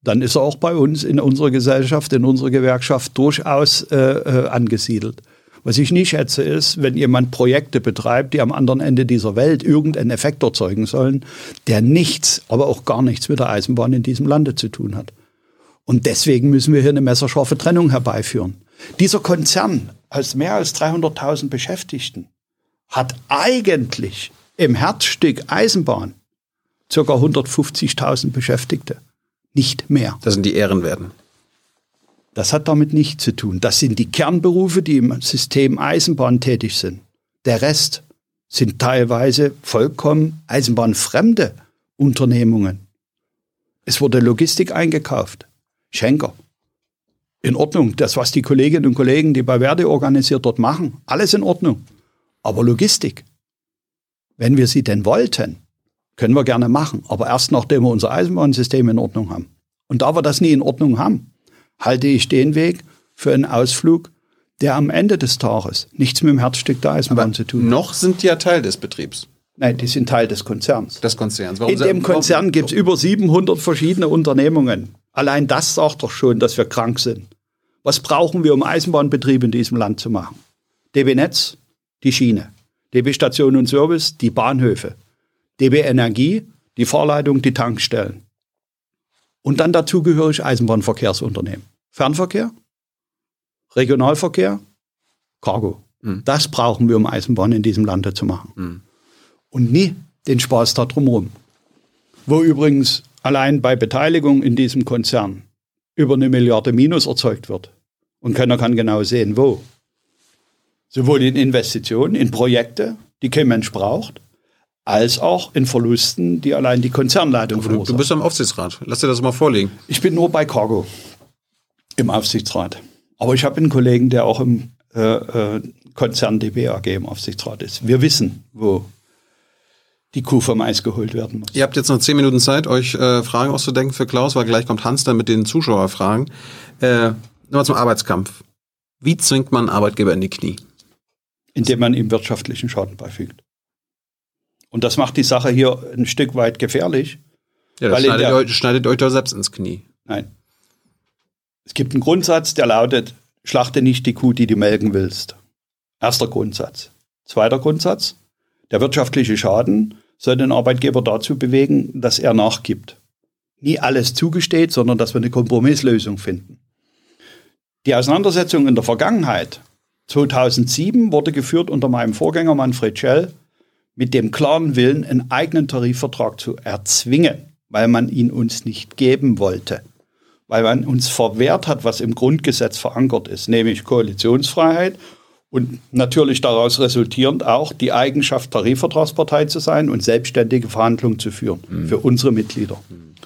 Dann ist er auch bei uns in unserer Gesellschaft, in unserer Gewerkschaft durchaus äh, äh, angesiedelt. Was ich nie schätze, ist, wenn jemand Projekte betreibt, die am anderen Ende dieser Welt irgendeinen Effekt erzeugen sollen, der nichts, aber auch gar nichts mit der Eisenbahn in diesem Lande zu tun hat. Und deswegen müssen wir hier eine messerscharfe Trennung herbeiführen. Dieser Konzern als mehr als 300.000 Beschäftigten hat eigentlich im Herzstück Eisenbahn circa 150.000 Beschäftigte. Nicht mehr. Das sind die Ehrenwerten. Das hat damit nichts zu tun. Das sind die Kernberufe, die im System Eisenbahn tätig sind. Der Rest sind teilweise vollkommen eisenbahnfremde Unternehmungen. Es wurde Logistik eingekauft. Schenker. In Ordnung. Das, was die Kolleginnen und Kollegen, die bei Verde organisiert dort machen, alles in Ordnung. Aber Logistik, wenn wir sie denn wollten, können wir gerne machen. Aber erst nachdem wir unser Eisenbahnsystem in Ordnung haben. Und da wir das nie in Ordnung haben, halte ich den Weg für einen Ausflug, der am Ende des Tages nichts mit dem Herzstück der Eisenbahn Aber zu tun hat. Noch sind die ja Teil des Betriebs. Nein, die sind Teil des Konzerns. Des Konzerns. Warum In dem Konzern gibt es über 700 verschiedene Unternehmungen. Allein das sagt doch schon, dass wir krank sind. Was brauchen wir, um Eisenbahnbetrieb in diesem Land zu machen? DB Netz, die Schiene. DB Station und Service, die Bahnhöfe. DB Energie, die Fahrleitung, die Tankstellen. Und dann dazugehörig Eisenbahnverkehrsunternehmen. Fernverkehr, Regionalverkehr, Cargo. Mhm. Das brauchen wir, um Eisenbahn in diesem Lande zu machen. Mhm. Und nie den Spaß da drumherum. Wo übrigens allein bei Beteiligung in diesem Konzern über eine Milliarde Minus erzeugt wird. Und keiner kann genau sehen, wo. Sowohl in Investitionen, in Projekte, die kein Mensch braucht, als auch in Verlusten, die allein die Konzernleitung verursacht. Du bist am Aufsichtsrat. Lass dir das mal vorlegen. Ich bin nur bei Cargo im Aufsichtsrat. Aber ich habe einen Kollegen, der auch im äh, äh, Konzern DBAG im Aufsichtsrat ist. Wir wissen, wo die Kuh vom Eis geholt werden muss. Ihr habt jetzt noch zehn Minuten Zeit, euch äh, Fragen auszudenken für Klaus, weil gleich kommt Hans dann mit den Zuschauerfragen. Äh, Nochmal zum Arbeitskampf. Wie zwingt man Arbeitgeber in die Knie? Indem man ihm wirtschaftlichen Schaden beifügt. Und das macht die Sache hier ein Stück weit gefährlich. Ja, das schneidet, euch, schneidet euch doch selbst ins Knie. Nein. Es gibt einen Grundsatz, der lautet, schlachte nicht die Kuh, die du melken willst. Erster Grundsatz. Zweiter Grundsatz, der wirtschaftliche Schaden soll den Arbeitgeber dazu bewegen, dass er nachgibt. nie alles zugesteht, sondern dass wir eine Kompromisslösung finden. Die Auseinandersetzung in der Vergangenheit, 2007, wurde geführt unter meinem Vorgänger Manfred Schell mit dem klaren Willen, einen eigenen Tarifvertrag zu erzwingen, weil man ihn uns nicht geben wollte, weil man uns verwehrt hat, was im Grundgesetz verankert ist, nämlich Koalitionsfreiheit und natürlich daraus resultierend auch die Eigenschaft, Tarifvertragspartei zu sein und selbstständige Verhandlungen zu führen mhm. für unsere Mitglieder.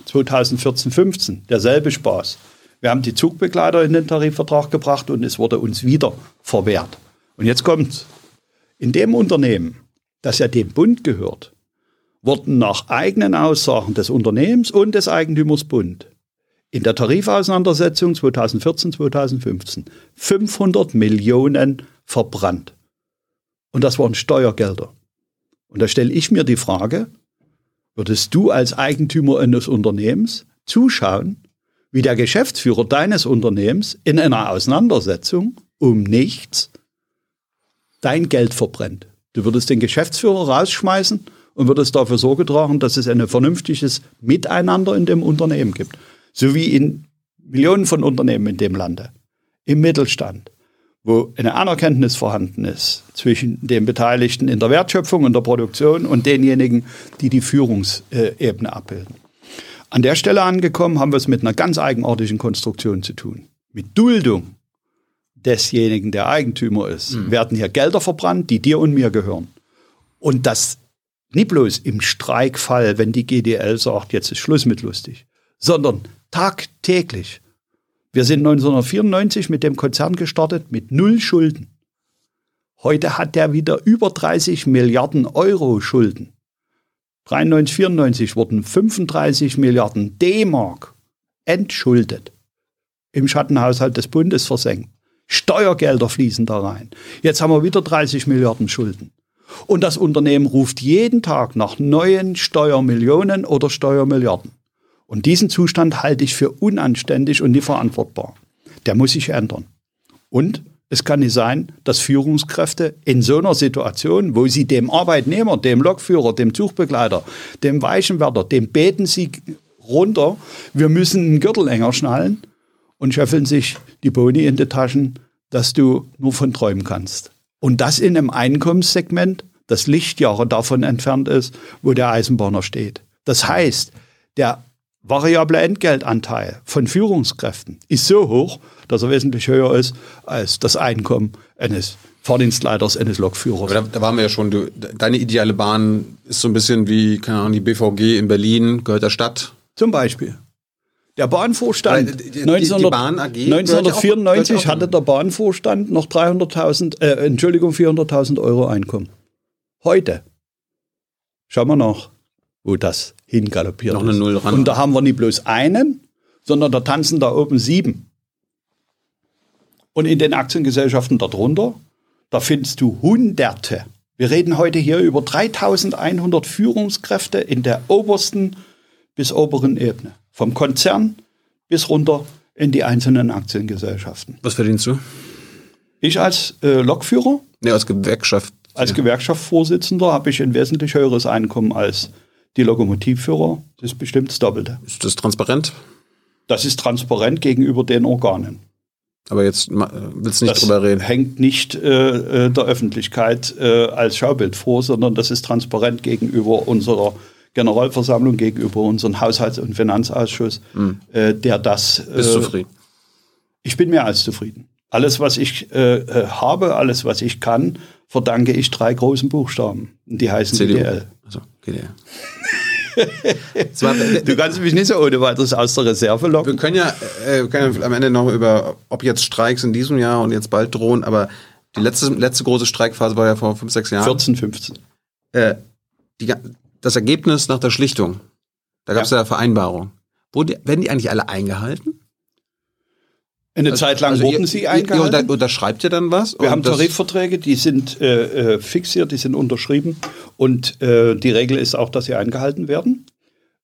2014, 15, derselbe Spaß. Wir haben die Zugbegleiter in den Tarifvertrag gebracht und es wurde uns wieder verwehrt. Und jetzt kommt's. In dem Unternehmen, das ja dem Bund gehört, wurden nach eigenen Aussagen des Unternehmens und des Eigentümers Bund in der Tarifauseinandersetzung 2014, 2015 500 Millionen verbrannt. Und das waren Steuergelder. Und da stelle ich mir die Frage, würdest du als Eigentümer eines Unternehmens zuschauen, wie der Geschäftsführer deines Unternehmens in einer Auseinandersetzung um nichts dein Geld verbrennt? Du würdest den Geschäftsführer rausschmeißen und würdest dafür Sorge tragen, dass es ein vernünftiges Miteinander in dem Unternehmen gibt. So wie in Millionen von Unternehmen in dem Lande, im Mittelstand wo eine Anerkenntnis vorhanden ist zwischen den Beteiligten in der Wertschöpfung und der Produktion und denjenigen, die die Führungsebene abbilden. An der Stelle angekommen haben wir es mit einer ganz eigenartigen Konstruktion zu tun. Mit Duldung desjenigen, der Eigentümer ist, mhm. werden hier Gelder verbrannt, die dir und mir gehören. Und das nicht bloß im Streikfall, wenn die GDL sagt, jetzt ist Schluss mit lustig, sondern tagtäglich wir sind 1994 mit dem Konzern gestartet mit null Schulden. Heute hat der wieder über 30 Milliarden Euro Schulden. 93, 94 wurden 35 Milliarden D-Mark entschuldet. Im Schattenhaushalt des Bundes versenkt. Steuergelder fließen da rein. Jetzt haben wir wieder 30 Milliarden Schulden. Und das Unternehmen ruft jeden Tag nach neuen Steuermillionen oder Steuermilliarden. Und diesen Zustand halte ich für unanständig und nicht verantwortbar. Der muss sich ändern. Und es kann nicht sein, dass Führungskräfte in so einer Situation, wo sie dem Arbeitnehmer, dem Lokführer, dem Zugbegleiter, dem Weichenwärter, dem beten sie runter, wir müssen einen Gürtel enger schnallen und scheffeln sich die Boni in die Taschen, dass du nur von träumen kannst. Und das in einem Einkommenssegment, das Lichtjahre davon entfernt ist, wo der Eisenbahner steht. Das heißt, der variable Entgeltanteil von Führungskräften ist so hoch, dass er wesentlich höher ist als das Einkommen eines Fahrdienstleiters, eines Lokführers. Da, da, waren wir ja schon. Du, deine ideale Bahn ist so ein bisschen wie, keine Ahnung, die BVG in Berlin, gehört der Stadt. Zum Beispiel. Der Bahnvorstand, die, die, 1900, Bahn AG 1994 auch, hatte der Bahnvorstand noch 300.000, äh, Entschuldigung, 400.000 Euro Einkommen. Heute, schauen wir nach, wo das hingaloppiert Noch eine Null ran. Und da haben wir nicht bloß einen, sondern da tanzen da oben sieben. Und in den Aktiengesellschaften darunter, da findest du Hunderte. Wir reden heute hier über 3100 Führungskräfte in der obersten bis oberen Ebene. Vom Konzern bis runter in die einzelnen Aktiengesellschaften. Was verdienst du? Ich als äh, Lokführer? Ja, als Gewerkschaft. Als ja. Gewerkschaftsvorsitzender habe ich ein wesentlich höheres Einkommen als die Lokomotivführer, das ist bestimmt das Doppelte. Ist das transparent? Das ist transparent gegenüber den Organen. Aber jetzt willst du nicht das drüber reden. hängt nicht äh, äh, der Öffentlichkeit äh, als Schaubild vor, sondern das ist transparent gegenüber unserer Generalversammlung, gegenüber unserem Haushalts- und Finanzausschuss, mhm. äh, der das. Bist du äh, zufrieden? Ich bin mehr als zufrieden. Alles, was ich äh, habe, alles, was ich kann, verdanke ich drei großen Buchstaben. Die heißen CDU. GDL. Also, GDL. du kannst mich nicht so ohne weiteres aus der Reserve locken. Wir können ja, äh, können ja am Ende noch über, ob jetzt Streiks in diesem Jahr und jetzt bald drohen, aber die letzte, letzte große Streikphase war ja vor fünf, sechs Jahren. 14, 15. Äh, die, das Ergebnis nach der Schlichtung, da gab es ja. ja Vereinbarungen. werden die eigentlich alle eingehalten? Eine also, Zeit lang also wurden ihr, sie eingehalten. Ihr unterschreibt ihr dann was? Wir haben Tarifverträge, die sind äh, äh, fixiert, die sind unterschrieben und äh, die Regel ist auch, dass sie eingehalten werden.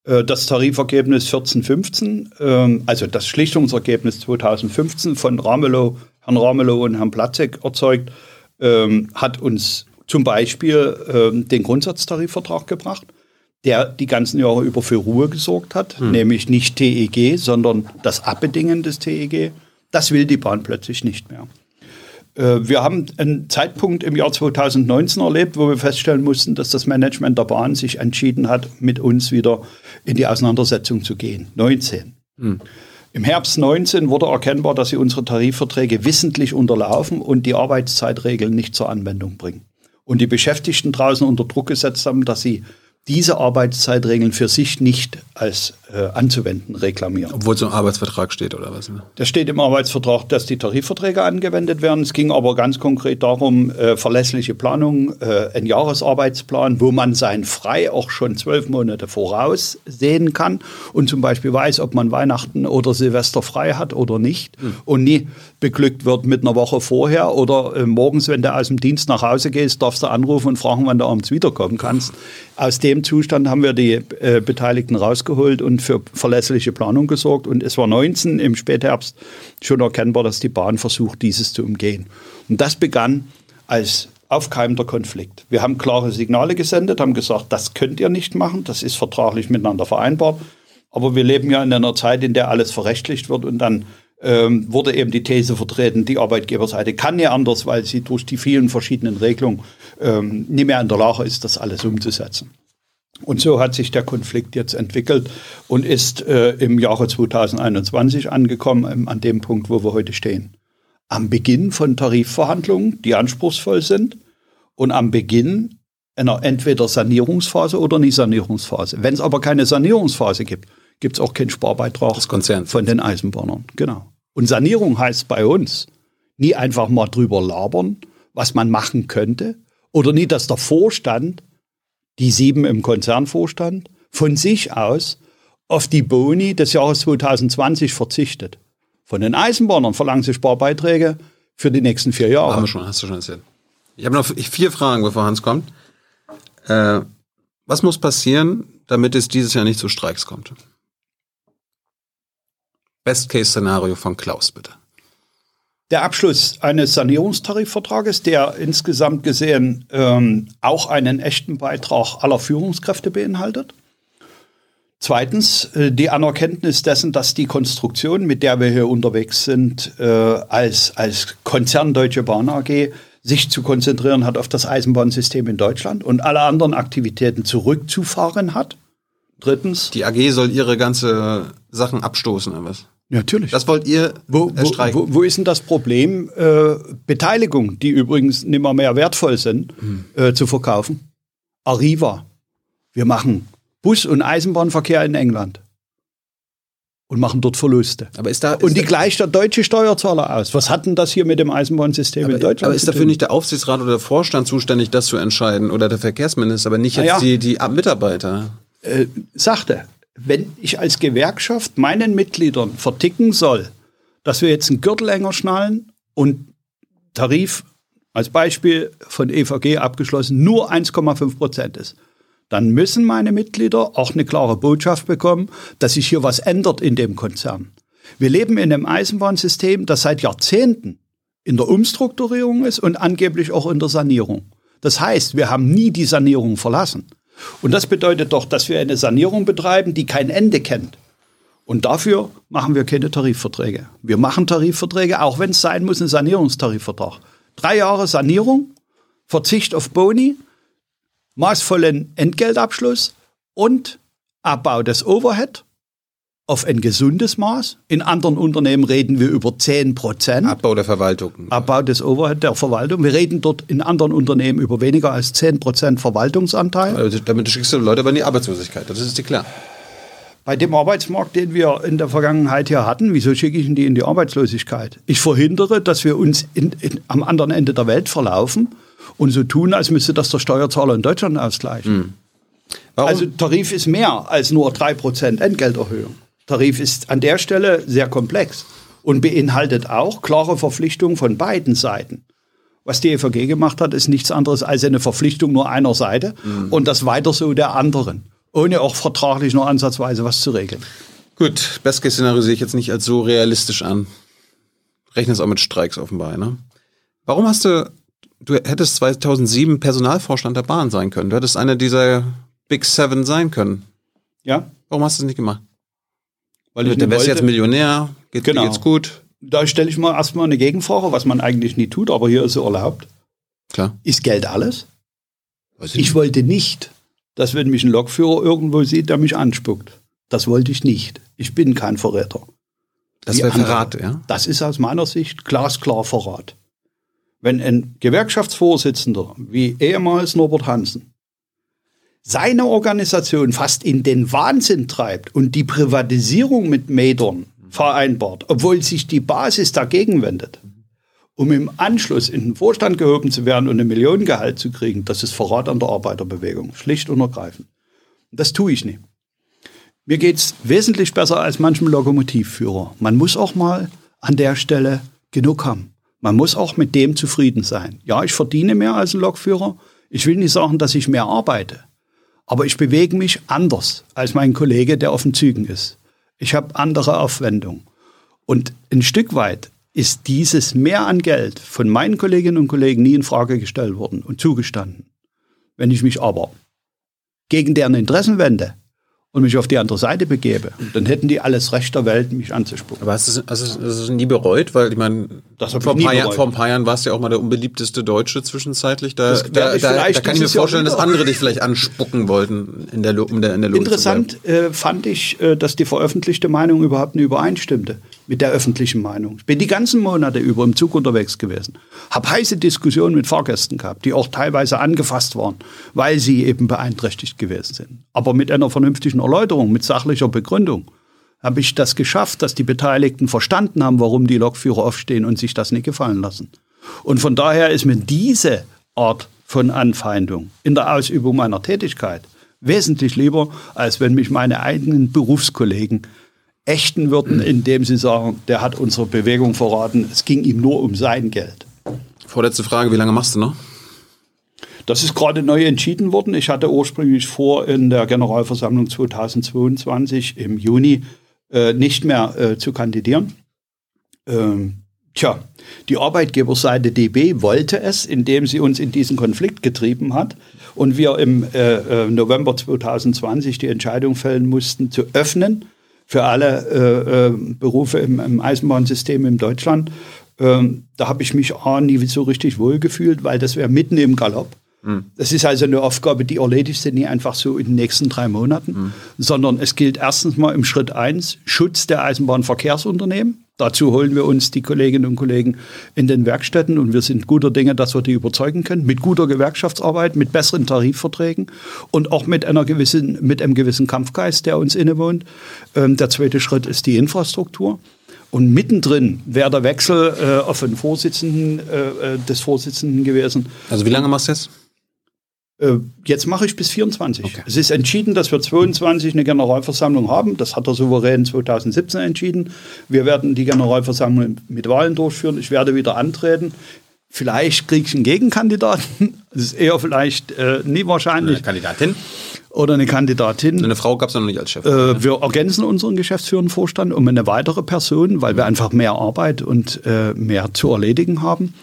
Äh, das Tarifergebnis 1415, ähm, also das Schlichtungsergebnis 2015 von Ramelow, Herrn Ramelow und Herrn Platzek erzeugt, ähm, hat uns zum Beispiel ähm, den Grundsatztarifvertrag gebracht, der die ganzen Jahre über für Ruhe gesorgt hat, nämlich nicht TEG, sondern das Abbedingen des TEG. Das will die Bahn plötzlich nicht mehr. Äh, Wir haben einen Zeitpunkt im Jahr 2019 erlebt, wo wir feststellen mussten, dass das Management der Bahn sich entschieden hat, mit uns wieder in die Auseinandersetzung zu gehen. 19. Im Herbst 19 wurde erkennbar, dass sie unsere Tarifverträge wissentlich unterlaufen und die Arbeitszeitregeln nicht zur Anwendung bringen. Und die Beschäftigten draußen unter Druck gesetzt haben, dass sie diese Arbeitszeitregeln für sich nicht als äh, anzuwenden reklamieren. Obwohl so ein Arbeitsvertrag steht oder was? Ne? Da steht im Arbeitsvertrag, dass die Tarifverträge angewendet werden. Es ging aber ganz konkret darum, äh, verlässliche Planung, äh, ein Jahresarbeitsplan, wo man sein Frei auch schon zwölf Monate voraussehen kann und zum Beispiel weiß, ob man Weihnachten oder Silvester frei hat oder nicht und nie beglückt wird mit einer Woche vorher oder äh, morgens, wenn du aus dem Dienst nach Hause gehst, darfst du anrufen und fragen, wann du abends wiederkommen kannst. Aus dem Zustand haben wir die äh, Beteiligten rausgeholt und für verlässliche Planung gesorgt. Und es war 19 im Spätherbst schon erkennbar, dass die Bahn versucht, dieses zu umgehen. Und das begann als aufkeimender Konflikt. Wir haben klare Signale gesendet, haben gesagt, das könnt ihr nicht machen, das ist vertraglich miteinander vereinbart. Aber wir leben ja in einer Zeit, in der alles verrechtlicht wird und dann ähm, wurde eben die These vertreten, die Arbeitgeberseite kann ja anders, weil sie durch die vielen verschiedenen Regelungen ähm, nicht mehr in der Lage ist, das alles umzusetzen. Und so hat sich der Konflikt jetzt entwickelt und ist äh, im Jahre 2021 angekommen, ähm, an dem Punkt, wo wir heute stehen. Am Beginn von Tarifverhandlungen, die anspruchsvoll sind, und am Beginn einer entweder Sanierungsphase oder nicht Sanierungsphase. Wenn es aber keine Sanierungsphase gibt, gibt es auch keinen Sparbeitrag von den Eisenbahnern. Genau. Und Sanierung heißt bei uns nie einfach mal drüber labern, was man machen könnte, oder nie, dass der Vorstand, die sieben im Konzernvorstand, von sich aus auf die Boni des Jahres 2020 verzichtet. Von den Eisenbahnern verlangen sie Sparbeiträge für die nächsten vier Jahre. Haben wir schon, hast du schon erzählt. Ich habe noch vier Fragen, bevor Hans kommt. Äh, was muss passieren, damit es dieses Jahr nicht zu Streiks kommt? Best-Case-Szenario von Klaus, bitte. Der Abschluss eines Sanierungstarifvertrages, der insgesamt gesehen ähm, auch einen echten Beitrag aller Führungskräfte beinhaltet. Zweitens äh, die Anerkenntnis dessen, dass die Konstruktion, mit der wir hier unterwegs sind, äh, als, als Konzern Deutsche Bahn AG sich zu konzentrieren hat auf das Eisenbahnsystem in Deutschland und alle anderen Aktivitäten zurückzufahren hat. Drittens, Die AG soll ihre ganze Sachen abstoßen, oder was? Natürlich. Das wollt ihr Wo, äh, wo, wo, wo ist denn das Problem, äh, Beteiligung, die übrigens nimmer mehr wertvoll sind, äh, zu verkaufen? Arriva. Wir machen Bus- und Eisenbahnverkehr in England und machen dort Verluste. aber ist da, ist Und die gleicht der deutsche Steuerzahler aus. Was hat denn das hier mit dem Eisenbahnsystem in aber, Deutschland aber ist dafür nicht der Aufsichtsrat oder der Vorstand zuständig, das zu entscheiden? Oder der Verkehrsminister, aber nicht jetzt ja. die, die Mitarbeiter? äh, sagte, wenn ich als Gewerkschaft meinen Mitgliedern verticken soll, dass wir jetzt einen Gürtel enger schnallen und Tarif als Beispiel von EVG abgeschlossen nur 1,5 Prozent ist, dann müssen meine Mitglieder auch eine klare Botschaft bekommen, dass sich hier was ändert in dem Konzern. Wir leben in einem Eisenbahnsystem, das seit Jahrzehnten in der Umstrukturierung ist und angeblich auch in der Sanierung. Das heißt, wir haben nie die Sanierung verlassen. Und das bedeutet doch, dass wir eine Sanierung betreiben, die kein Ende kennt. Und dafür machen wir keine Tarifverträge. Wir machen Tarifverträge, auch wenn es sein muss, ein Sanierungstarifvertrag. Drei Jahre Sanierung, Verzicht auf Boni, maßvollen Entgeltabschluss und Abbau des Overhead auf ein gesundes Maß. In anderen Unternehmen reden wir über 10 Prozent. Abbau der Verwaltung. Abbau des Overhead der Verwaltung. Wir reden dort in anderen Unternehmen über weniger als 10 Prozent Verwaltungsanteil. Also, damit schickst du Leute aber in die Arbeitslosigkeit, das ist dir klar. Bei dem Arbeitsmarkt, den wir in der Vergangenheit hier hatten, wieso schicke ich die in die Arbeitslosigkeit? Ich verhindere, dass wir uns in, in, am anderen Ende der Welt verlaufen und so tun, als müsste das der Steuerzahler in Deutschland ausgleichen. Warum? Also Tarif ist mehr als nur 3% Entgelterhöhung. Tarif ist an der Stelle sehr komplex und beinhaltet auch klare Verpflichtungen von beiden Seiten. Was die EVG gemacht hat, ist nichts anderes als eine Verpflichtung nur einer Seite und das weiter so der anderen, ohne auch vertraglich nur ansatzweise was zu regeln. Gut, Best-Case-Szenario sehe ich jetzt nicht als so realistisch an. Rechnest auch mit Streiks offenbar, ne? Warum hast du, du hättest 2007 Personalvorstand der Bahn sein können. Du hättest eine dieser Big Seven sein können. Ja, Warum hast du es nicht gemacht? Weil ich Dann wärst jetzt. Millionär, geht, Genau. geht's gut. Da stelle ich mal erstmal eine Gegenfrage, was man eigentlich nie tut, aber hier ist es erlaubt. Klar. Ist Geld alles? Weiß Ich wollte nicht, dass wenn mich ein Lokführer irgendwo sieht, der mich anspuckt. Das wollte ich nicht. Ich bin kein Verräter. das wäre. Verrat, ja? Das ist aus meiner Sicht glasklar Verrat. Wenn ein Gewerkschaftsvorsitzender wie ehemals Norbert Hansen seine Organisation fast in den Wahnsinn treibt und die Privatisierung mit Medern vereinbart, obwohl sich die Basis dagegen wendet, um im Anschluss in den Vorstand gehoben zu werden und ein Millionengehalt zu kriegen, das ist Verrat an der Arbeiterbewegung, schlicht und ergreifend. Das tue ich nicht. Mir geht's wesentlich besser als manchem Lokomotivführer. Man muss auch mal an der Stelle genug haben. Man muss auch mit dem zufrieden sein. Ja, ich verdiene mehr als ein Lokführer. Ich will nicht sagen, dass ich mehr arbeite. Aber ich bewege mich anders als mein Kollege, der auf den Zügen ist. Ich habe andere Aufwendungen. Und ein Stück weit ist dieses Mehr an Geld von meinen Kolleginnen und Kollegen nie in Frage gestellt worden und zugestanden. Wenn ich mich aber gegen deren Interessen wende und mich auf die andere Seite begebe, dann hätten die alles Recht der Welt, mich anzuspucken. Aber hast du es hast es nie bereut? Weil ich meine, Das vor, ich paar Jahr- vor ein paar Jahren warst du ja auch mal der unbeliebteste Deutsche zwischenzeitlich. Da, da, da, da kann ich mir vorstellen, dass andere dich vielleicht anspucken wollten in der, um der, in der Luft Interessant äh, fand ich, äh, dass die veröffentlichte Meinung überhaupt nicht übereinstimmte mit der öffentlichen Meinung. Ich bin die ganzen Monate über im Zug unterwegs gewesen, habe heiße Diskussionen mit Fahrgästen gehabt, die auch teilweise angefasst waren, weil sie eben beeinträchtigt gewesen sind. Aber mit einer vernünftigen Erläuterung, mit sachlicher Begründung habe ich das geschafft, dass die Beteiligten verstanden haben, warum die Lokführer aufstehen und sich das nicht gefallen lassen. Und von daher ist mir diese Art von Anfeindung in der Ausübung meiner Tätigkeit wesentlich lieber, als wenn mich meine eigenen Berufskollegen ächten würden, indem sie sagen, der hat unsere Bewegung verraten, es ging ihm nur um sein Geld. Vorletzte Frage, wie lange machst du noch? Das ist gerade neu entschieden worden. Ich hatte ursprünglich vor, in der Generalversammlung 2022 im Juni äh, nicht mehr äh, zu kandidieren. Ähm, tja, die Arbeitgeberseite DB wollte es, indem sie uns in diesen Konflikt getrieben hat und wir im äh, äh, November 2020 die Entscheidung fällen mussten, zu öffnen für alle äh, äh, Berufe im, im Eisenbahnsystem in Deutschland. Ähm, da habe ich mich A, nie so richtig wohlgefühlt, weil das wäre mitten im Galopp. Das ist also eine Aufgabe, die erledigt sie nie einfach so in den nächsten drei Monaten, sondern es gilt erstens mal im Schritt eins Schutz der Eisenbahnverkehrsunternehmen. Dazu holen wir uns die Kolleginnen und Kollegen in den Werkstätten und wir sind guter Dinge, dass wir die überzeugen können, mit guter Gewerkschaftsarbeit, mit besseren Tarifverträgen und auch mit einer gewissen, mit einem gewissen Kampfgeist, der uns innewohnt. Ähm, der zweite Schritt ist die Infrastruktur. Und mittendrin wäre der Wechsel äh, auf den Vorsitzenden äh, äh, des Vorsitzenden gewesen. Also wie lange machst du jetzt? Äh, Jetzt mache ich bis 24. Es ist entschieden, dass wir 22 eine Generalversammlung haben. Das hat der Souverän 2017 entschieden. Wir werden die Generalversammlung mit Wahlen durchführen. Ich werde wieder antreten. Vielleicht kriege ich einen Gegenkandidaten. Das ist eher vielleicht äh, nie wahrscheinlich. Kandidatin? Oder eine Kandidatin. Eine Frau gab es noch nicht als Chef. Äh, wir ergänzen unseren geschäftsführenden Vorstand um eine weitere Person, weil wir einfach mehr Arbeit und äh, mehr zu erledigen haben.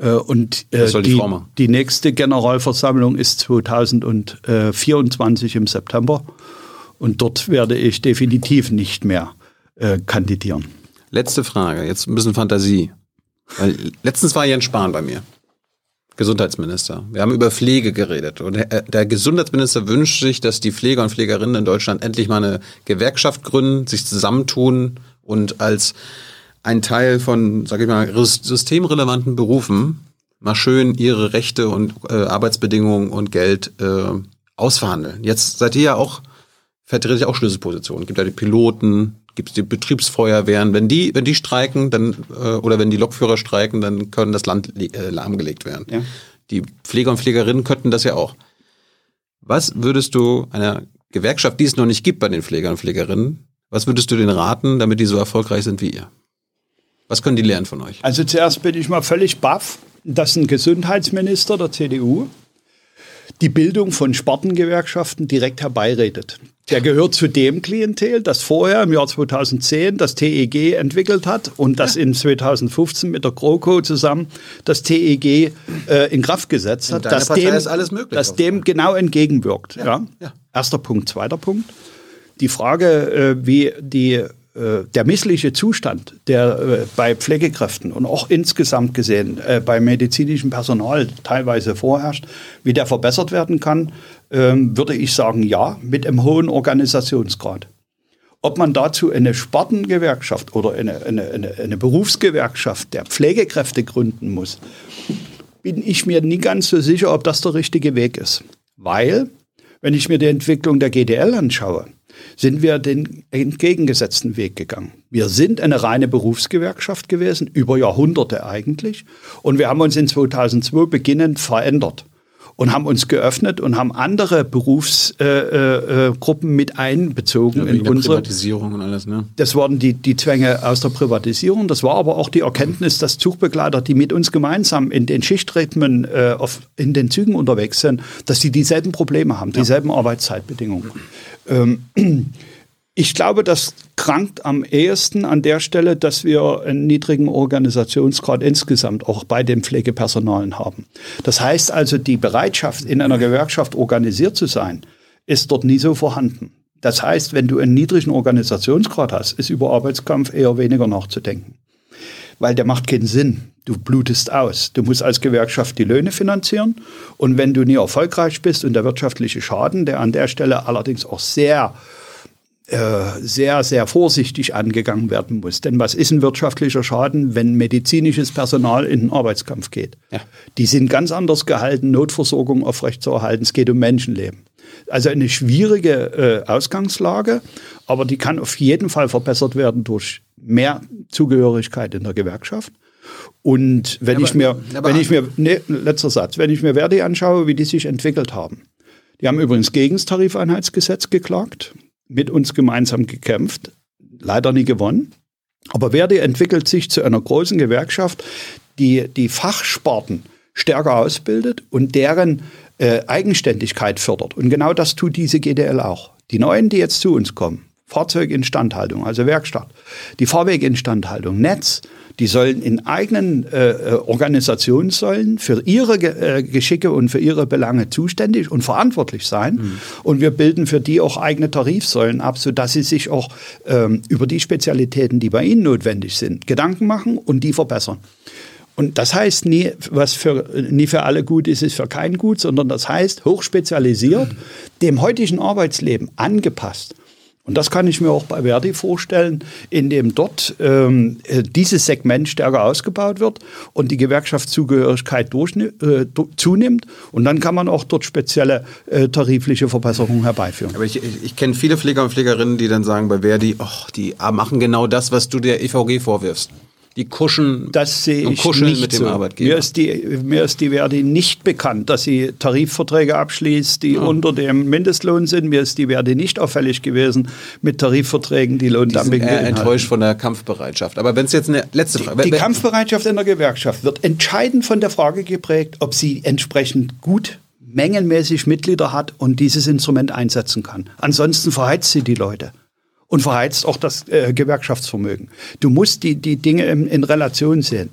Äh, und äh, die die, die nächste Generalversammlung ist 2024 im September. Und dort werde ich definitiv nicht mehr äh, kandidieren. Letzte Frage, jetzt ein bisschen Fantasie. Weil letztens war Jens Spahn bei mir. Gesundheitsminister. Wir haben über Pflege geredet. Und der, der Gesundheitsminister wünscht sich, dass die Pfleger und Pflegerinnen in Deutschland endlich mal eine Gewerkschaft gründen, sich zusammentun und als ein Teil von, sag ich mal, systemrelevanten Berufen mal schön ihre Rechte und äh, Arbeitsbedingungen und Geld äh, ausverhandeln. Jetzt seid ihr ja auch, vertretet ihr auch Schlüsselpositionen. Gibt ja die Piloten, gibt es die Betriebsfeuerwehren. Wenn die, wenn die streiken, dann äh, oder wenn die Lokführer streiken, dann können das Land äh, lahmgelegt werden. Ja. Die Pfleger und Pflegerinnen könnten das ja auch. Was würdest du einer Gewerkschaft, die es noch nicht gibt bei den Pflegern und Pflegerinnen, was würdest du denen raten, damit die so erfolgreich sind wie ihr? Was können die lernen von euch? Also zuerst bin ich mal völlig baff, dass ein Gesundheitsminister der CDU die Bildung von Spartengewerkschaften direkt herbeiredet. Der gehört zu dem Klientel, das vorher im Jahr 2010 das TEG entwickelt hat und das in 2015 mit der GroKo zusammen das TEG äh, in Kraft gesetzt hat, das Partei dem, ist alles möglich das auch. dem genau entgegenwirkt. Ja, ja. Erster Punkt. Zweiter Punkt. Die Frage, äh, wie die, der missliche Zustand, der äh, bei Pflegekräften und auch insgesamt gesehen äh, bei medizinischem Personal teilweise vorherrscht, wie der verbessert werden kann, ähm, würde ich sagen, ja, mit einem hohen Organisationsgrad. Ob man dazu eine Spartengewerkschaft oder eine, eine, eine, eine Berufsgewerkschaft der Pflegekräfte gründen muss, bin ich mir nie ganz so sicher, ob das der richtige Weg ist. Weil, wenn ich mir die Entwicklung der GDL anschaue, sind wir den entgegengesetzten Weg gegangen. Wir sind eine reine Berufsgewerkschaft gewesen, über Jahrhunderte eigentlich. Und wir haben uns in 2002 beginnend verändert und haben uns geöffnet und haben andere Berufsgruppen äh, äh, Gruppen mit einbezogen Wegen in unsere Privatisierung und alles, ne? das waren die, die Zwänge aus der Privatisierung. Das war aber auch die Erkenntnis, dass Zugbegleiter, die mit uns gemeinsam in den Schichtrhythmen äh, auf, in den Zügen unterwegs sind, dass sie dieselben Probleme haben, dieselben Arbeitszeitbedingungen. Ähm, ich glaube, das krankt am ehesten an der Stelle, dass wir einen niedrigen Organisationsgrad insgesamt auch bei den Pflegepersonalen haben. Das heißt also, die Bereitschaft, in einer Gewerkschaft organisiert zu sein, ist dort nie so vorhanden. Das heißt, wenn du einen niedrigen Organisationsgrad hast, ist über Arbeitskampf eher weniger nachzudenken. Weil der macht keinen Sinn. Du blutest aus. Du musst als Gewerkschaft die Löhne finanzieren. Und wenn du nie erfolgreich bist und der wirtschaftliche Schaden, der an der Stelle allerdings auch sehr sehr, sehr vorsichtig angegangen werden muss. Denn was ist ein wirtschaftlicher Schaden, wenn medizinisches Personal in den Arbeitskampf geht? Ja. Die sind ganz anders gehalten, Notversorgung aufrechtzuerhalten. Es geht um Menschenleben. Also eine schwierige äh, Ausgangslage, aber die kann auf jeden Fall verbessert werden durch mehr Zugehörigkeit in der Gewerkschaft. Und wenn Ja, ich aber- mir, aber- wenn ich mir, nee, letzter Satz, wenn ich mir Verdi anschaue, wie die sich entwickelt haben. Die haben übrigens gegen das Tarifeinheitsgesetz geklagt, mit uns gemeinsam gekämpft, leider nie gewonnen. Aber Verdi entwickelt sich zu einer großen Gewerkschaft, die die Fachsparten stärker ausbildet und deren äh, Eigenständigkeit fördert. Und genau das tut diese GDL auch. Die Neuen, die jetzt zu uns kommen, Fahrzeuginstandhaltung, also Werkstatt, die Fahrweginstandhaltung, Netz, die sollen in eigenen äh, äh, Organisationssäulen für ihre äh, Geschicke und für ihre Belange zuständig und verantwortlich sein. Und wir bilden für die auch eigene Tarifsäulen ab, sodass sie sich auch ähm, über die Spezialitäten, die bei ihnen notwendig sind, Gedanken machen und die verbessern. Und das heißt nie, was für, nie für alle gut ist, ist für keinen gut, sondern das heißt hochspezialisiert, dem heutigen Arbeitsleben angepasst. Und das kann ich mir auch bei Verdi vorstellen, indem dort ähm, äh, dieses Segment stärker ausgebaut wird und die Gewerkschaftszugehörigkeit durchni- äh, zunimmt. Und dann kann man auch dort spezielle äh, tarifliche Verbesserungen herbeiführen. Aber ich, ich, ich kenne viele Pfleger und Pflegerinnen, die dann sagen bei Verdi, ach, die machen genau das, was du der EVG vorwirfst. Die kuschen Das sehe und ich kuscheln nicht mit dem so. Arbeitgeber. Mir ist, die, mir ist die Verdi nicht bekannt, dass sie Tarifverträge abschließt, die unter dem Mindestlohn sind. Mir ist die Verdi nicht auffällig gewesen mit Tarifverträgen, die die sind Lohndumping eher beinhalten. enttäuscht von der Kampfbereitschaft. Aber wenn es jetzt eine letzte Frage Die wenn- Kampfbereitschaft in der Gewerkschaft wird entscheidend von der Frage geprägt, ob sie entsprechend gut mengenmäßig Mitglieder hat und dieses Instrument einsetzen kann. Ansonsten verheizt sie die Leute und verheizt auch das äh, Gewerkschaftsvermögen. Du musst die, die Dinge in, in Relation sehen.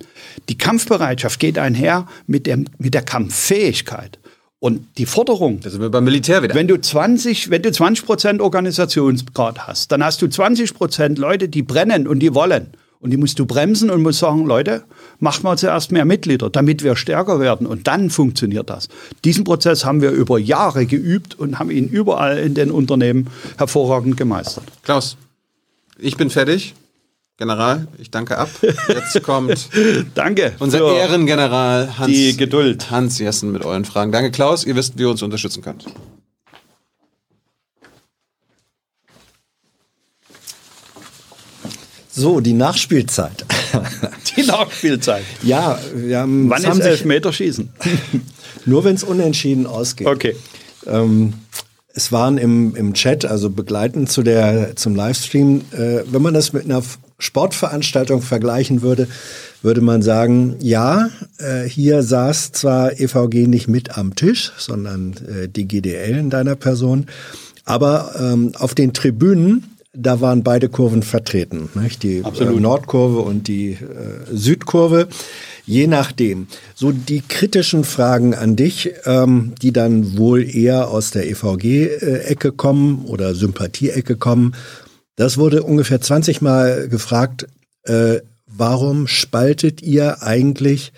Die Kampfbereitschaft geht einher mit, dem, mit der Kampffähigkeit. Und die Forderung, Da sind wir beim Militär wieder. wenn du 20, wenn du 20 Prozent Organisationsgrad hast, dann hast du 20 Prozent Leute, die brennen und die wollen. Und die musst du bremsen und musst sagen, Leute, macht mal zuerst mehr Mitglieder, damit wir stärker werden. Und dann funktioniert das. Diesen Prozess haben wir über Jahre geübt und haben ihn überall in den Unternehmen hervorragend gemeistert. Klaus, ich bin fertig. General, ich danke ab. Jetzt kommt Danke. unser Ehrengeneral Hans, die Geduld. Hans Jessen mit euren Fragen. Danke, Klaus. Ihr wisst, wie ihr uns unterstützen könnt. So, die Nachspielzeit. Die Nachspielzeit. ja, wir haben Wann ist 20 Elfmeterschießen? Nur wenn es unentschieden ausgeht. Okay. Ähm, es waren im, im Chat, also begleitend zu der, zum Livestream, äh, wenn man das mit einer Sportveranstaltung vergleichen würde, würde man sagen, ja, äh, hier saß zwar EVG nicht mit am Tisch, sondern äh, die GDL in deiner Person, aber ähm, auf den Tribünen, da waren beide Kurven vertreten, nicht? die äh, Nordkurve und die äh, Südkurve. Je nachdem. So die kritischen Fragen an dich, ähm, die dann wohl eher aus der EVG-Ecke kommen oder Sympathie-Ecke kommen, das wurde ungefähr 20 Mal gefragt, äh, warum spaltet ihr eigentlich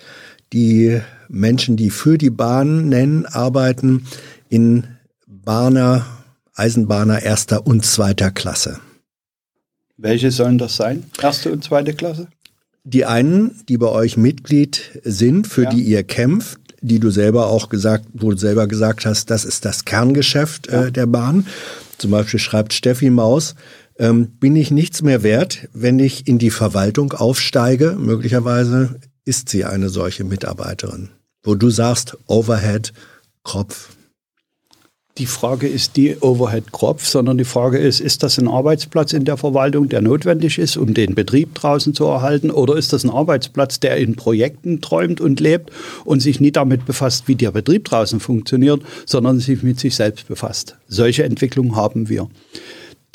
die Menschen, die für die Bahn nennen, arbeiten, in Bahner, Eisenbahner erster und zweiter Klasse? Welche sollen das sein? Erste und zweite Klasse? Die einen, die bei euch Mitglied sind, für Ja. die ihr kämpft, die du selber auch gesagt, wo du selber gesagt hast, das ist das Kerngeschäft äh, der Bahn. Zum Beispiel schreibt Steffi Maus, ähm, bin ich nichts mehr wert, wenn ich in die Verwaltung aufsteige. Möglicherweise ist sie eine solche Mitarbeiterin, wo du sagst, Overhead, Kropf. Die Frage ist die Overhead-Kropf, sondern die Frage ist, ist das ein Arbeitsplatz in der Verwaltung, der notwendig ist, um den Betrieb draußen zu erhalten? Oder ist das ein Arbeitsplatz, der in Projekten träumt und lebt und sich nie damit befasst, wie der Betrieb draußen funktioniert, sondern sich mit sich selbst befasst? Solche Entwicklungen haben wir.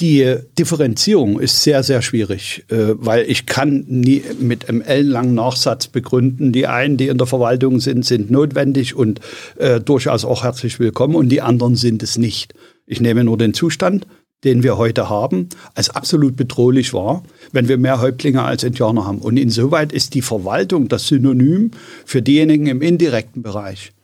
Die Differenzierung ist sehr, sehr schwierig, äh, weil ich kann nie mit einem ellenlangen Nachsatz begründen, die einen, die in der Verwaltung sind, sind notwendig und äh, durchaus auch herzlich willkommen und die anderen sind es nicht. Ich nehme nur den Zustand, den wir heute haben, als absolut bedrohlich wahr, wenn wir mehr Häuptlinge als Indianer haben. Und insoweit ist die Verwaltung das Synonym für diejenigen im indirekten Bereich.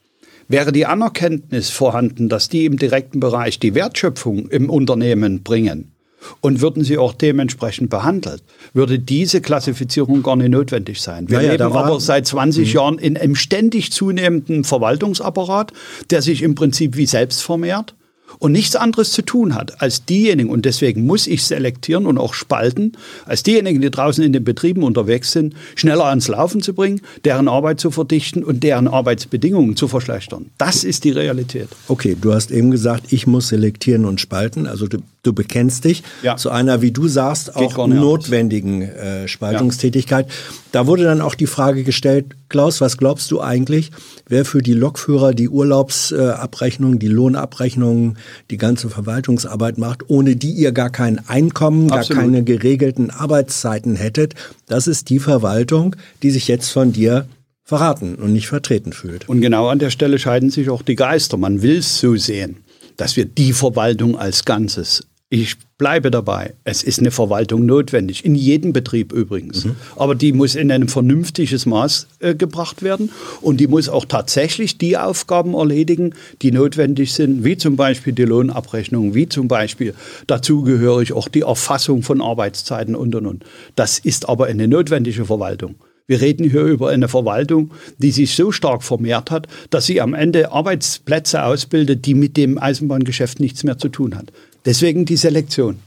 Wäre die Anerkenntnis vorhanden, dass die im direkten Bereich die Wertschöpfung im Unternehmen bringen und würden sie auch dementsprechend behandelt, würde diese Klassifizierung gar nicht notwendig sein. Wir Ja, ja, da leben aber seit 20 Jahren in einem ständig zunehmenden Verwaltungsapparat, der sich im Prinzip wie selbst vermehrt und nichts anderes zu tun hat als diejenigen, und deswegen muss ich selektieren und auch spalten, als diejenigen, die draußen in den Betrieben unterwegs sind, schneller ans Laufen zu bringen, deren Arbeit zu verdichten und deren Arbeitsbedingungen zu verschlechtern. Das ist die Realität. Okay, du hast eben gesagt, ich muss selektieren und spalten. Also du, du bekennst dich Ja. zu einer, wie du sagst, Geht auch notwendigen äh, Spaltungstätigkeit. Da wurde dann auch die Frage gestellt, Klaus, was glaubst du eigentlich, wer für die Lokführer die Urlaubsabrechnung, die Lohnabrechnung, die ganze Verwaltungsarbeit macht, ohne die ihr gar kein Einkommen, gar Absolut. keine geregelten Arbeitszeiten hättet? Das ist die Verwaltung, die sich jetzt von dir verraten und nicht vertreten fühlt. Und genau an der Stelle scheiden sich auch die Geister. Man will es so sehen, dass wir die Verwaltung als Ganzes. Ich bleibe dabei. Es ist eine Verwaltung notwendig, in jedem Betrieb übrigens. Aber die muss in ein vernünftiges Maß äh, gebracht werden und die muss auch tatsächlich die Aufgaben erledigen, die notwendig sind, wie zum Beispiel die Lohnabrechnung, wie zum Beispiel dazugehörig auch die Erfassung von Arbeitszeiten und und und. Das ist aber eine notwendige Verwaltung. Wir reden hier über eine Verwaltung, die sich so stark vermehrt hat, dass sie am Ende Arbeitsplätze ausbildet, die mit dem Eisenbahngeschäft nichts mehr zu tun hat. Deswegen die Selektion.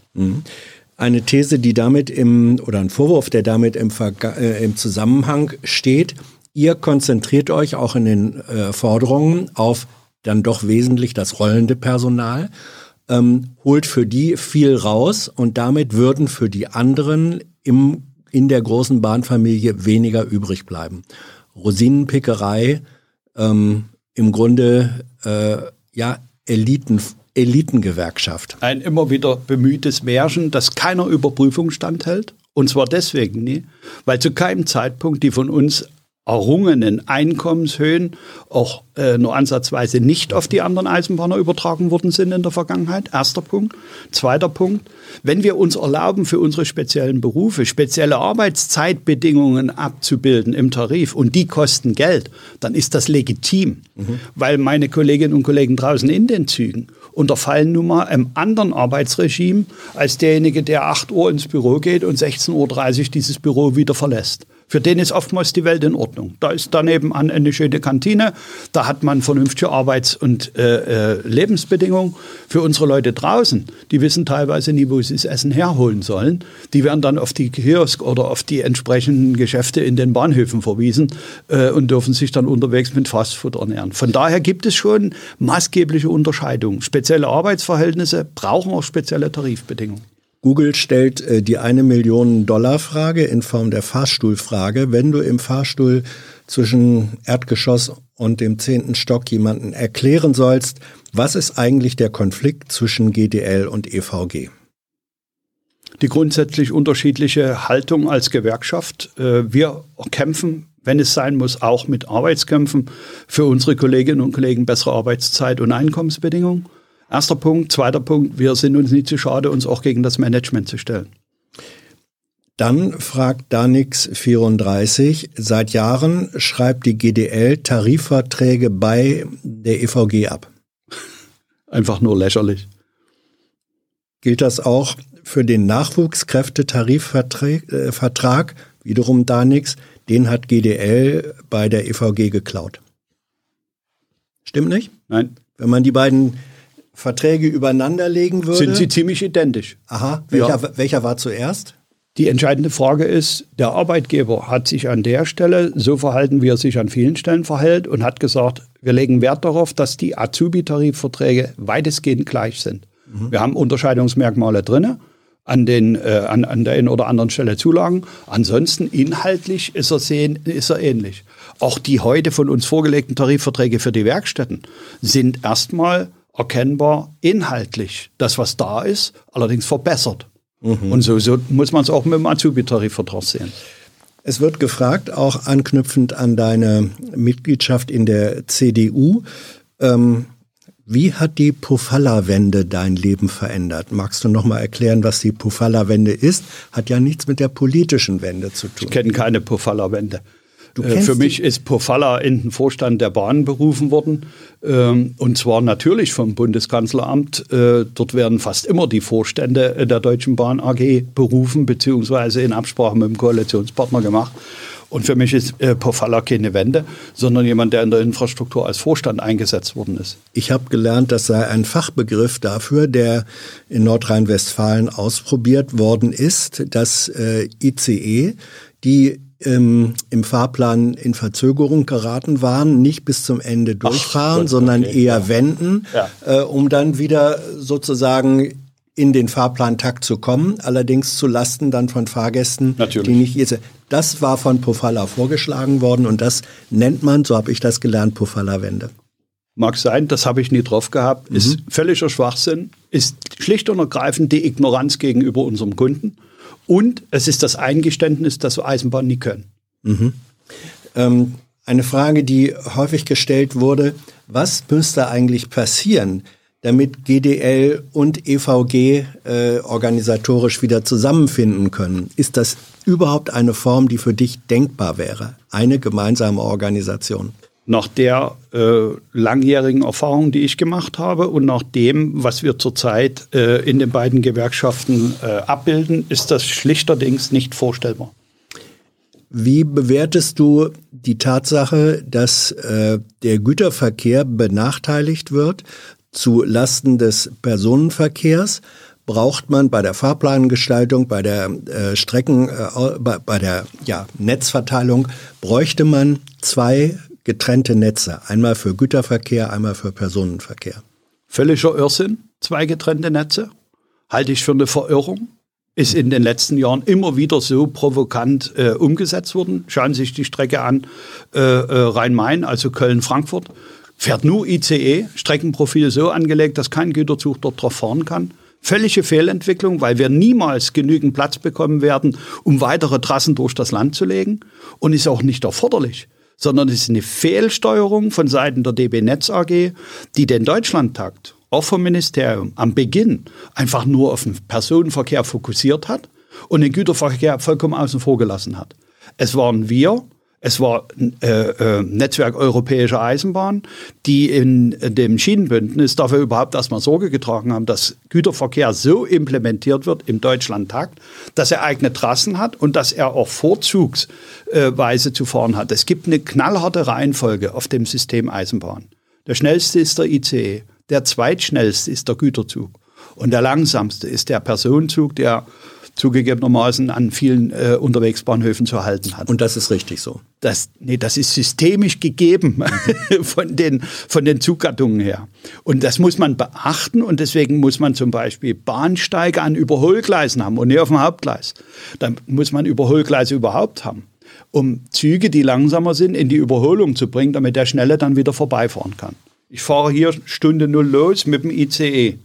Eine These, die damit im, oder ein Vorwurf, der damit im, Verga äh, im Zusammenhang steht. Ihr konzentriert euch auch in den äh, Forderungen auf dann doch wesentlich das rollende Personal, ähm, holt für die viel raus und damit würden für die anderen im, in der großen Bahnfamilie weniger übrig bleiben. Rosinenpickerei, ähm, im Grunde äh, ja Eliten, Elitengewerkschaft. Ein immer wieder bemühtes Märchen, das keiner Überprüfung standhält. Und zwar deswegen nie, weil zu keinem Zeitpunkt die von uns errungenen Einkommenshöhen auch äh, nur ansatzweise nicht auf die anderen Eisenbahner übertragen worden sind in der Vergangenheit. Erster Punkt. Zweiter Punkt. Wenn wir uns erlauben, für unsere speziellen Berufe spezielle Arbeitszeitbedingungen abzubilden im Tarif und die kosten Geld, dann ist das legitim, weil meine Kolleginnen und Kollegen draußen in den Zügen unterfallen nun mal einem anderen Arbeitsregime als derjenige, der 8 Uhr ins Büro geht und 16.30 Uhr dieses Büro wieder verlässt. Für den ist oftmals die Welt in Ordnung. Da ist daneben an eine schöne Kantine, da hat man vernünftige Arbeits- und äh, äh, Lebensbedingungen. Für unsere Leute draußen, die wissen teilweise nie, wo sie das Essen herholen sollen. Die werden dann auf die Kiosk oder auf die entsprechenden Geschäfte in den Bahnhöfen verwiesen äh, und dürfen sich dann unterwegs mit Fastfood ernähren. Von daher gibt es schon maßgebliche Unterscheidungen. Spezielle Arbeitsverhältnisse brauchen auch spezielle Tarifbedingungen. Google stellt äh, die eine Million Dollar Frage in Form der Fahrstuhlfrage. Wenn du im Fahrstuhl zwischen Erdgeschoss und dem zehnten Stock jemanden erklären sollst, was ist eigentlich der Konflikt zwischen GDL und EVG? Die grundsätzlich unterschiedliche Haltung als Gewerkschaft. Äh, wir kämpfen, wenn es sein muss, auch mit Arbeitskämpfen für unsere Kolleginnen und Kollegen bessere Arbeitszeit und Einkommensbedingungen. Erster Punkt. Zweiter Punkt, wir sind uns nicht zu schade, uns auch gegen das Management zu stellen. Dann fragt Danix34, seit Jahren schreibt die GDL Tarifverträge bei der EVG ab. Einfach nur lächerlich. Gilt das auch für den Nachwuchskräftetarifvertrag, äh, wiederum Danix, den hat GDL bei der EVG geklaut. Stimmt nicht? Nein. Wenn man die beiden Verträge übereinander legen würde. Sind sie ziemlich identisch. Aha, welcher, ja. welcher war zuerst? Die entscheidende Frage ist, der Arbeitgeber hat sich an der Stelle so verhalten, wie er sich an vielen Stellen verhält und hat gesagt, wir legen Wert darauf, dass die Azubi-Tarifverträge weitestgehend gleich sind. Mhm. Wir haben Unterscheidungsmerkmale drin, an, den, äh, an, an der einen oder anderen Stelle Zulagen. Ansonsten inhaltlich ist er, sehen, ist er ähnlich. Auch die heute von uns vorgelegten Tarifverträge für die Werkstätten sind erstmal erkennbar inhaltlich das, was da ist, allerdings verbessert. Mhm. Und so, so muss man es auch mit dem Azubi-Tarifvertrag sehen. Es wird gefragt, auch anknüpfend an deine Mitgliedschaft in der CDU, ähm, wie hat die Pofalla-Wende dein Leben verändert? Magst du noch mal erklären, was die Pofalla-Wende ist? Hat ja nichts mit der politischen Wende zu tun. Ich kenne keine Pofalla-Wende. Äh, für mich ist Pofalla in den Vorstand der Bahn berufen worden. Ähm, und zwar natürlich vom Bundeskanzleramt. Äh, dort werden fast immer die Vorstände der Deutschen Bahn AG berufen, beziehungsweise in Absprache mit dem Koalitionspartner gemacht. Und für mich ist äh, Pofalla keine Wende, sondern jemand, der in der Infrastruktur als Vorstand eingesetzt worden ist. Ich habe gelernt, das sei ein Fachbegriff dafür, der in Nordrhein-Westfalen ausprobiert worden ist, dass äh, ICE, die ähm, im Fahrplan in Verzögerung geraten waren, nicht bis zum Ende durchfahren, Ach, sondern okay, eher ja. wenden, ja. Äh, um dann wieder sozusagen in den Fahrplantakt zu kommen, allerdings zu Lasten dann von Fahrgästen, Natürlich. die nicht ihr Das war von Pofalla vorgeschlagen worden und das nennt man, so habe ich das gelernt, Pofalla-Wende. Mag sein, das habe ich nie drauf gehabt, mhm. ist völliger Schwachsinn, ist schlicht und ergreifend die Ignoranz gegenüber unserem Kunden. Und es ist das Eingeständnis, dass wir Eisenbahn nie können. Mhm. Ähm, eine Frage, die häufig gestellt wurde, was müsste eigentlich passieren, damit GDL und EVG äh, organisatorisch wieder zusammenfinden können? Ist das überhaupt eine Form, die für dich denkbar wäre? Eine gemeinsame Organisation? Nach der äh, langjährigen Erfahrung, die ich gemacht habe und nach dem, was wir zurzeit äh, in den beiden Gewerkschaften äh, abbilden, ist das schlichterdings nicht vorstellbar. Wie bewertest du die Tatsache, dass äh, der Güterverkehr benachteiligt wird zu Lasten des Personenverkehrs? Braucht man bei der Fahrplangestaltung, bei der äh, Strecken, äh, bei, bei der ja, Netzverteilung, bräuchte man zwei getrennte Netze. Einmal für Güterverkehr, einmal für Personenverkehr. Völliger Irrsinn, zwei getrennte Netze. Halte ich für eine Verirrung. Ist in den letzten Jahren immer wieder so provokant äh, umgesetzt worden. Schauen Sie sich die Strecke an, äh, äh, Rhein-Main, also Köln-Frankfurt. Fährt nur ICE, Streckenprofil so angelegt, dass kein Güterzug dort drauf fahren kann. Völlige Fehlentwicklung, weil wir niemals genügend Platz bekommen werden, um weitere Trassen durch das Land zu legen. Und ist auch nicht erforderlich sondern es ist eine Fehlsteuerung von Seiten der DB Netz AG, die den Deutschlandtakt, auch vom Ministerium, am Beginn einfach nur auf den Personenverkehr fokussiert hat und den Güterverkehr vollkommen außen vor gelassen hat. Es waren wir, es war äh, äh, Netzwerk Europäische Eisenbahn, die in dem Schienenbündnis dafür überhaupt erstmal Sorge getragen haben, dass Güterverkehr so implementiert wird im Deutschlandtakt, dass er eigene Trassen hat und dass er auch vorzugsweise zu fahren hat. Es gibt eine knallharte Reihenfolge auf dem System Eisenbahn. Der schnellste ist der ICE, der zweitschnellste ist der Güterzug und der langsamste ist der Personenzug, der zugegebenermaßen an vielen äh, Unterwegsbahnhöfen zu halten hat. Und das ist richtig so. Das, nee, das ist systemisch gegeben von den, von den Zuggattungen her. Und das muss man beachten und deswegen muss man zum Beispiel Bahnsteige an Überholgleisen haben und nicht auf dem Hauptgleis. Dann muss man Überholgleise überhaupt haben, um Züge, die langsamer sind, in die Überholung zu bringen, damit der Schnelle dann wieder vorbeifahren kann. Ich fahre hier Stunde null los mit dem ICE.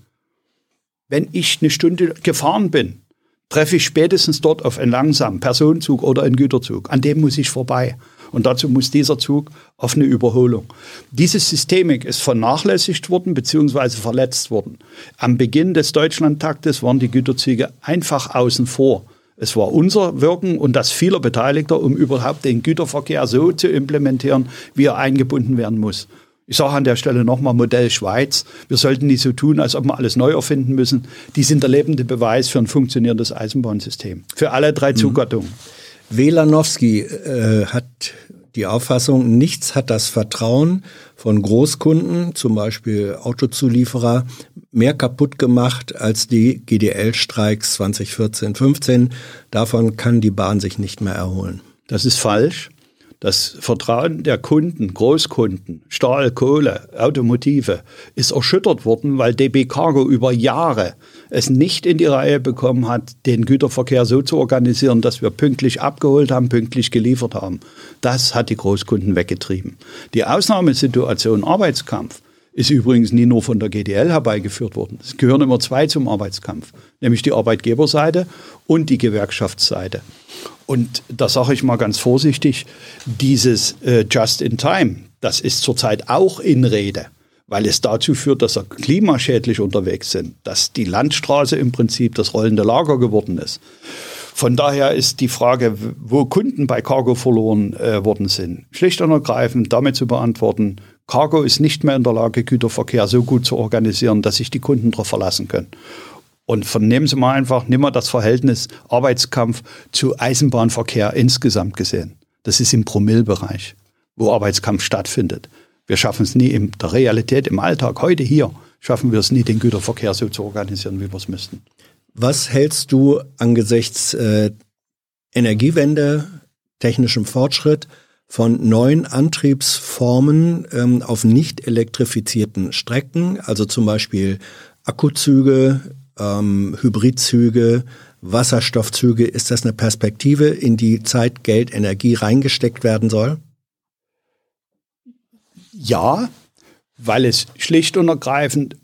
Wenn ich eine Stunde gefahren bin, treffe ich spätestens dort auf einen langsamen Personenzug oder einen Güterzug. An dem muss ich vorbei. Und dazu muss dieser Zug auf eine Überholung. Diese Systemik ist vernachlässigt worden bzw. verletzt worden. Am Beginn des Deutschlandtaktes waren die Güterzüge einfach außen vor. Es war unser Wirken und das vieler Beteiligter, um überhaupt den Güterverkehr so zu implementieren, wie er eingebunden werden muss. Ich sage an der Stelle nochmal Modell Schweiz. Wir sollten nicht so tun, als ob wir alles neu erfinden müssen. Die sind der lebende Beweis für ein funktionierendes Eisenbahnsystem. Für alle drei Zugattungen. Welanowski äh, hat die Auffassung, nichts hat das Vertrauen von Großkunden, zum Beispiel Autozulieferer, mehr kaputt gemacht als die GDL-Streiks 2014, 15. Davon kann die Bahn sich nicht mehr erholen. Das ist falsch. Das Vertrauen der Kunden, Großkunden, Stahl, Kohle, Automotive ist erschüttert worden, weil DB Cargo über Jahre es nicht in die Reihe bekommen hat, den Güterverkehr so zu organisieren, dass wir pünktlich abgeholt haben, pünktlich geliefert haben. Das hat die Großkunden weggetrieben. Die Ausnahmesituation Arbeitskampf ist übrigens nie nur von der GDL herbeigeführt worden. Es gehören immer zwei zum Arbeitskampf, nämlich die Arbeitgeberseite und die Gewerkschaftsseite. Und da sage ich mal ganz vorsichtig, dieses äh, Just in Time, das ist zurzeit auch in Rede, weil es dazu führt, dass wir klimaschädlich unterwegs sind, dass die Landstraße im Prinzip das rollende Lager geworden ist. Von daher ist die Frage, wo Kunden bei Cargo verloren äh, worden sind, schlicht und ergreifend damit zu beantworten, Cargo ist nicht mehr in der Lage, Güterverkehr so gut zu organisieren, dass sich die Kunden darauf verlassen können. Und vernehmen Sie mal einfach, nimm mal das Verhältnis Arbeitskampf zu Eisenbahnverkehr insgesamt gesehen. Das ist im Promillbereich, wo Arbeitskampf stattfindet. Wir schaffen es nie in der Realität, im Alltag, heute hier, schaffen wir es nie, den Güterverkehr so zu organisieren, wie wir es müssten. Was hältst du angesichts äh, Energiewende, technischem Fortschritt von neuen Antriebsformen ähm, auf nicht elektrifizierten Strecken, also zum Beispiel Akkuzüge, ähm, Hybridzüge, Wasserstoffzüge, ist das eine Perspektive, in die Zeit, Geld, Energie reingesteckt werden soll? Ja, weil es schlicht und ergreifend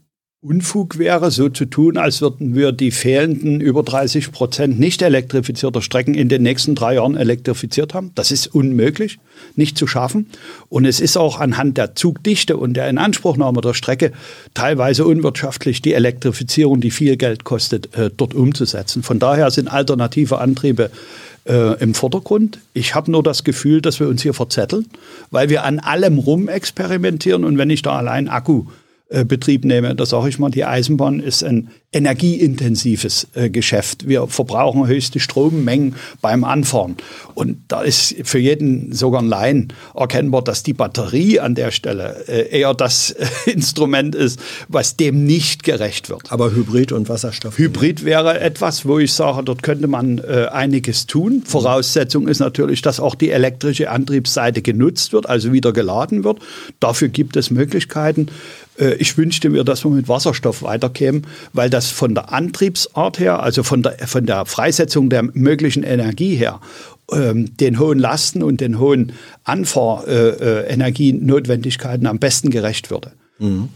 Unfug wäre, so zu tun, als würden wir die fehlenden über 30 Prozent nicht elektrifizierter Strecken in den nächsten drei Jahren elektrifiziert haben. Das ist unmöglich, nicht zu schaffen. Und es ist auch anhand der Zugdichte und der Inanspruchnahme der Strecke teilweise unwirtschaftlich, die Elektrifizierung, die viel Geld kostet, äh, dort umzusetzen. Von daher sind alternative Antriebe äh, im Vordergrund. Ich habe nur das Gefühl, dass wir uns hier verzetteln, weil wir an allem rum experimentieren. Und wenn ich da allein Akku Betrieb nehme, da sage ich mal, die Eisenbahn ist ein energieintensives äh, Geschäft. Wir verbrauchen höchste Strommengen beim Anfahren. Und da ist für jeden, sogar ein Laien, erkennbar, dass die Batterie an der Stelle äh, eher das äh, Instrument ist, was dem nicht gerecht wird. Aber Hybrid und Wasserstoff. Hybrid wäre etwas, wo ich sage, dort könnte man einiges tun. Voraussetzung ist natürlich, dass auch die elektrische Antriebsseite genutzt wird, also wieder geladen wird. Dafür gibt es Möglichkeiten. Ich wünschte mir, dass wir mit Wasserstoff weiterkämen, weil das von der Antriebsart her, also von der, von der Freisetzung der möglichen Energie her, ähm, den hohen Lasten und den hohen Anfahrenergienotwendigkeiten am besten gerecht würde. Mhm.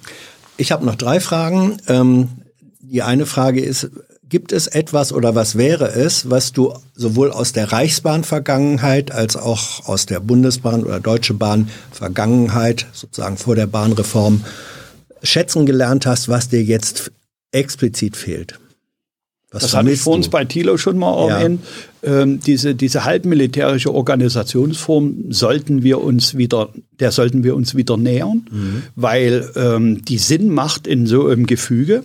Ich habe noch drei Fragen. Ähm, die eine Frage ist, gibt es etwas oder was wäre es, was du sowohl aus der Reichsbahn-Vergangenheit als auch aus der Bundesbahn oder Deutsche Bahn-Vergangenheit, sozusagen vor der Bahnreform, schätzen gelernt hast, was dir jetzt explizit fehlt? Was das hatte ich vor uns bei Thilo schon mal erwähnt. Ja. Ähm, diese, diese halbmilitärische Organisationsform sollten wir uns wieder, der sollten wir uns wieder nähern, mhm. weil ähm, die Sinn macht in so einem Gefüge.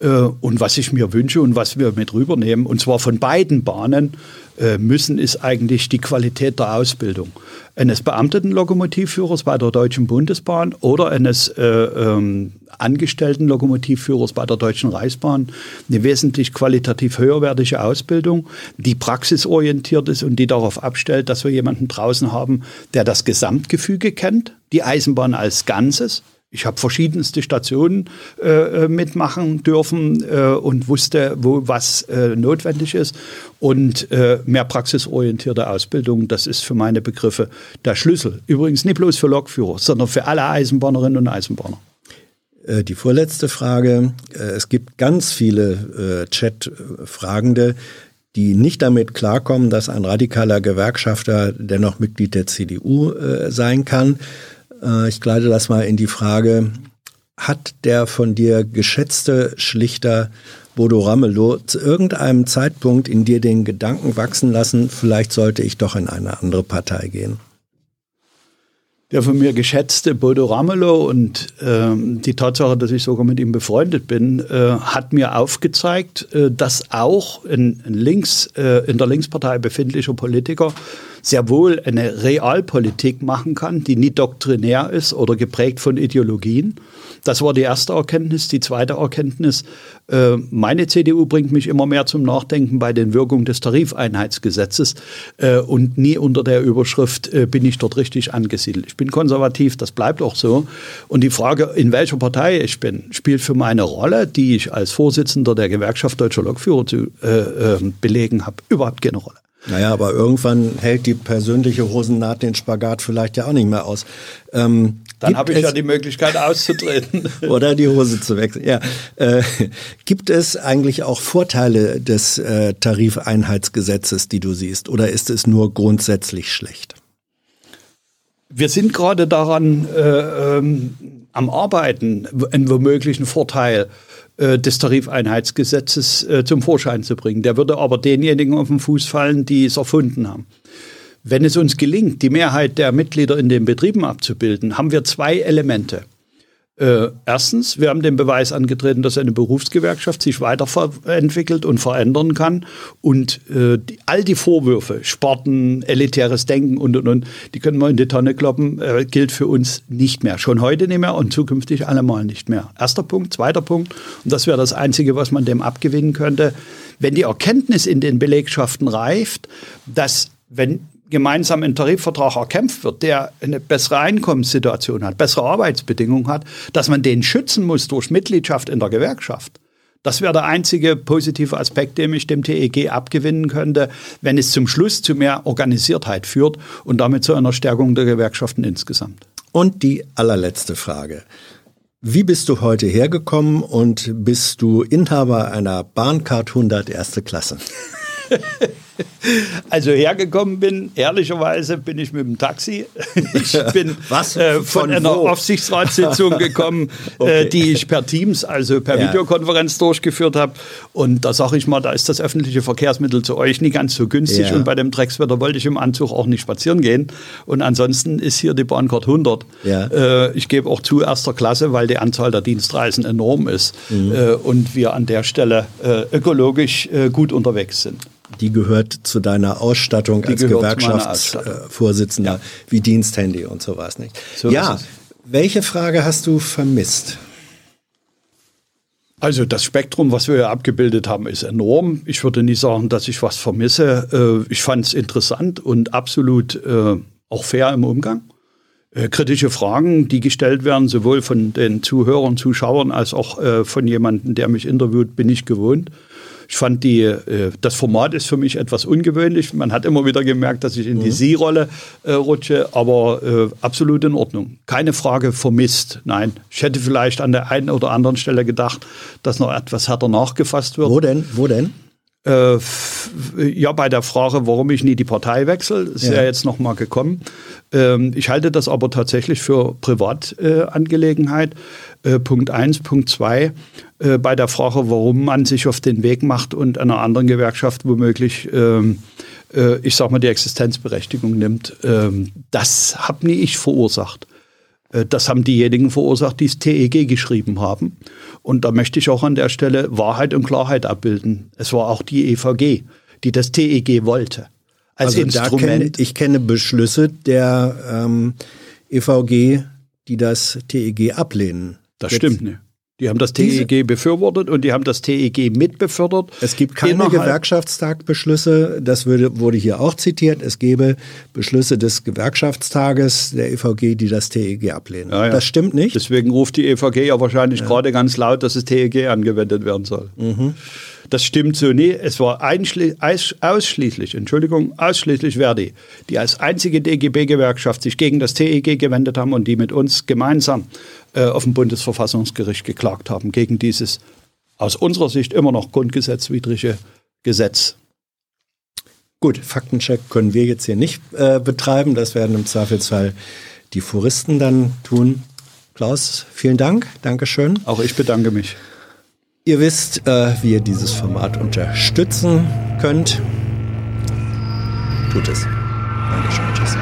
Äh, und was ich mir wünsche und was wir mit rübernehmen, und zwar von beiden Bahnen, äh, müssen, ist eigentlich die Qualität der Ausbildung. Eines beamteten Lokomotivführers bei der Deutschen Bundesbahn oder eines äh, ähm, angestellten Lokomotivführers bei der Deutschen Reichsbahn eine wesentlich qualitativ höherwertige Ausbildung, die praxisorientiert ist und die darauf abstellt, dass wir jemanden draußen haben, der das Gesamtgefüge kennt, die Eisenbahn als Ganzes, ich habe verschiedenste Stationen äh, äh, mitmachen dürfen äh, und wusste, wo was äh, notwendig ist. Und äh, mehr praxisorientierte Ausbildung, das ist für meine Begriffe der Schlüssel. Übrigens nicht bloß für Lokführer, sondern für alle Eisenbahnerinnen und Eisenbahner. Äh, die vorletzte Frage. Es gibt ganz viele Chat-Fragende, die nicht damit klarkommen, dass ein radikaler Gewerkschafter dennoch Mitglied der CDU sein kann. Äh, ich gleite das mal in die Frage, hat der von dir geschätzte Schlichter Bodo Ramelow zu irgendeinem Zeitpunkt in dir den Gedanken wachsen lassen, vielleicht sollte ich doch in eine andere Partei gehen? Der von mir geschätzte Bodo Ramelow und ähm, die Tatsache, dass ich sogar mit ihm befreundet bin, äh, hat mir aufgezeigt, äh, dass auch ein, ein links, äh, in der Linkspartei befindlicher Politiker sehr wohl eine Realpolitik machen kann, die nie doktrinär ist oder geprägt von Ideologien. Das war die erste Erkenntnis. Die zweite Erkenntnis, äh, meine CDU bringt mich immer mehr zum Nachdenken bei den Wirkungen des Tarifeinheitsgesetzes äh, und nie unter der Überschrift äh, bin ich dort richtig angesiedelt. Ich bin konservativ, das bleibt auch so. Und die Frage, in welcher Partei ich bin, spielt für meine Rolle, die ich als Vorsitzender der Gewerkschaft Deutscher Lokführer zu belegen habe, überhaupt keine Rolle. Naja, aber irgendwann hält die persönliche Hosennaht den Spagat vielleicht ja auch nicht mehr aus. Ähm, Dann habe ich ja die Möglichkeit auszutreten. oder die Hose zu wechseln. Ja. Äh, gibt es eigentlich auch Vorteile des äh, Tarifeinheitsgesetzes, die du siehst, oder ist es nur grundsätzlich schlecht? Wir sind gerade daran äh, ähm, am Arbeiten, einen womöglichen Vorteil äh, des Tarifeinheitsgesetzes äh, zum Vorschein zu bringen. Der würde aber denjenigen auf den Fuß fallen, die es erfunden haben. Wenn es uns gelingt, die Mehrheit der Mitglieder in den Betrieben abzubilden, haben wir zwei Elemente. Äh, erstens, wir haben den Beweis angetreten, dass eine Berufsgewerkschaft sich weiterentwickelt und verändern kann. Und äh, die, all die Vorwürfe, Sporten, elitäres Denken und, und, und, die können wir in die Tonne kloppen, äh, gilt für uns nicht mehr. Schon heute nicht mehr und zukünftig allemal nicht mehr. Erster Punkt. Zweiter Punkt, und das wäre das Einzige, was man dem abgewinnen könnte. Wenn die Erkenntnis in den Belegschaften reift, dass wenn gemeinsam ein Tarifvertrag erkämpft wird, der eine bessere Einkommenssituation hat, bessere Arbeitsbedingungen hat, dass man den schützen muss durch Mitgliedschaft in der Gewerkschaft. Das wäre der einzige positive Aspekt, den ich dem TEG abgewinnen könnte, wenn es zum Schluss zu mehr Organisiertheit führt und damit zu einer Stärkung der Gewerkschaften insgesamt. Und die allerletzte Frage. Wie bist du heute hergekommen und bist du Inhaber einer Bahncard 100 erste Klasse? Also hergekommen bin, ehrlicherweise bin ich mit dem Taxi. Ich bin Was? Äh, von, von einer wo? Aufsichtsratssitzung gekommen, äh, okay. äh, die ich per Teams, also per ja. Videokonferenz durchgeführt habe. Und da sage ich mal, da ist das öffentliche Verkehrsmittel zu euch nicht ganz so günstig. Ja. Und bei dem Dreckswetter wollte ich im Anzug auch nicht spazieren gehen. Und ansonsten ist hier die Bahncard 100. Ja. Äh, ich gebe auch zu erster Klasse, weil die Anzahl der Dienstreisen enorm ist. Mhm. Äh, und wir an der Stelle äh, ökologisch gut unterwegs sind die gehört zu deiner Ausstattung die als Gewerkschaftsvorsitzender, ja. wie Diensthandy und sowas nicht. So ja, welche Frage hast du vermisst? Also das Spektrum, was wir hier abgebildet haben, ist enorm. Ich würde nicht sagen, dass ich was vermisse. Äh, ich fand es interessant und absolut äh, auch fair im Umgang. Äh, kritische Fragen, die gestellt werden, sowohl von den Zuhörern, Zuschauern als auch von jemandem, der mich interviewt, bin ich gewohnt. Ich fand die, äh, das Format ist für mich etwas ungewöhnlich. Man hat immer wieder gemerkt, dass ich in die mhm. Sie-Rolle äh, rutsche, aber äh, absolut in Ordnung. Keine Frage vermisst. Nein, ich hätte vielleicht an der einen oder anderen Stelle gedacht, dass noch etwas härter nachgefasst wird. Wo denn? Wo denn? Äh, ja, bei der Frage, warum ich nie die Partei wechsle, ist ja, ja jetzt nochmal gekommen. Ähm, ich halte das aber tatsächlich für Privatangelegenheit. Äh, Punkt eins, Punkt zwei äh, bei der Frage, warum man sich auf den Weg macht und einer anderen Gewerkschaft womöglich, ähm, äh, ich sag mal, die Existenzberechtigung nimmt. Ähm, das habe nie ich verursacht. Äh, Das haben diejenigen verursacht, die das TEG geschrieben haben. Und da möchte ich auch an der Stelle Wahrheit und Klarheit abbilden. Es war auch die EVG, die das TEG wollte. Als also da kenne, Instrument. ich kenne Beschlüsse der ähm, EVG, die das TEG ablehnen. das Jetzt- stimmt nicht. Die haben das Diese- TEG befürwortet und die haben das TEG mitbefördert. Es gibt keine Gewerkschaftstagbeschlüsse, das würde, wurde hier auch zitiert. Es gäbe Beschlüsse des Gewerkschaftstages der EVG, die das TEG ablehnen. Ja, ja. Das stimmt nicht. Deswegen ruft die EVG ja wahrscheinlich gerade ganz laut, dass das TEG angewendet werden soll. Mhm. Das stimmt so nie. Es war ausschließlich, Entschuldigung, ausschließlich Verdi, die als einzige DGB-Gewerkschaft sich gegen das TEG gewendet haben und die mit uns gemeinsam äh, auf dem Bundesverfassungsgericht geklagt haben, gegen dieses aus unserer Sicht immer noch grundgesetzwidrige Gesetz. Gut, Faktencheck können wir jetzt hier nicht äh, betreiben. Das werden im Zweifelsfall die Foristen dann tun. Klaus, vielen Dank. Dankeschön. Auch ich bedanke mich. Ihr wisst, äh, wie ihr dieses Format unterstützen könnt. Tut es. Dankeschön. Tschüss.